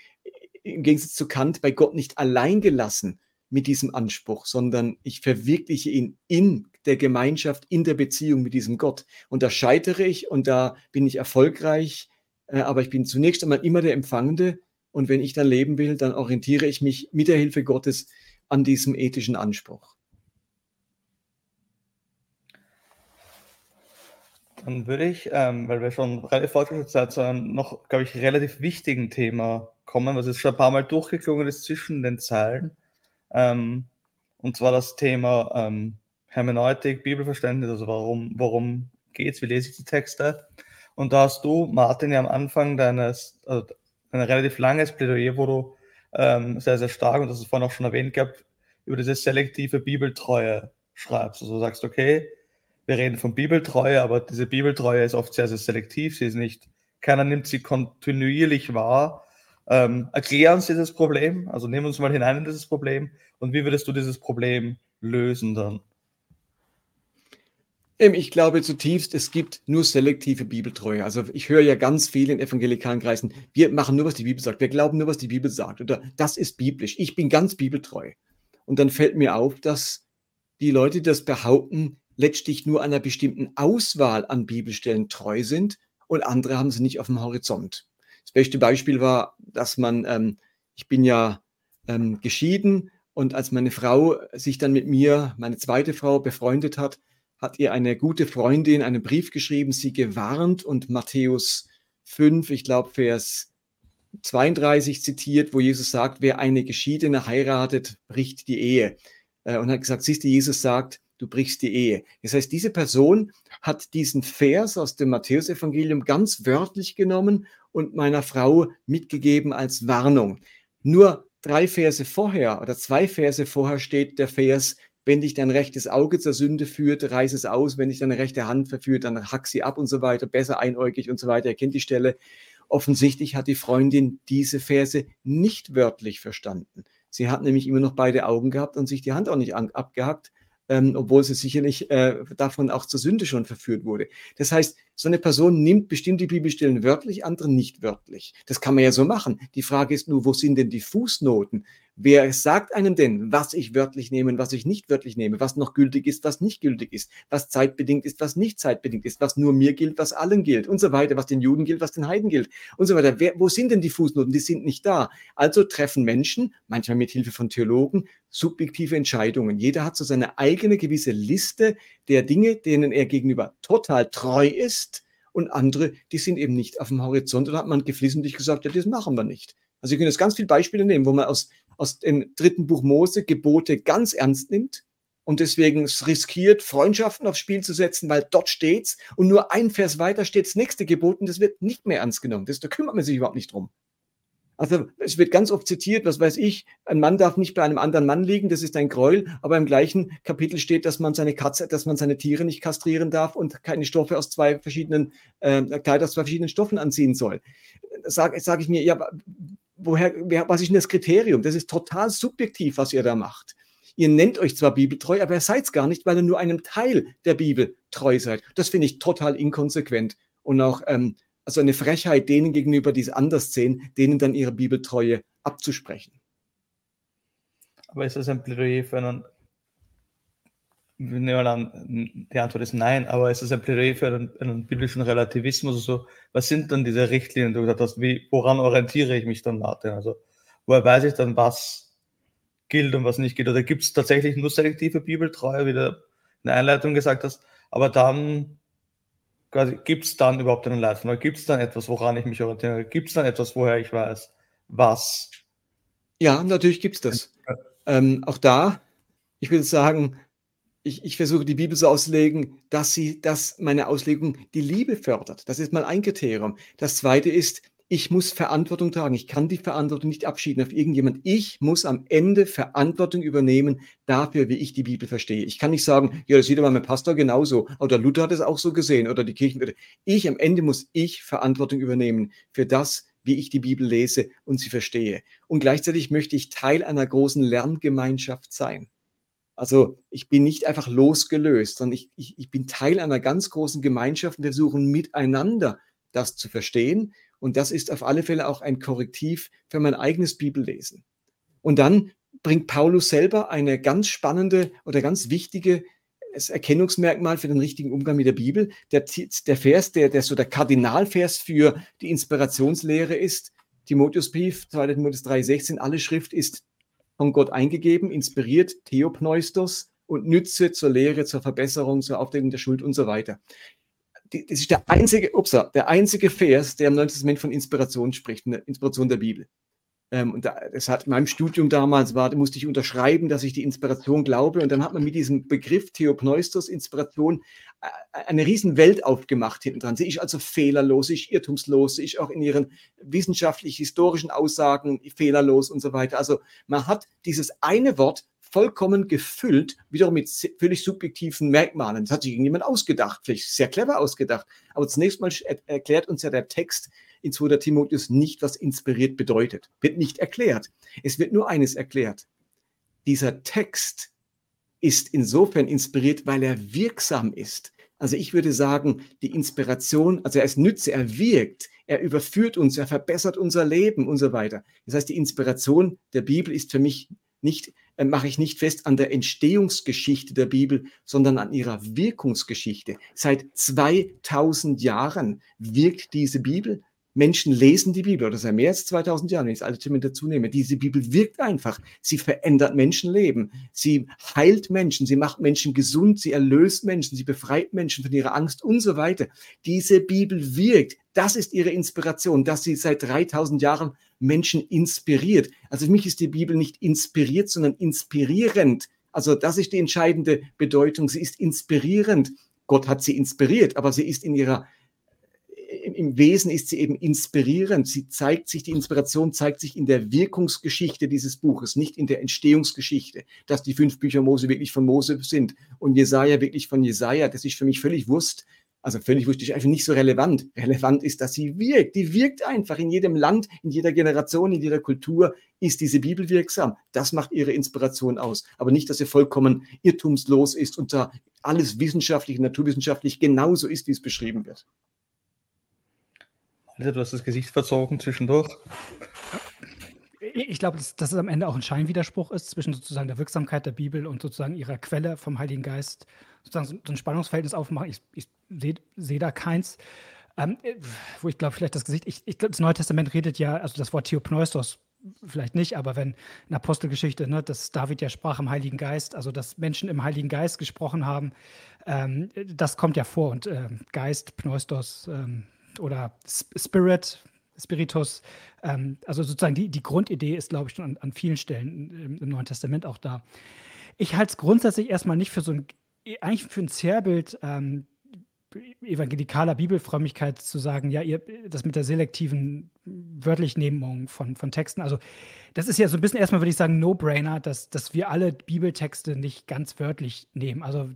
S3: im Gegensatz zu Kant bei Gott nicht allein gelassen mit diesem Anspruch, sondern ich verwirkliche ihn in der Gemeinschaft, in der Beziehung mit diesem Gott. Und da scheitere ich und da bin ich erfolgreich, äh, aber ich bin zunächst einmal immer der Empfangende. Und wenn ich dann leben will, dann orientiere ich mich mit der Hilfe Gottes an diesem ethischen Anspruch.
S1: Dann würde ich, ähm, weil wir schon relativ fortgeschritten sind, zu einem noch, glaube ich, relativ wichtigen Thema kommen, was jetzt schon ein paar Mal durchgeklungen ist zwischen den Zeilen. Ähm, und zwar das Thema ähm, Hermeneutik, Bibelverständnis, also warum, warum geht es, wie lese ich die Texte. Und da hast du, Martin, ja am Anfang deines, also ein relativ langes Plädoyer, wo du ähm, sehr, sehr stark, und das ist vorhin auch schon erwähnt gehabt, über diese selektive Bibeltreue schreibst. Also sagst, okay, wir reden von Bibeltreue, aber diese Bibeltreue ist oft sehr, sehr selektiv. Sie ist nicht, keiner nimmt sie kontinuierlich wahr. Ähm, erklär uns dieses Problem, also nehmen uns mal hinein in dieses Problem und wie würdest du dieses Problem lösen dann?
S3: Ähm, ich glaube zutiefst, es gibt nur selektive Bibeltreue. Also ich höre ja ganz viel in evangelikalen Kreisen, wir machen nur, was die Bibel sagt, wir glauben nur, was die Bibel sagt. Oder das ist biblisch. Ich bin ganz bibeltreu. Und dann fällt mir auf, dass die Leute, die das behaupten, letztlich nur einer bestimmten Auswahl an Bibelstellen treu sind und andere haben sie nicht auf dem Horizont. Das beste Beispiel war, dass man, ähm, ich bin ja ähm, geschieden und als meine Frau sich dann mit mir, meine zweite Frau, befreundet hat, hat ihr eine gute Freundin einen Brief geschrieben, sie gewarnt und Matthäus 5, ich glaube Vers 32 zitiert, wo Jesus sagt, wer eine Geschiedene heiratet, bricht die Ehe. Äh, und hat gesagt, siehst du, Jesus sagt, du brichst die Ehe. Das heißt, diese Person hat diesen Vers aus dem Matthäusevangelium ganz wörtlich genommen und meiner Frau mitgegeben als Warnung. Nur drei Verse vorher oder zwei Verse vorher steht der Vers, wenn dich dein rechtes Auge zur Sünde führt, reiß es aus. Wenn dich deine rechte Hand verführt, dann hack sie ab und so weiter. Besser einäugig und so weiter. Er kennt die Stelle. Offensichtlich hat die Freundin diese Verse nicht wörtlich verstanden. Sie hat nämlich immer noch beide Augen gehabt und sich die Hand auch nicht abgehackt, ähm, obwohl sie sicherlich äh, davon auch zur Sünde schon verführt wurde. Das heißt, So eine Person nimmt bestimmte Bibelstellen wörtlich, andere nicht wörtlich. Das kann man ja so machen. Die Frage ist nur, wo sind denn die Fußnoten? Wer sagt einem denn, was ich wörtlich nehme und was ich nicht wörtlich nehme, was noch gültig ist, was nicht gültig ist, was zeitbedingt ist, was nicht zeitbedingt ist, was nur mir gilt, was allen gilt und so weiter, was den Juden gilt, was den Heiden gilt und so weiter. Wer, wo sind denn die Fußnoten? Die sind nicht da. Also treffen Menschen, manchmal mit Hilfe von Theologen, subjektive Entscheidungen. Jeder hat so seine eigene gewisse Liste der Dinge, denen er gegenüber total treu ist und andere, die sind eben nicht auf dem Horizont und hat man geflissentlich gesagt, ja, das machen wir nicht. Also wir können jetzt ganz viele Beispiele nehmen, wo man aus aus dem dritten Buch Mose Gebote ganz ernst nimmt und deswegen riskiert, Freundschaften aufs Spiel zu setzen, weil dort steht's und nur ein Vers weiter steht das nächste Gebot und das wird nicht mehr ernst genommen. Das, da kümmert man sich überhaupt nicht drum. Also es wird ganz oft zitiert, was weiß ich, ein Mann darf nicht bei einem anderen Mann liegen, das ist ein Gräuel, aber im gleichen Kapitel steht, dass man seine Katze, dass man seine Tiere nicht kastrieren darf und keine Stoffe aus zwei verschiedenen, äh, Kleider aus zwei verschiedenen Stoffen anziehen soll. Sage sag ich mir, ja, woher, wer, was ist denn das Kriterium? Das ist total subjektiv, was ihr da macht. Ihr nennt euch zwar bibeltreu, aber ihr seid es gar nicht, weil ihr nur einem Teil der Bibel treu seid. Das finde ich total inkonsequent und auch ähm, also eine Frechheit denen gegenüber, die es anders sehen, denen dann ihre Bibeltreue abzusprechen.
S1: Aber ist das ein Plädoyer für einen die Antwort ist nein, aber ist ein Plädoyer für einen, einen, biblischen Relativismus. Also, was sind dann diese Richtlinien, du gesagt hast, wie, woran orientiere ich mich dann, Martin? Also, woher weiß ich dann, was gilt und was nicht gilt? Oder gibt es tatsächlich nur selektive Bibeltreue, wie du in der Einleitung gesagt hast, aber dann gibt es dann überhaupt einen? Oder gibt es dann etwas, woran ich mich orientiere? Gibt es dann etwas, woher ich weiß, was?
S3: Ja, natürlich gibt es das. Ähm, auch da, ich würde sagen, ich, ich versuche die Bibel so auszulegen, dass sie, dass meine Auslegung die Liebe fördert. Das ist mal ein Kriterium. Das zweite ist, ich muss Verantwortung tragen. Ich kann die Verantwortung nicht abschieden auf irgendjemand. Ich muss am Ende Verantwortung übernehmen dafür, wie ich die Bibel verstehe. Ich kann nicht sagen, ja, das sieht aber mein Pastor genauso. Oder Luther hat es auch so gesehen. Oder die Kirchen. Ich, am Ende muss ich Verantwortung übernehmen für das, wie ich die Bibel lese und sie verstehe. Und gleichzeitig möchte ich Teil einer großen Lerngemeinschaft sein. Also ich bin nicht einfach losgelöst, sondern ich, ich, ich bin Teil einer ganz großen Gemeinschaft und wir versuchen miteinander das zu verstehen. Und das ist auf alle Fälle auch ein Korrektiv für mein eigenes Bibellesen. Und dann bringt Paulus selber eine ganz spannende oder ganz wichtige Erkennungsmerkmal für den richtigen Umgang mit der Bibel. Der, der Vers, der, der so der Kardinalvers für die Inspirationslehre ist, Timotheusbrief, 2. Timotheus 3,16, alle Schrift ist von Gott eingegeben, inspiriert, Theopneustos und nütze zur Lehre, zur Verbesserung, zur Aufdeckung der Schuld und so weiter. Das ist der einzige, upsa, der einzige Vers, der im Neuen Testament von Inspiration spricht, eine Inspiration der Bibel. Ähm, und das hat in meinem Studium damals war, musste ich unterschreiben, dass ich die Inspiration glaube. Und dann hat man mit diesem Begriff Theopneustos, Inspiration, äh, eine riesen Welt aufgemacht hinten dran. Sie ist also fehlerlos, sie ist irrtumslos, sie ist auch in ihren wissenschaftlich-historischen Aussagen fehlerlos und so weiter. Also man hat dieses eine Wort vollkommen gefüllt, wiederum mit völlig subjektiven Merkmalen. Das hat sich irgendjemand ausgedacht, vielleicht sehr clever ausgedacht. Aber zunächst mal erklärt uns ja der Text, in 2. Timotheus nicht, was inspiriert bedeutet. Wird nicht erklärt. Es wird nur eines erklärt. Dieser Text ist insofern inspiriert, weil er wirksam ist. Also ich würde sagen, die Inspiration, also er ist Nütze, er wirkt, er überführt uns, er verbessert unser Leben und so weiter. Das heißt, die Inspiration der Bibel ist für mich nicht, mache ich nicht fest an der Entstehungsgeschichte der Bibel, sondern an ihrer Wirkungsgeschichte. Seit 2000 Jahren wirkt diese Bibel Menschen lesen die Bibel, oder seit mehr als 2000 Jahren, wenn ich das Alte Testament dazu nehme. Diese Bibel wirkt einfach. Sie verändert Menschenleben. Sie heilt Menschen. Sie macht Menschen gesund. Sie erlöst Menschen. Sie befreit Menschen von ihrer Angst und so weiter. Diese Bibel wirkt. Das ist ihre Inspiration, dass sie seit 3000 Jahren Menschen inspiriert. Also für mich ist die Bibel nicht inspiriert, sondern inspirierend. Also das ist die entscheidende Bedeutung. Sie ist inspirierend. Gott hat sie inspiriert, aber sie ist in ihrer im Wesen ist sie eben inspirierend. Sie zeigt sich, die Inspiration zeigt sich in der Wirkungsgeschichte dieses Buches, nicht in der Entstehungsgeschichte, dass die fünf Bücher Mose wirklich von Mose sind und Jesaja wirklich von Jesaja. Das ist für mich völlig Wurst. Also völlig wurscht, ist einfach nicht so relevant. Relevant ist, dass sie wirkt. Die wirkt einfach in jedem Land, in jeder Generation, in jeder Kultur ist diese Bibel wirksam. Das macht ihre Inspiration aus. Aber nicht, dass sie vollkommen irrtumslos ist und da alles wissenschaftlich, naturwissenschaftlich genauso ist, wie es beschrieben wird.
S1: Du hast das Gesicht verzogen zwischendurch.
S2: Ich glaube, dass, dass es am Ende auch ein Scheinwiderspruch ist zwischen sozusagen der Wirksamkeit der Bibel und sozusagen ihrer Quelle vom Heiligen Geist, sozusagen so ein Spannungsverhältnis aufmachen. Ich, ich sehe seh da keins. Ähm, wo ich glaube, vielleicht das Gesicht, ich, ich glaube, das Neue Testament redet ja, also das Wort Theopneustos vielleicht nicht, aber wenn in Apostelgeschichte, ne, dass David ja sprach im Heiligen Geist, also dass Menschen im Heiligen Geist gesprochen haben, ähm, das kommt ja vor und äh, Geist, Pneustos ähm, oder Spirit, Spiritus. Ähm, also sozusagen die, die Grundidee ist, glaube ich, schon an, an vielen Stellen im, im, Neuen Testament auch da. Ich halte es grundsätzlich erstmal nicht für so ein, eigentlich für ein Zerrbild ähm, evangelikaler Bibelfrömmigkeit zu sagen, ja, ihr, das mit der selektiven Wörtlichnehmung von, von Texten, also das ist ja so ein bisschen erstmal, würde ich sagen, No-Brainer, dass, dass wir alle Bibeltexte nicht ganz wörtlich nehmen. Also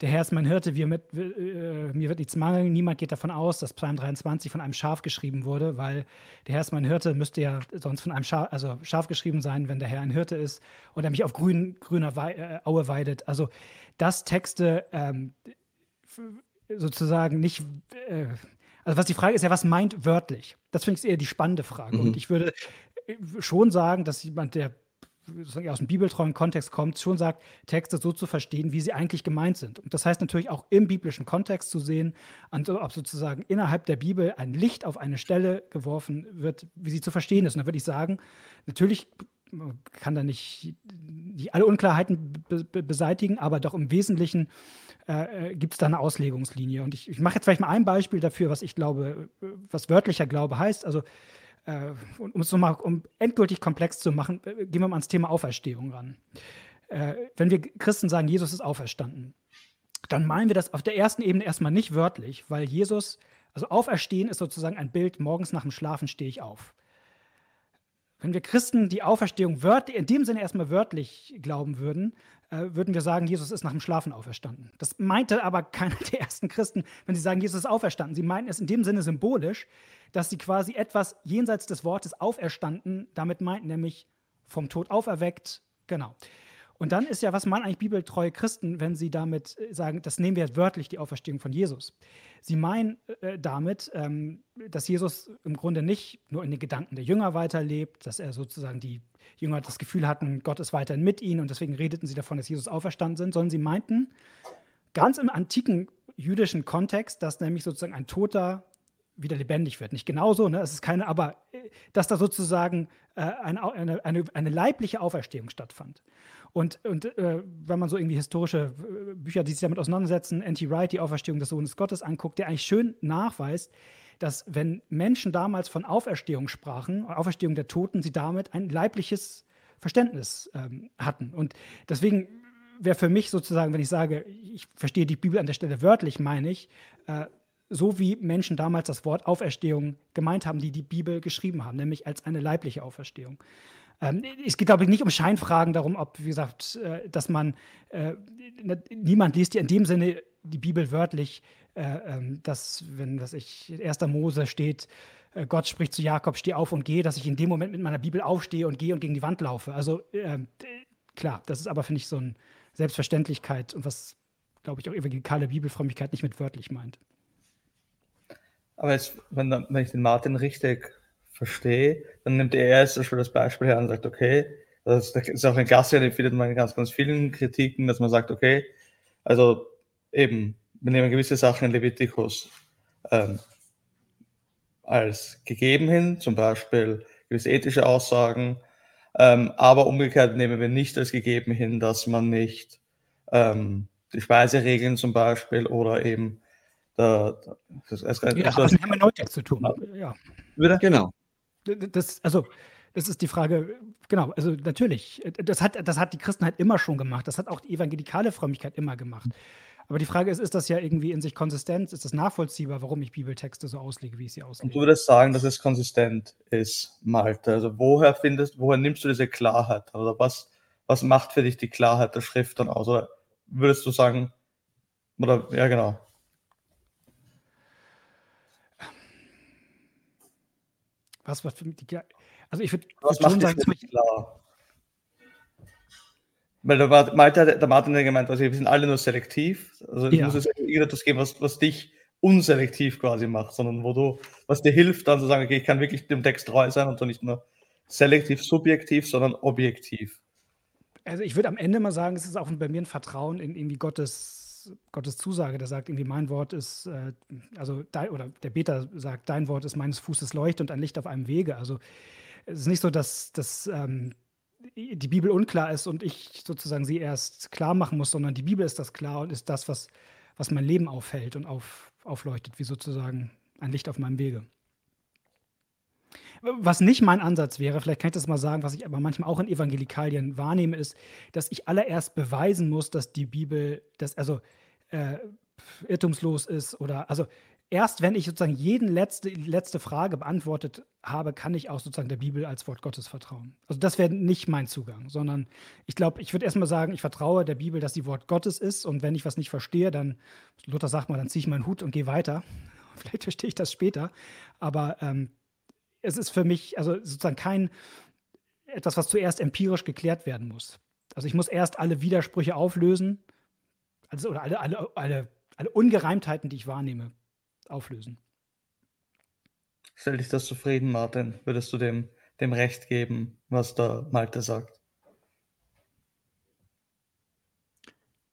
S2: der Herr ist mein Hirte, wir mit, äh, mir wird nichts mangeln. Niemand geht davon aus, dass Psalm 23 von einem Schaf geschrieben wurde, weil der Herr ist mein Hirte müsste ja sonst von einem Schaf, also Schaf geschrieben sein, wenn der Herr ein Hirte ist und er mich auf grün, grüner Wei äh, Aue weidet. Also dass Texte ähm, sozusagen nicht. Äh, also was die Frage ist ja, was meint wörtlich? Das finde ich eher die spannende Frage. Mhm. Und ich würde äh, schon sagen, dass jemand, der aus dem bibeltreuen Kontext kommt, schon sagt, Texte so zu verstehen, wie sie eigentlich gemeint sind. Und das heißt natürlich auch im biblischen Kontext zu sehen, ob sozusagen innerhalb der Bibel ein Licht auf eine Stelle geworfen wird, wie sie zu verstehen ist. Und da würde ich sagen, natürlich kann da nicht, nicht alle Unklarheiten be beseitigen, aber doch im Wesentlichen äh, äh gibt es da eine Auslegungslinie. Und ich, ich mache jetzt vielleicht mal ein Beispiel dafür, was ich glaube, was wörtlicher Glaube heißt. Also, äh, um es nochmal, um endgültig komplex zu machen, äh, gehen wir mal ans Thema Auferstehung ran. Äh, wenn wir Christen sagen, Jesus ist auferstanden, dann meinen wir das auf der ersten Ebene erstmal nicht wörtlich, weil Jesus, also Auferstehen ist sozusagen ein Bild, morgens nach dem Schlafen stehe ich auf. Wenn wir Christen die Auferstehung wörtlich, in dem Sinne erstmal wörtlich glauben würden, äh, würden wir sagen, Jesus ist nach dem Schlafen auferstanden. Das meinte aber keiner der ersten Christen, wenn sie sagen, Jesus ist auferstanden. Sie meinten es in dem Sinne symbolisch, dass sie quasi etwas jenseits des Wortes auferstanden damit meinten, nämlich vom Tod auferweckt. Genau. Und dann ist ja, was meinen eigentlich bibeltreue Christen, wenn sie damit äh, sagen, das nehmen wir wörtlich, die Auferstehung von Jesus. Sie meinen äh, damit, ähm, dass Jesus im Grunde nicht nur in den Gedanken der Jünger weiterlebt, dass er sozusagen die Jünger das Gefühl hatten, Gott ist weiterhin mit ihnen und deswegen redeten sie davon, dass Jesus auferstanden sind, sondern sie meinten ganz im antiken jüdischen Kontext, dass nämlich sozusagen ein Toter wieder lebendig wird. Nicht genauso, ne? es ist keine, aber äh, dass da sozusagen äh, eine, eine, eine, leibliche Auferstehung stattfand. Und, und äh, wenn man so irgendwie historische äh, Bücher, die sich damit auseinandersetzen, N.T. Wright, die Auferstehung des Sohnes Gottes anguckt, der eigentlich schön nachweist, dass wenn Menschen damals von Auferstehung sprachen, Auferstehung der Toten, sie damit ein leibliches Verständnis ähm, hatten. Und deswegen wäre für mich sozusagen, wenn ich sage, ich verstehe die Bibel an der Stelle wörtlich, meine ich, äh, so wie Menschen damals das Wort Auferstehung gemeint haben, die die Bibel geschrieben haben, nämlich als eine leibliche Auferstehung. Ähm, es geht, glaube ich, nicht um Scheinfragen darum, ob, wie gesagt, äh, dass man, äh, niemand liest ja in dem Sinne die Bibel wörtlich, äh, ähm, dass, wenn, was ich, 1. Mose steht, Gott spricht zu Jakob, steh auf und geh, dass ich in dem Moment mit meiner Bibel aufstehe und gehe und gegen die Wand laufe. Also ähm, klar, das ist aber, finde ich, so eine Selbstverständlichkeit und was, glaube ich, auch evangelikale Bibelfrömmigkeit nicht mit wörtlich meint.
S1: Aber jetzt, wenn, wenn ich den Martin richtig verstehe, dann nimmt er erst schon das Beispiel her und sagt, okay, das ist auch ein Klassiker, den findet man in ganz, ganz vielen Kritiken, dass man sagt, okay, also eben, wir nehmen gewisse Sachen in Leviticus ähm, als gegeben hin, zum Beispiel gewisse ethische Aussagen, ähm, aber umgekehrt nehmen wir nicht als gegeben hin, dass man nicht ähm, die Speiseregeln zum Beispiel oder eben
S2: der, das, das, das, ja, das, haben wir Neutext zu tun. Ja. Wieder? Genau das, also, das ist die Frage, genau, also natürlich, das hat, das hat die Christenheit immer schon gemacht, das hat auch die evangelikale Frömmigkeit immer gemacht. Aber die Frage ist, ist das ja irgendwie in sich konsistent? Ist das nachvollziehbar, warum ich Bibeltexte so auslege, wie ich sie auslege?
S1: Und du würdest sagen, dass es konsistent ist, Malte. Also woher findest, woher nimmst du diese Klarheit? Oder was, was macht für dich die Klarheit der Schrift dann aus? Oder würdest du sagen, oder ja genau.
S2: Was, was die, also ich würde würd schon sagen, klar.
S1: Weil der, Malte, der Martin hat gemeint, also wir sind alle nur selektiv. Also ja. muss es irgendetwas geben, was, was dich unselektiv quasi macht, sondern wo du, was dir hilft, dann zu sagen, okay, ich kann wirklich dem Text treu sein und so nicht nur selektiv subjektiv, sondern objektiv.
S2: Also ich würde am Ende mal sagen, es ist auch bei mir ein Vertrauen in irgendwie Gottes, Gottes Zusage, der sagt irgendwie, mein Wort ist, äh, also dein, oder der Beter sagt, dein Wort ist meines Fußes Leucht und ein Licht auf einem Wege. Also es ist nicht so, dass, dass ähm, die Bibel unklar ist und ich sozusagen sie erst klar machen muss, sondern die Bibel ist das klar und ist das, was, was mein Leben aufhält und auf, aufleuchtet, wie sozusagen ein Licht auf meinem Wege. Was nicht mein Ansatz wäre, vielleicht kann ich das mal sagen, was ich aber manchmal auch in Evangelikalien wahrnehme, ist, dass ich allererst beweisen muss, dass die Bibel, dass also äh, irrtumslos ist oder also erst wenn ich sozusagen jeden letzte, letzte Frage beantwortet habe, kann ich auch sozusagen der Bibel als Wort Gottes vertrauen. Also das wäre nicht mein Zugang, sondern ich glaube, ich würde erstmal sagen, ich vertraue der Bibel, dass sie Wort Gottes ist und wenn ich was nicht verstehe, dann, Luther sagt mal, dann ziehe ich meinen Hut und gehe weiter. Vielleicht verstehe ich das später, aber ähm, es ist für mich also sozusagen kein etwas, was zuerst empirisch geklärt werden muss. Also ich muss erst alle Widersprüche auflösen, also oder alle, alle, alle, alle Ungereimtheiten, die ich wahrnehme, auflösen.
S1: Stell dich das zufrieden, Martin? Würdest du dem, dem Recht geben, was der Malte sagt?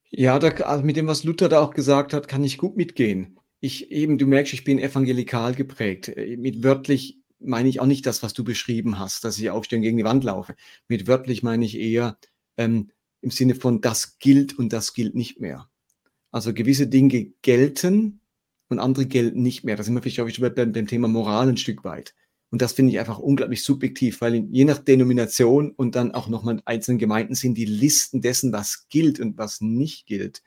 S3: Ja, da, also mit dem, was Luther da auch gesagt hat, kann ich gut mitgehen. Ich eben, du merkst, ich bin evangelikal geprägt. Äh, mit wörtlich meine ich auch nicht das, was du beschrieben hast, dass ich aufstehen gegen die Wand laufe. Mit wörtlich meine ich eher ähm, im Sinne von, das gilt und das gilt nicht mehr. Also gewisse Dinge gelten und andere gelten nicht mehr. Da sind wir vielleicht auch beim, beim Thema Moral ein Stück weit. Und das finde ich einfach unglaublich subjektiv, weil je nach Denomination und dann auch nochmal einzelnen Gemeinden sind die Listen dessen, was gilt und was nicht gilt,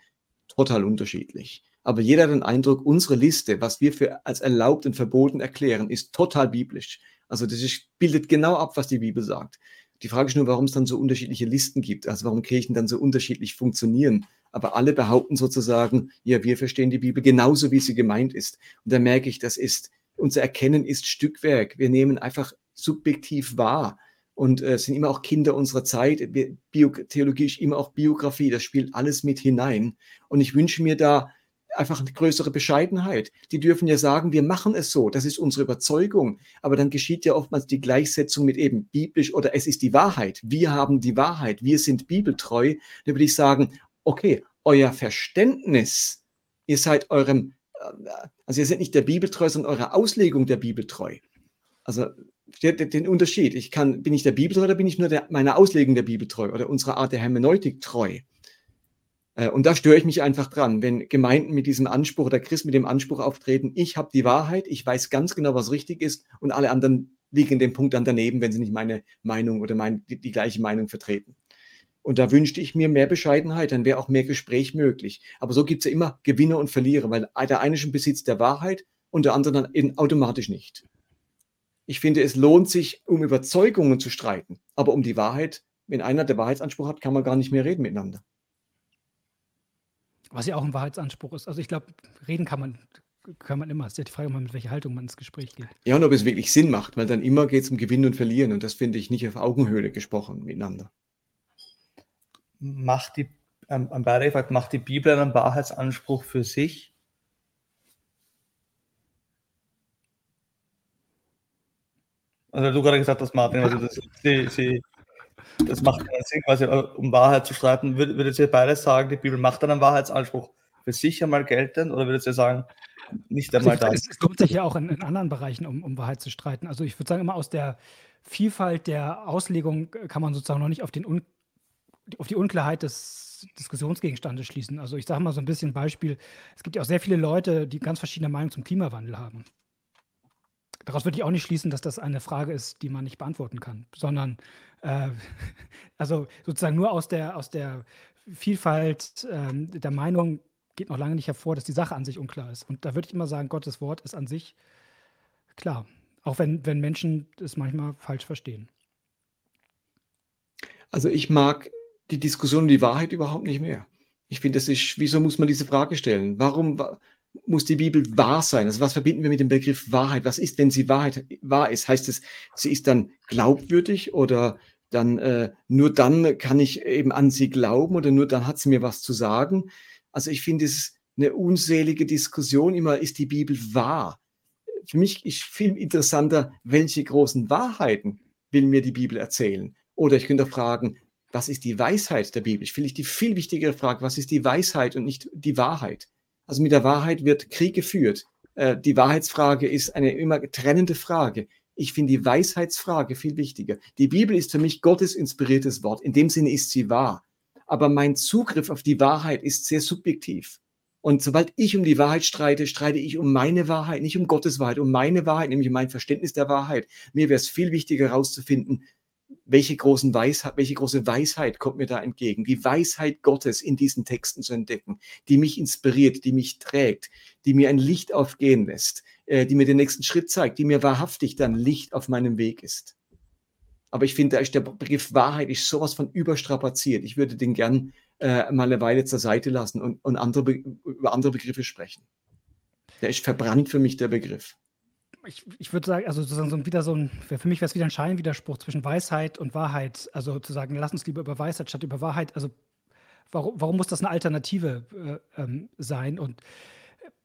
S3: total unterschiedlich. Aber jeder hat den Eindruck, unsere Liste, was wir für als erlaubt und verboten erklären, ist total biblisch. Also das ist, bildet genau ab, was die Bibel sagt. Die Frage ist nur, warum es dann so unterschiedliche Listen gibt, also warum Kirchen dann so unterschiedlich funktionieren. Aber alle behaupten sozusagen, ja, wir verstehen die Bibel genauso, wie sie gemeint ist. Und da merke ich, das ist, unser Erkennen ist Stückwerk. Wir nehmen einfach subjektiv wahr und äh, sind immer auch Kinder unserer Zeit. Bio Theologie ist immer auch Biografie, das spielt alles mit hinein. Und ich wünsche mir da einfach eine größere Bescheidenheit. Die dürfen ja sagen, wir machen es so, das ist unsere Überzeugung. Aber dann geschieht ja oftmals die Gleichsetzung mit eben biblisch oder es ist die Wahrheit. Wir haben die Wahrheit, wir sind bibeltreu. Da würde ich sagen, okay, euer Verständnis, ihr seid eurem, äh, also ihr seid nicht der Bibeltreu, sondern eurer Auslegung der Bibeltreu. Also den Unterschied. Ich kann, bin ich der Bibeltreu oder bin ich nur der, meiner Auslegung der Bibeltreu oder unserer Art der Hermeneutik treu? Äh, und da störe ich mich einfach dran, wenn Gemeinden mit diesem Anspruch oder Christ mit dem Anspruch auftreten, ich habe die Wahrheit, ich weiß ganz genau, was richtig ist und alle anderen liegen dem Punkt dann daneben, wenn sie nicht meine Meinung oder mein, die, die gleiche Meinung vertreten. Und da wünschte ich mir mehr Bescheidenheit, dann wäre auch mehr Gespräch möglich. Aber so gibt es ja immer Gewinner und Verlierer, weil der eine schon besitzt der Wahrheit und der andere dann eben automatisch nicht. Ich finde, es lohnt sich, um Überzeugungen zu streiten. Aber um die Wahrheit, wenn einer der Wahrheitsanspruch hat, kann man gar nicht mehr reden miteinander.
S2: Was ja auch ein Wahrheitsanspruch ist. Also ich glaube, reden kann man, kann man immer. Es ist ja die Frage, mit welcher Haltung man ins Gespräch geht.
S3: Ja, und ob es wirklich Sinn macht, weil dann immer geht es um Gewinnen und Verlieren. Und das finde ich nicht auf Augenhöhle gesprochen miteinander.
S1: Macht die, ähm, am Beispiel macht die Bibel einen Wahrheitsanspruch für sich? Also du gerade gesagt hast, Martin, also das, sie, sie das macht keinen Sinn, quasi, äh, um Wahrheit zu streiten. Würdet ihr beides sagen, die Bibel macht einen Wahrheitsanspruch für sich einmal geltend oder würdet ihr sagen, nicht einmal also,
S2: das? Es lohnt sich ja auch in, in, anderen Bereichen, um, um Wahrheit zu streiten. Also ich würde sagen, immer aus der Vielfalt der Auslegung kann man sozusagen noch nicht auf, den Un auf die Unklarheit des Diskussionsgegenstandes schließen. Also ich sage mal so ein bisschen Beispiel, es gibt ja auch sehr viele Leute, die ganz verschiedene Meinungen zum Klimawandel haben. Daraus würde ich auch nicht schließen, dass das eine Frage ist, die man nicht beantworten kann, sondern äh, also sozusagen nur aus der, aus der Vielfalt ähm, der Meinung geht noch lange nicht hervor, dass die Sache an sich unklar ist. Und da würde ich immer sagen, Gottes Wort ist an sich klar, auch wenn, wenn Menschen es manchmal falsch verstehen.
S3: Also ich mag die Diskussion um die Wahrheit überhaupt nicht mehr. Ich finde, das ist, wieso muss man diese Frage stellen? Warum, muss die Bibel wahr sein? Also was verbinden wir mit dem Begriff Wahrheit? Was ist, wenn sie Wahrheit wahr ist? Heißt es, sie ist dann glaubwürdig oder dann äh, nur dann kann ich eben an sie glauben oder nur dann hat sie mir was zu sagen? Also ich finde es eine unselige Diskussion immer, ist die Bibel wahr? Für mich ist viel interessanter, welche großen Wahrheiten will mir die Bibel erzählen? Oder ich könnte fragen, was ist die Weisheit der Bibel? Ich finde die viel wichtigere Frage, was ist die Weisheit und nicht die Wahrheit? Also mit der Wahrheit wird Krieg geführt. Äh, die Wahrheitsfrage ist eine immer trennende Frage. Ich finde die Weisheitsfrage viel wichtiger. Die Bibel ist für mich Gottes inspiriertes Wort. In dem Sinne ist sie wahr. Aber mein Zugriff auf die Wahrheit ist sehr subjektiv. Und sobald ich um die Wahrheit streite, streite ich um meine Wahrheit, nicht um Gottes Wahrheit, um meine Wahrheit, nämlich um mein Verständnis der Wahrheit. Mir wäre es viel wichtiger herauszufinden, welche, großen Weisheit, welche große Weisheit kommt mir da entgegen? Die Weisheit Gottes in diesen Texten zu entdecken, die mich inspiriert, die mich trägt, die mir ein Licht aufgehen lässt, die mir den nächsten Schritt zeigt, die mir wahrhaftig dann Licht auf meinem Weg ist. Aber ich finde, der Begriff Wahrheit ist sowas von überstrapaziert. Ich würde den gern äh, mal eine Weile zur Seite lassen und, und andere über andere Begriffe sprechen. Der ist verbrannt für mich, der Begriff
S2: ich, ich würde sagen, also sozusagen so wieder so ein, für mich wäre es wieder ein Scheinwiderspruch zwischen Weisheit und Wahrheit. Also zu sagen, lass uns lieber über Weisheit statt über Wahrheit. Also warum, warum muss das eine Alternative äh, ähm, sein? Und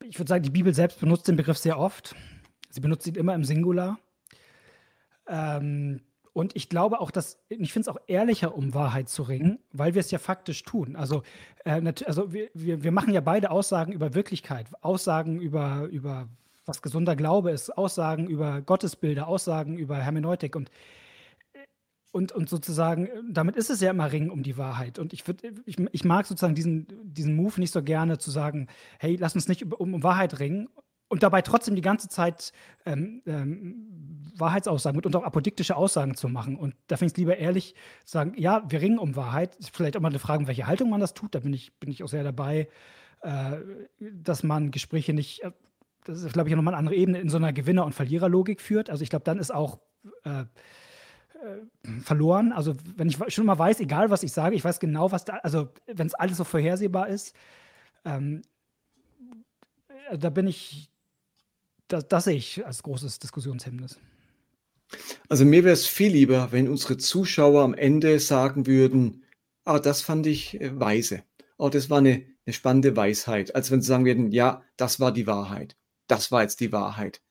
S2: ich würde sagen, die Bibel selbst benutzt den Begriff sehr oft. Sie benutzt ihn immer im Singular. Ähm, und ich glaube auch, dass, ich finde es auch ehrlicher, um Wahrheit zu ringen, weil wir es ja faktisch tun. Also, äh, also wir, wir, wir machen ja beide Aussagen über Wirklichkeit, Aussagen über, über was gesunder Glaube ist, Aussagen über Gottesbilder, Aussagen über Hermeneutik und und, und sozusagen, damit ist es ja immer Ringen um die Wahrheit. Und ich, würd, ich, ich mag sozusagen diesen, diesen Move nicht so gerne zu sagen, hey, lass uns nicht um, um Wahrheit ringen und dabei trotzdem die ganze Zeit ähm, ähm, Wahrheitsaussagen und auch apodiktische Aussagen zu machen. Und da finde ich es lieber ehrlich zu sagen, ja, wir ringen um Wahrheit. Vielleicht auch mal eine Frage, welche Haltung man das tut. Da bin ich, bin ich auch sehr dabei, äh, dass man Gespräche nicht äh, das ist, glaube ich, nochmal eine andere Ebene, in so einer Gewinner- und Verliererlogik führt. Also ich glaube, dann ist auch äh, äh, verloren. Also wenn ich schon mal weiß, egal was ich sage, ich weiß genau, was da, also wenn es alles so vorhersehbar ist, ähm, äh, da bin ich, das, das sehe ich als großes Diskussionshemmnis.
S3: Also mir wäre es viel lieber, wenn unsere Zuschauer am Ende sagen würden, ah, das fand ich äh, weise. Oh, das war eine, eine spannende Weisheit, als wenn sie sagen würden, ja, das war die Wahrheit das war jetzt die Wahrheit.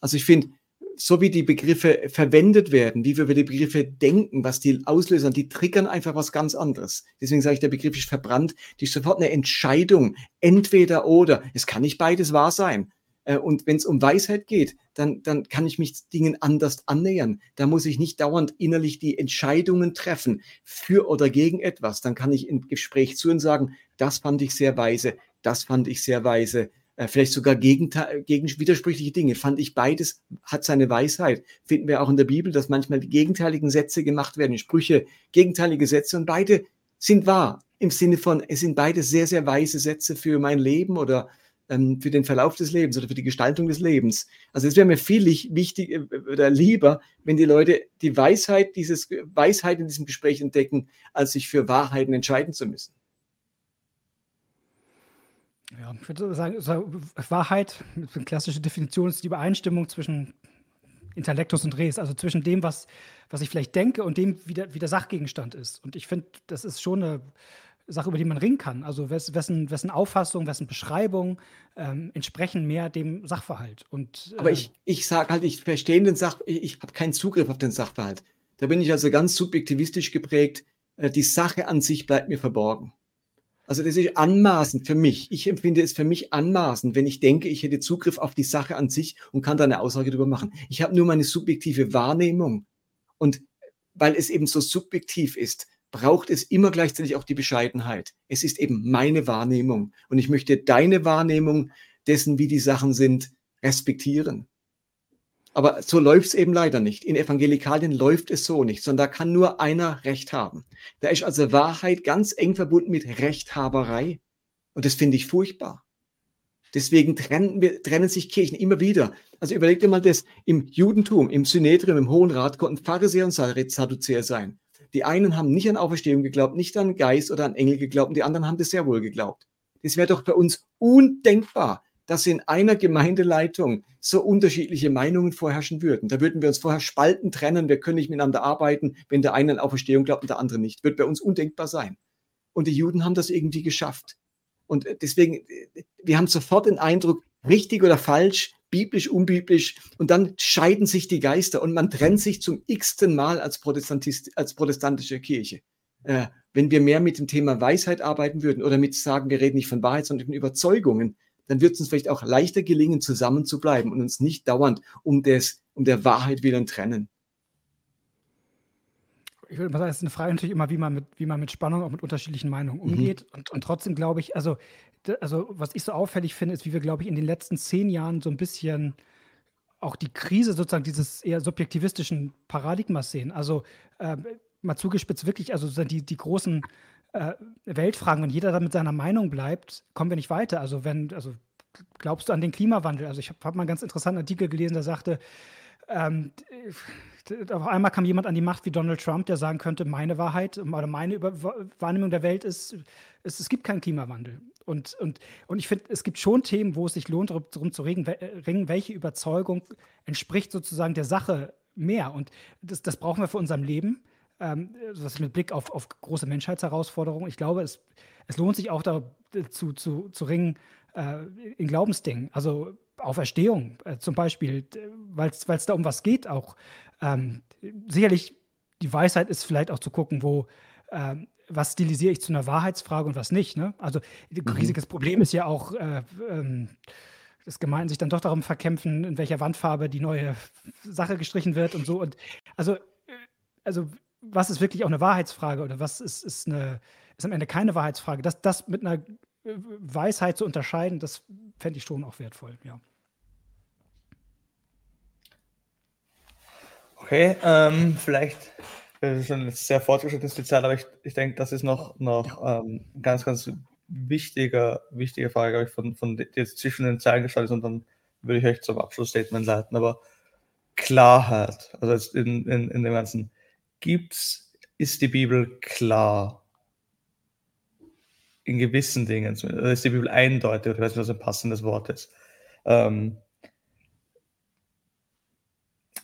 S3: Also ich finde, so wie die Begriffe verwendet werden, wie wir über die Begriffe denken, was die auslösen, die triggern einfach was ganz anderes. Deswegen sage ich, der Begriff ist verbrannt. Die ist sofort eine Entscheidung. Entweder oder. Es kann nicht beides wahr sein. Äh, und wenn es um Weisheit geht, dann, dann kann ich mich Dingen anders annähern. Da muss ich nicht dauernd innerlich die Entscheidungen treffen für oder gegen etwas. Dann kann ich im Gespräch zu und sagen, das fand ich sehr weise, das fand ich sehr weise vielleicht sogar gegen, gegen widersprüchliche Dinge. Fand ich beides hat seine Weisheit. Finden wir auch in der Bibel, dass manchmal die gegenteiligen Sätze gemacht werden, Sprüche, gegenteilige Sätze und beide sind wahr. Im Sinne von, es sind beide sehr, sehr weise Sätze für mein Leben oder ähm, für den Verlauf des Lebens oder für die Gestaltung des Lebens. Also es wäre mir viel wichtig äh, oder lieber, wenn die Leute die Weisheit dieses Weisheit in diesem Gespräch entdecken, als sich für Wahrheiten entscheiden zu müssen.
S2: Ja, ich würde sagen, Wahrheit, eine klassische Definition ist die Übereinstimmung zwischen Intellektus und Res, also zwischen dem, was, was ich vielleicht denke und dem, wie der, wie der Sachgegenstand ist. Und ich finde, das ist schon eine Sache, über die man ringen kann. Also wessen, wessen Auffassung, wessen Beschreibung ähm, entsprechen mehr dem Sachverhalt. Und,
S3: äh, Aber ich, ich sage halt, ich verstehe den Sach, ich, ich habe keinen Zugriff auf den Sachverhalt. Da bin ich also ganz subjektivistisch geprägt. Äh, die Sache an sich bleibt mir verborgen. Also das ist anmaßend für mich. Ich empfinde es für mich anmaßend, wenn ich denke, ich hätte Zugriff auf die Sache an sich und kann da eine Aussage darüber machen. Ich habe nur meine subjektive Wahrnehmung. Und weil es eben so subjektiv ist, braucht es immer gleichzeitig auch die Bescheidenheit. Es ist eben meine Wahrnehmung. Und ich möchte deine Wahrnehmung dessen, wie die Sachen sind, respektieren. Aber so läuft es eben leider nicht. In Evangelikalien läuft es so nicht, sondern da kann nur einer Recht haben. Da ist also Wahrheit ganz eng verbunden mit Rechthaberei. Und das finde ich furchtbar. Deswegen trennen, wir, trennen sich Kirchen immer wieder. Also überleg dir mal das, im Judentum, im Synedrium, im Hohen Rat konnten Pharisäer und Sadduzäer sein. Die einen haben nicht an Auferstehung geglaubt, nicht an Geist oder an Engel geglaubt, und die anderen haben das sehr wohl geglaubt. Das wäre doch bei uns undenkbar, dass in einer Gemeindeleitung so unterschiedliche Meinungen vorherrschen würden. Da würden wir uns vorher spalten, trennen, wir können nicht miteinander arbeiten, wenn der eine an Auferstehung glaubt und der andere nicht. Wird bei uns undenkbar sein. Und die Juden haben das irgendwie geschafft. Und deswegen, wir haben sofort den Eindruck, richtig oder falsch, biblisch, unbiblisch. Und dann scheiden sich die Geister und man trennt sich zum x-ten Mal als, Protestantist, als protestantische Kirche. Äh, wenn wir mehr mit dem Thema Weisheit arbeiten würden oder mit sagen, wir reden nicht von Wahrheit, sondern von Überzeugungen, dann wird es uns vielleicht auch leichter gelingen, zusammen zu bleiben und uns nicht dauernd um, des, um der Wahrheit willen trennen.
S2: Ich würde mal sagen, es ist eine Frage natürlich immer, wie man mit, wie man mit Spannung auch mit unterschiedlichen Meinungen mhm. umgeht. Mhm. Und, und trotzdem glaube ich, also, also was ich so auffällig finde, ist, wie wir, glaube ich, in den letzten zehn Jahren so ein bisschen auch die Krise sozusagen dieses eher subjektivistischen Paradigmas sehen. Also äh, mal zugespitzt wirklich, also die, die großen äh, Weltfragen, wenn jeder da mit seiner Meinung bleibt, kommen wir nicht weiter. Also wenn, also glaubst du an den Klimawandel? Also ich habe hab mal einen ganz interessanten Artikel gelesen, der sagte, ähm, auf einmal kam jemand an die Macht wie Donald Trump, der sagen könnte, meine Wahrheit oder meine Über Wahrnehmung der Welt ist, ist, es gibt keinen Klimawandel. Und, und, und ich finde, es gibt schon Themen, wo es sich lohnt, darum zu ringen, welche Überzeugung entspricht sozusagen der Sache mehr. Und das, das brauchen wir für unser Leben ähm, das mit Blick auf, auf große Menschheitsherausforderungen. Ich glaube, es, es lohnt sich auch da äh, zu, zu, zu ringen äh, in Glaubensdingen. Also Auferstehung äh, zum Beispiel, weil es da um was geht auch. Ähm, sicherlich, die Weisheit ist vielleicht auch zu gucken, wo, ähm, was stilisiere ich zu einer Wahrheitsfrage und was nicht. Ne? Also ein mhm. riesiges Problem ist ja auch, äh, ähm, dass Gemeinden sich dann doch darum verkämpfen, in welcher Wandfarbe die neue Sache gestrichen wird und so. Und also, äh, also was ist wirklich auch eine Wahrheitsfrage oder was ist, ist, eine, ist am Ende keine Wahrheitsfrage. Das, das mit einer äh, Weisheit zu unterscheiden, das fände ich schon auch wertvoll, ja.
S1: Okay, ähm, vielleicht das ist schon sehr fortgeschrittenes Zeit, aber ich, ich denke, das ist noch, noch ähm, ganz, ganz wichtiger, wichtige Frage, ich, von, von die jetzt zwischen den Zeilen gestaltet ist und dann würde ich euch zum Abschlussstatement leiten. Aber Klarheit, also in, in, in dem ganzen gibt's, ist die Bibel klar. In gewissen Dingen. Ist die Bibel eindeutig, ich weiß nicht, was ein passendes Wort ist. Ähm,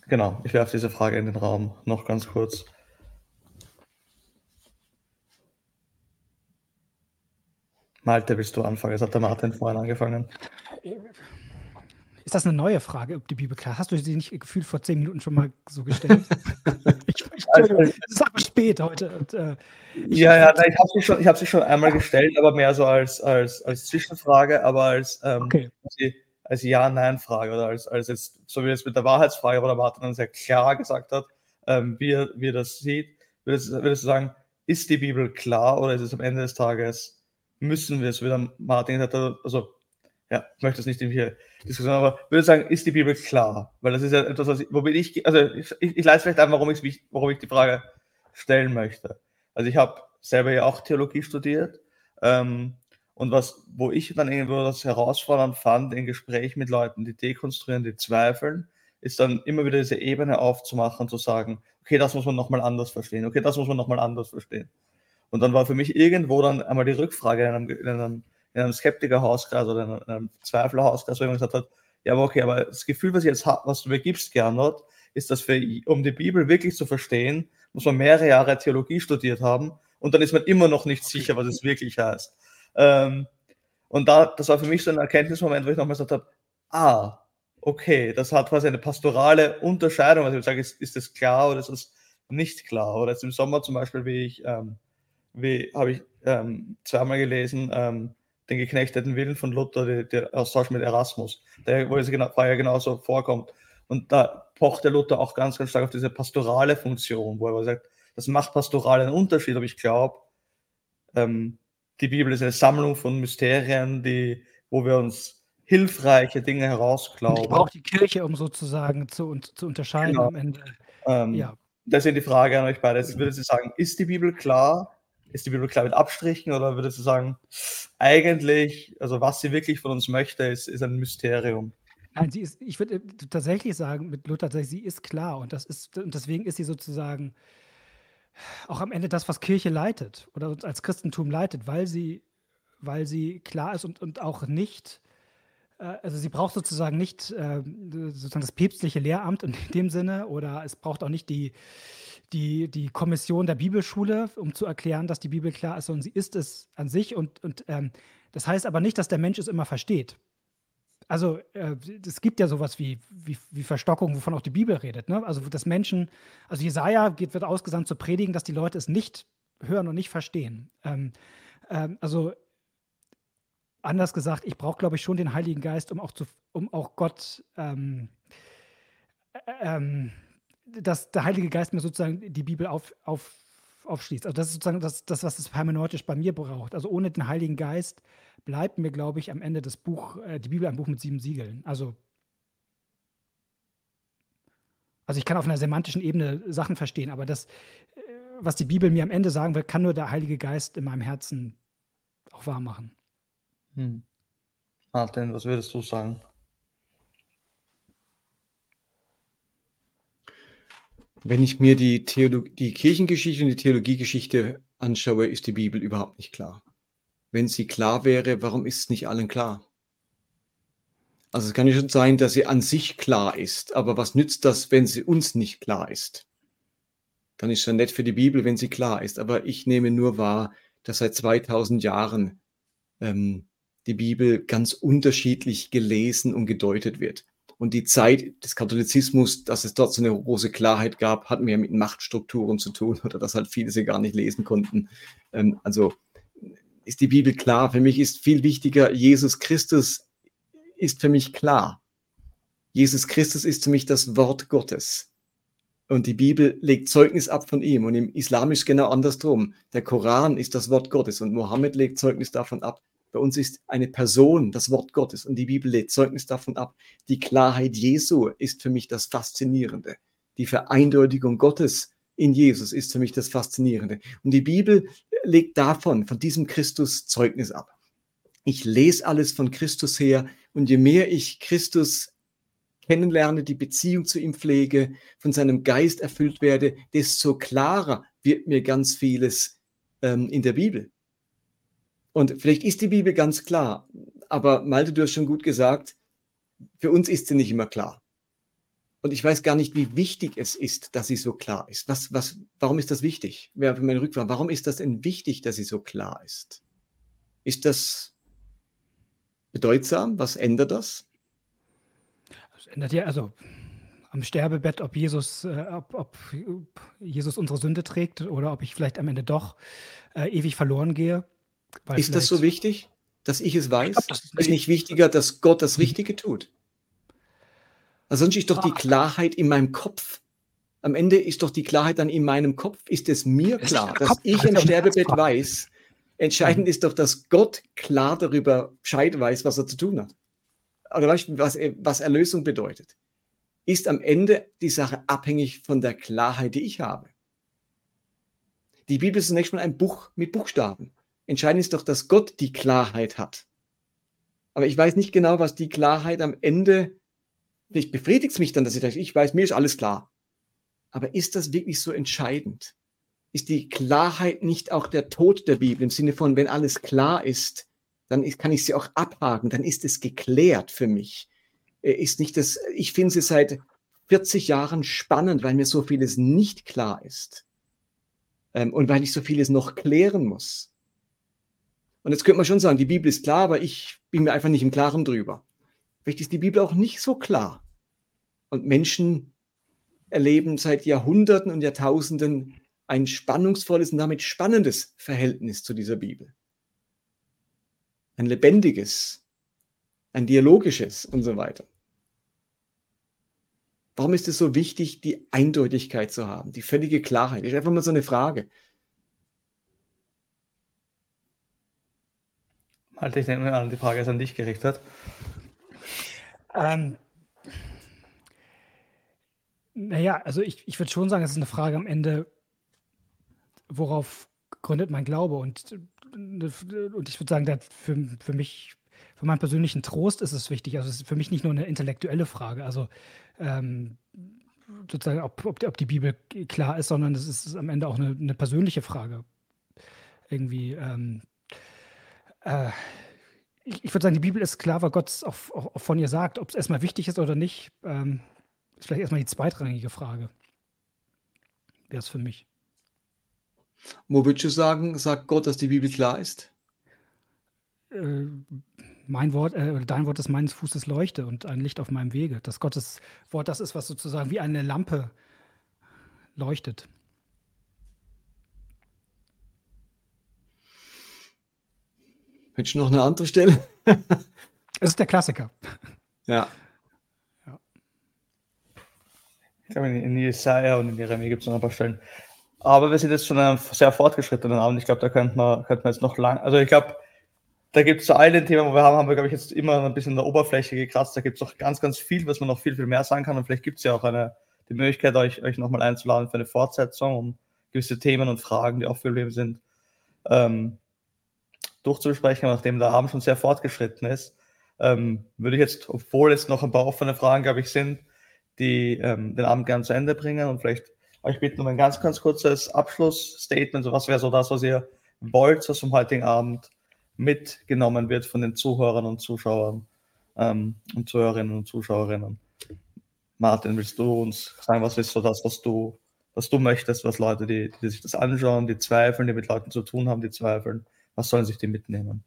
S1: genau, ich werfe diese Frage in den Raum noch ganz kurz. Malte, willst du anfangen? Es hat der Martin vorhin angefangen.
S2: Ist das eine neue Frage, ob die Bibel klar? Hast du sie nicht gefühlt vor zehn Minuten schon mal so gestellt? ich, ich, also, es ist aber spät heute. Und,
S1: äh, ich ja, ja, nein, ich habe sie, schon, hab sie schon einmal gestellt, aber mehr so als, als, als Zwischenfrage, aber als, ähm, okay. als Ja-Nein-Frage oder als, als jetzt, so wie es mit der Wahrheitsfrage, wo der Martin dann sehr klar gesagt hat, ähm, wie, er, wie er das sieht, würdest, würdest du sagen, ist die Bibel klar oder ist es am Ende des Tages, müssen wir es, wie der Martin gesagt hat, also ja, ich möchte das nicht in hier Diskussion, aber würde sagen, ist die Bibel klar? Weil das ist ja etwas, was ich, womit ich, also ich, ich, leite vielleicht ein, warum ich, warum ich die Frage stellen möchte. Also ich habe selber ja auch Theologie studiert ähm, und was, wo ich dann irgendwo das herausfordernd fand in Gespräch mit Leuten, die dekonstruieren, die zweifeln, ist dann immer wieder diese Ebene aufzumachen zu sagen, okay, das muss man nochmal anders verstehen, okay, das muss man nochmal anders verstehen. Und dann war für mich irgendwo dann einmal die Rückfrage in einem, in einem in einem Skeptiker-Hauskreis oder in einem Zweifler-Hauskreis, wo jemand gesagt hat, ja, aber okay, aber das Gefühl, was, ich jetzt hab, was du mir gibst, Gernot, ist, dass für, um die Bibel wirklich zu verstehen, muss man mehrere Jahre Theologie studiert haben und dann ist man immer noch nicht sicher, was es wirklich heißt. Ähm, und da, das war für mich so ein Erkenntnismoment, wo ich nochmal gesagt habe, ah, okay, das hat quasi eine pastorale Unterscheidung. Also ich sage, ist, ist das klar oder ist das nicht klar? Oder jetzt im Sommer zum Beispiel, wie ich, ähm, wie habe ich ähm, zweimal gelesen, ähm, den geknechteten Willen von Luther, der, der Austausch mit Erasmus, der, wo es genau, ja genauso vorkommt. Und da pocht der Luther auch ganz, ganz stark auf diese pastorale Funktion, wo er sagt, das macht pastoral einen Unterschied, aber ich glaube, ähm, die Bibel ist eine Sammlung von Mysterien, die, wo wir uns hilfreiche Dinge herausglauben. Ich
S2: brauche die Kirche, um sozusagen zu, zu unterscheiden genau. am Ende.
S1: Ähm, ja. Deswegen die Frage an euch beide. Jetzt würde Sie sagen, ist die Bibel klar? Ist die Bibel klar mit Abstrichen oder würdest du sagen, eigentlich, also was sie wirklich von uns möchte, ist, ist ein Mysterium?
S2: Nein, sie ist, ich würde äh, tatsächlich sagen, mit Luther, sie ist klar und das ist, und deswegen ist sie sozusagen auch am Ende das, was Kirche leitet oder uns als Christentum leitet, weil sie, weil sie klar ist und, und auch nicht also sie braucht sozusagen nicht äh, sozusagen das päpstliche Lehramt in dem Sinne oder es braucht auch nicht die, die, die Kommission der Bibelschule, um zu erklären, dass die Bibel klar ist, sondern sie ist es an sich und, und ähm, das heißt aber nicht, dass der Mensch es immer versteht. Also äh, es gibt ja sowas wie, wie, wie Verstockung, wovon auch die Bibel redet. Ne? Also dass Menschen, also Jesaja geht, wird ausgesandt zu predigen, dass die Leute es nicht hören und nicht verstehen. Ähm, ähm, also anders gesagt, ich brauche, glaube ich, schon den Heiligen Geist, um auch, zu, um auch Gott, ähm, äh, ähm, dass der Heilige Geist mir sozusagen die Bibel auf, auf, aufschließt. Also das ist sozusagen das, das, was es hermeneutisch bei mir braucht. Also ohne den Heiligen Geist bleibt mir, glaube ich, am Ende das Buch, äh, die Bibel ein Buch mit sieben Siegeln. Also, also ich kann auf einer semantischen Ebene Sachen verstehen, aber das, äh, was die Bibel mir am Ende sagen will, kann nur der Heilige Geist in meinem Herzen auch wahr machen.
S1: Hm. Martin, was würdest du sagen?
S3: Wenn ich mir die, Theolog die Kirchengeschichte und die Theologiegeschichte anschaue, ist die Bibel überhaupt nicht klar. Wenn sie klar wäre, warum ist es nicht allen klar? Also es kann ja schon sein, dass sie an sich klar ist, aber was nützt das, wenn sie uns nicht klar ist? Dann ist es ja nett für die Bibel, wenn sie klar ist, aber ich nehme nur wahr, dass seit 2000 Jahren ähm, die Bibel ganz unterschiedlich gelesen und gedeutet wird. Und die Zeit des Katholizismus, dass es dort so eine große Klarheit gab, hat mehr mit Machtstrukturen zu tun oder dass halt viele sie gar nicht lesen konnten. Ähm, also ist die Bibel klar. Für mich ist viel wichtiger, Jesus Christus ist für mich klar. Jesus Christus ist für mich das Wort Gottes. Und die Bibel legt Zeugnis ab von ihm. Und im Islam ist genau andersrum. Der Koran ist das Wort Gottes und Mohammed legt Zeugnis davon ab. Bei uns ist eine Person das Wort Gottes und die Bibel lädt Zeugnis davon ab. Die Klarheit Jesu ist für mich das Faszinierende. Die Vereindeutigung Gottes in Jesus ist für mich das Faszinierende. Und die Bibel legt davon, von diesem Christus Zeugnis ab. Ich lese alles von Christus her und je mehr ich Christus kennenlerne, die Beziehung zu ihm pflege, von seinem Geist erfüllt werde, desto klarer wird mir ganz vieles ähm, in der Bibel. Und vielleicht ist die Bibel ganz klar, aber Malte, du hast schon gut gesagt, für uns ist sie nicht immer klar. Und ich weiß gar nicht, wie wichtig es ist, dass sie so klar ist. Was, was, warum ist das wichtig? Wäre meine Rückfrage. Warum ist das denn wichtig, dass sie so klar ist? Ist das bedeutsam? Was ändert das?
S2: Es ändert ja, also am Sterbebett, ob Jesus, äh, ob, ob, Jesus unsere Sünde trägt oder ob ich vielleicht am Ende doch äh, ewig verloren gehe.
S3: Ist das so wichtig, dass ich es weiß? Ich glaub, ist, ist nicht wichtiger, dass Gott das Richtige tut? Also sonst ist doch die ah. Klarheit in meinem Kopf. Am Ende ist doch die Klarheit dann in meinem Kopf. Ist es mir klar, dass ich im Sterbebett weiß? Entscheidend mhm. ist doch, dass Gott klar darüber Bescheid weiß, was er zu tun hat. Oder was, was Erlösung bedeutet? Ist am Ende die Sache abhängig von der Klarheit, die ich habe? Die Bibel ist zunächst mal ein Buch mit Buchstaben. Entscheidend ist doch, dass Gott die Klarheit hat. Aber ich weiß nicht genau, was die Klarheit am Ende, vielleicht befriedigt es mich dann, dass ich denke, ich weiß, mir ist alles klar. Aber ist das wirklich so entscheidend? Ist die Klarheit nicht auch der Tod der Bibel im Sinne von, wenn alles klar ist, dann kann ich sie auch abhaken, dann ist es geklärt für mich. Äh, ist nicht das, ich finde sie seit 40 Jahren spannend, weil mir so vieles nicht klar ist. Ähm, und weil ich so vieles noch klären muss. Und jetzt könnte man schon sagen, die Bibel ist klar, aber ich bin mir einfach nicht im Klaren drüber. Vielleicht ist die Bibel auch nicht so klar. Und Menschen erleben seit Jahrhunderten und Jahrtausenden ein spannungsvolles und damit spannendes Verhältnis zu dieser Bibel. Ein lebendiges, ein dialogisches und so weiter. Warum ist es so wichtig, die Eindeutigkeit zu haben, die völlige Klarheit? Das ist einfach mal so eine Frage.
S1: Alter, ich nehme an, die Frage ist an dich gerichtet.
S2: Ähm, naja, also ich, ich würde schon sagen, es ist eine Frage am Ende, worauf gründet mein Glaube? Und, und ich würde sagen, für, für mich, für meinen persönlichen Trost ist es wichtig. Also es ist für mich nicht nur eine intellektuelle Frage, also ähm, sozusagen, ob, ob, ob, die Bibel klar ist, sondern es ist am Ende auch eine, eine persönliche Frage. Irgendwie, ähm, äh, ich, ich würde sagen, die Bibel ist klar, weil Gott auch, auch, auch, von ihr sagt. Ob es erstmal wichtig ist oder nicht, ähm, ist vielleicht erstmal die zweitrangige Frage. Wäre es für mich.
S3: Wo würdest du sagen, sagt Gott, dass die Bibel klar ist?
S2: Äh, mein Wort, äh, dein Wort ist meines Fußes Leuchte und ein Licht auf meinem Wege. Das Gottes Wort, das ist, was sozusagen wie eine Lampe leuchtet.
S3: Hättest du noch eine andere Stelle?
S2: Es ist der Klassiker.
S3: Ja.
S1: ja. Ich glaube, in Jesaja und in Jeremie gibt es noch ein paar Stellen. Aber wir sind jetzt schon einem sehr fortgeschrittenen Abend. Ich glaube, da könnte man, könnte man jetzt noch lang. Also, ich glaube, da gibt es zu all den Themen, wo wir haben, haben wir, glaube ich, jetzt immer ein bisschen an der Oberfläche gekratzt. Da gibt es noch ganz, ganz viel, was man noch viel, viel mehr sagen kann. Und vielleicht gibt es ja auch eine, die Möglichkeit, euch, euch nochmal einzuladen für eine Fortsetzung, um gewisse Themen und Fragen, die aufgeblieben sind, ähm, durchzusprechen. nachdem der Abend schon sehr fortgeschritten ist, ähm, würde ich jetzt, obwohl jetzt noch ein paar offene Fragen, glaube ich, sind, die ähm, den Abend gerne zu Ende bringen und vielleicht euch bitten um ein ganz, ganz kurzes Abschlussstatement. So was wäre so das, was ihr wollt, was vom heutigen Abend mitgenommen wird von den Zuhörern und Zuschauern ähm, und Zuhörerinnen und Zuschauerinnen. Martin, willst du uns sagen, was ist so das, was du, was du möchtest, was Leute, die, die sich das anschauen, die zweifeln, die mit Leuten zu tun haben, die zweifeln, was sollen sich die mitnehmen?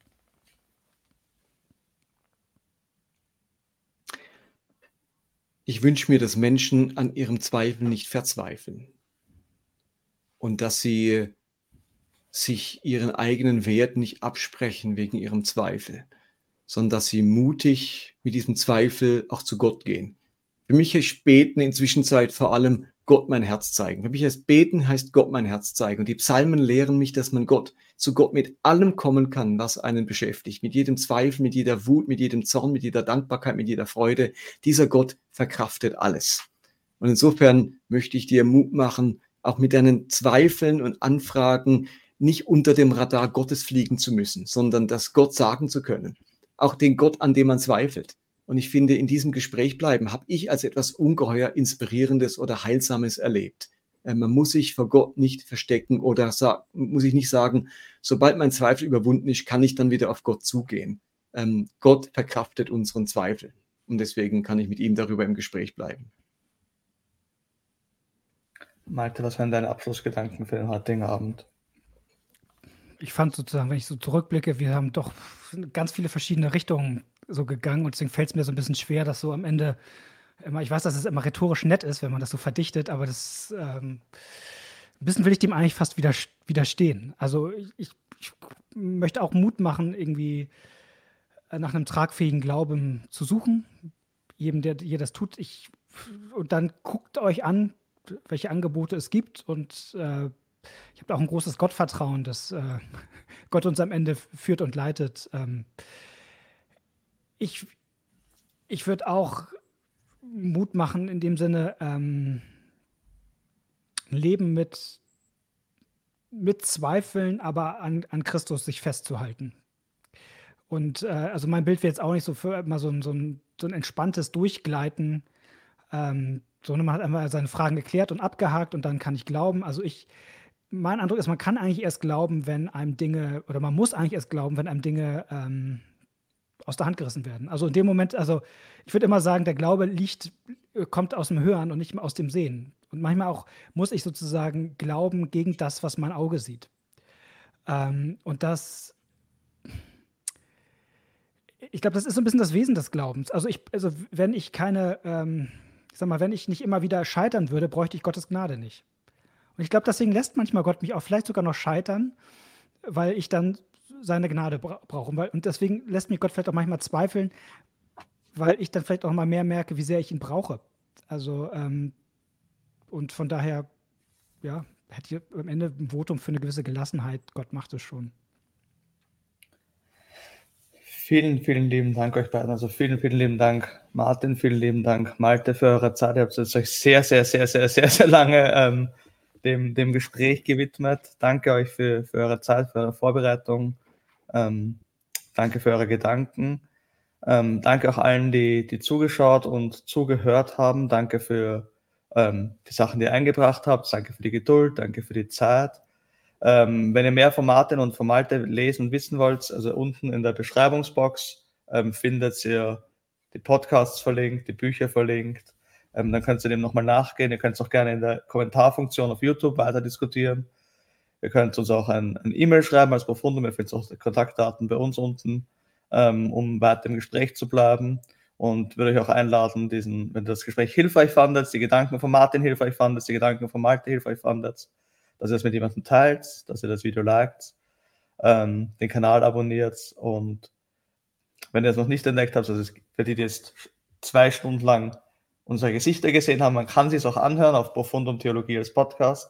S3: Ich wünsche mir, dass Menschen an ihrem Zweifel nicht verzweifeln und dass sie sich ihren eigenen Wert nicht absprechen wegen ihrem Zweifel, sondern dass sie mutig mit diesem Zweifel auch zu Gott gehen. Für mich ist Beten in Zwischenzeit vor allem Gott mein Herz zeigen. Für mich heißt Beten heißt Gott mein Herz zeigen. Und die Psalmen lehren mich, dass man Gott zu Gott mit allem kommen kann, was einen beschäftigt. Mit jedem Zweifel, mit jeder Wut, mit jedem Zorn, mit jeder Dankbarkeit, mit jeder Freude. Dieser Gott verkraftet alles. Und insofern möchte ich dir Mut machen, auch mit deinen Zweifeln und Anfragen nicht unter dem Radar Gottes fliegen zu müssen, sondern das Gott sagen zu können. Auch den Gott, an dem man zweifelt. Und ich finde, in diesem Gespräch bleiben habe ich als etwas ungeheuer Inspirierendes oder Heilsames erlebt. Äh, man muss sich vor Gott nicht verstecken oder muss ich nicht sagen, sobald mein Zweifel überwunden ist, kann ich dann wieder auf Gott zugehen. Ähm, Gott verkraftet unseren Zweifel. Und deswegen kann ich mit ihm darüber im Gespräch bleiben.
S1: Malte, was wären deine Abschlussgedanken für den heutigen Abend?
S2: Ich fand sozusagen, wenn ich so zurückblicke, wir haben doch ganz viele verschiedene Richtungen so gegangen und deswegen fällt es mir so ein bisschen schwer, dass so am Ende immer, ich weiß, dass es immer rhetorisch nett ist, wenn man das so verdichtet, aber das ähm, ein bisschen will ich dem eigentlich fast widerstehen. Also ich, ich, möchte auch Mut machen, irgendwie äh, nach einem tragfähigen Glauben zu suchen. Jedem, der ihr das tut, ich, und dann guckt euch an, welche Angebote es gibt und äh, ich habe auch ein großes Gottvertrauen, dass äh, Gott uns am Ende führt und leitet. Ähm, ich ich würde auch Mut machen in dem Sinne, ähm, Leben mit, mit Zweifeln, aber an, an Christus sich festzuhalten. Und äh, also mein Bild wäre jetzt auch nicht so für immer so ein, so ein, so ein entspanntes Durchgleiten, ähm, sondern man hat einfach seine Fragen geklärt und abgehakt und dann kann ich glauben. Also ich, mein Eindruck ist, man kann eigentlich erst glauben, wenn einem Dinge, oder man muss eigentlich erst glauben, wenn einem Dinge ähm, aus der Hand gerissen werden. Also in dem Moment, also ich würde immer sagen, der Glaube liegt, äh, kommt aus dem Hören und nicht aus dem Sehen. Und manchmal auch muss ich sozusagen glauben gegen das, was mein Auge sieht. Ähm, und das, ich glaube, das ist so ein bisschen das Wesen des Glaubens. Also ich, also wenn ich keine, ähm, ich sag mal, wenn ich nicht immer wieder scheitern würde, bräuchte ich Gottes Gnade nicht. Und ich glaube, deswegen lässt manchmal Gott mich auch vielleicht sogar noch scheitern, weil ich dann seine Gnade bra brauche. Und deswegen lässt mich Gott vielleicht auch manchmal zweifeln, weil ich dann vielleicht auch mal mehr merke, wie sehr ich ihn brauche. Also, ähm, und von daher, ja, hätte ich am Ende ein Votum für eine gewisse Gelassenheit. Gott macht es schon.
S1: Vielen, vielen lieben Dank euch beiden. Also vielen, vielen lieben Dank, Martin, vielen lieben Dank, Malte, für eure Zeit. Ihr habt jetzt euch sehr, sehr, sehr, sehr, sehr, sehr lange ähm, dem, dem Gespräch gewidmet. Danke euch für, für eure Zeit, für eure Vorbereitung. Ähm, danke für eure Gedanken. Ähm, danke auch allen, die, die zugeschaut und zugehört haben. Danke für ähm, die Sachen, die ihr eingebracht habt. Danke für die Geduld. Danke für die Zeit. Ähm, wenn ihr mehr von Martin und von Malte lesen und wissen wollt, also unten in der Beschreibungsbox ähm, findet ihr die Podcasts verlinkt, die Bücher verlinkt. Ähm, dann könnt ihr dem nochmal nachgehen. Ihr könnt es auch gerne in der Kommentarfunktion auf YouTube weiter diskutieren. Ihr könnt uns auch ein, ein E-Mail schreiben als Profundum. Ihr findet auch die Kontaktdaten bei uns unten, ähm, um weiter im Gespräch zu bleiben. Und würde euch auch einladen, diesen, wenn das Gespräch hilfreich fandet, die Gedanken von Martin hilfreich fandet, die Gedanken von Malte hilfreich fandet, dass ihr das mit jemandem teilt, dass ihr das Video liked, ähm, den Kanal abonniert und wenn ihr es noch nicht entdeckt habt, also für die, die jetzt zwei Stunden lang unsere Gesichter gesehen haben, man kann sich es auch anhören auf Profundum Theologie als Podcast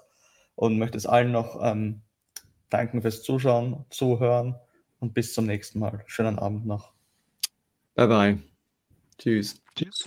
S1: und möchte es allen noch ähm, danken fürs Zuschauen, Zuhören und bis zum nächsten Mal. Schönen Abend noch.
S3: Bye bye. Tschüss.
S2: Tschüss.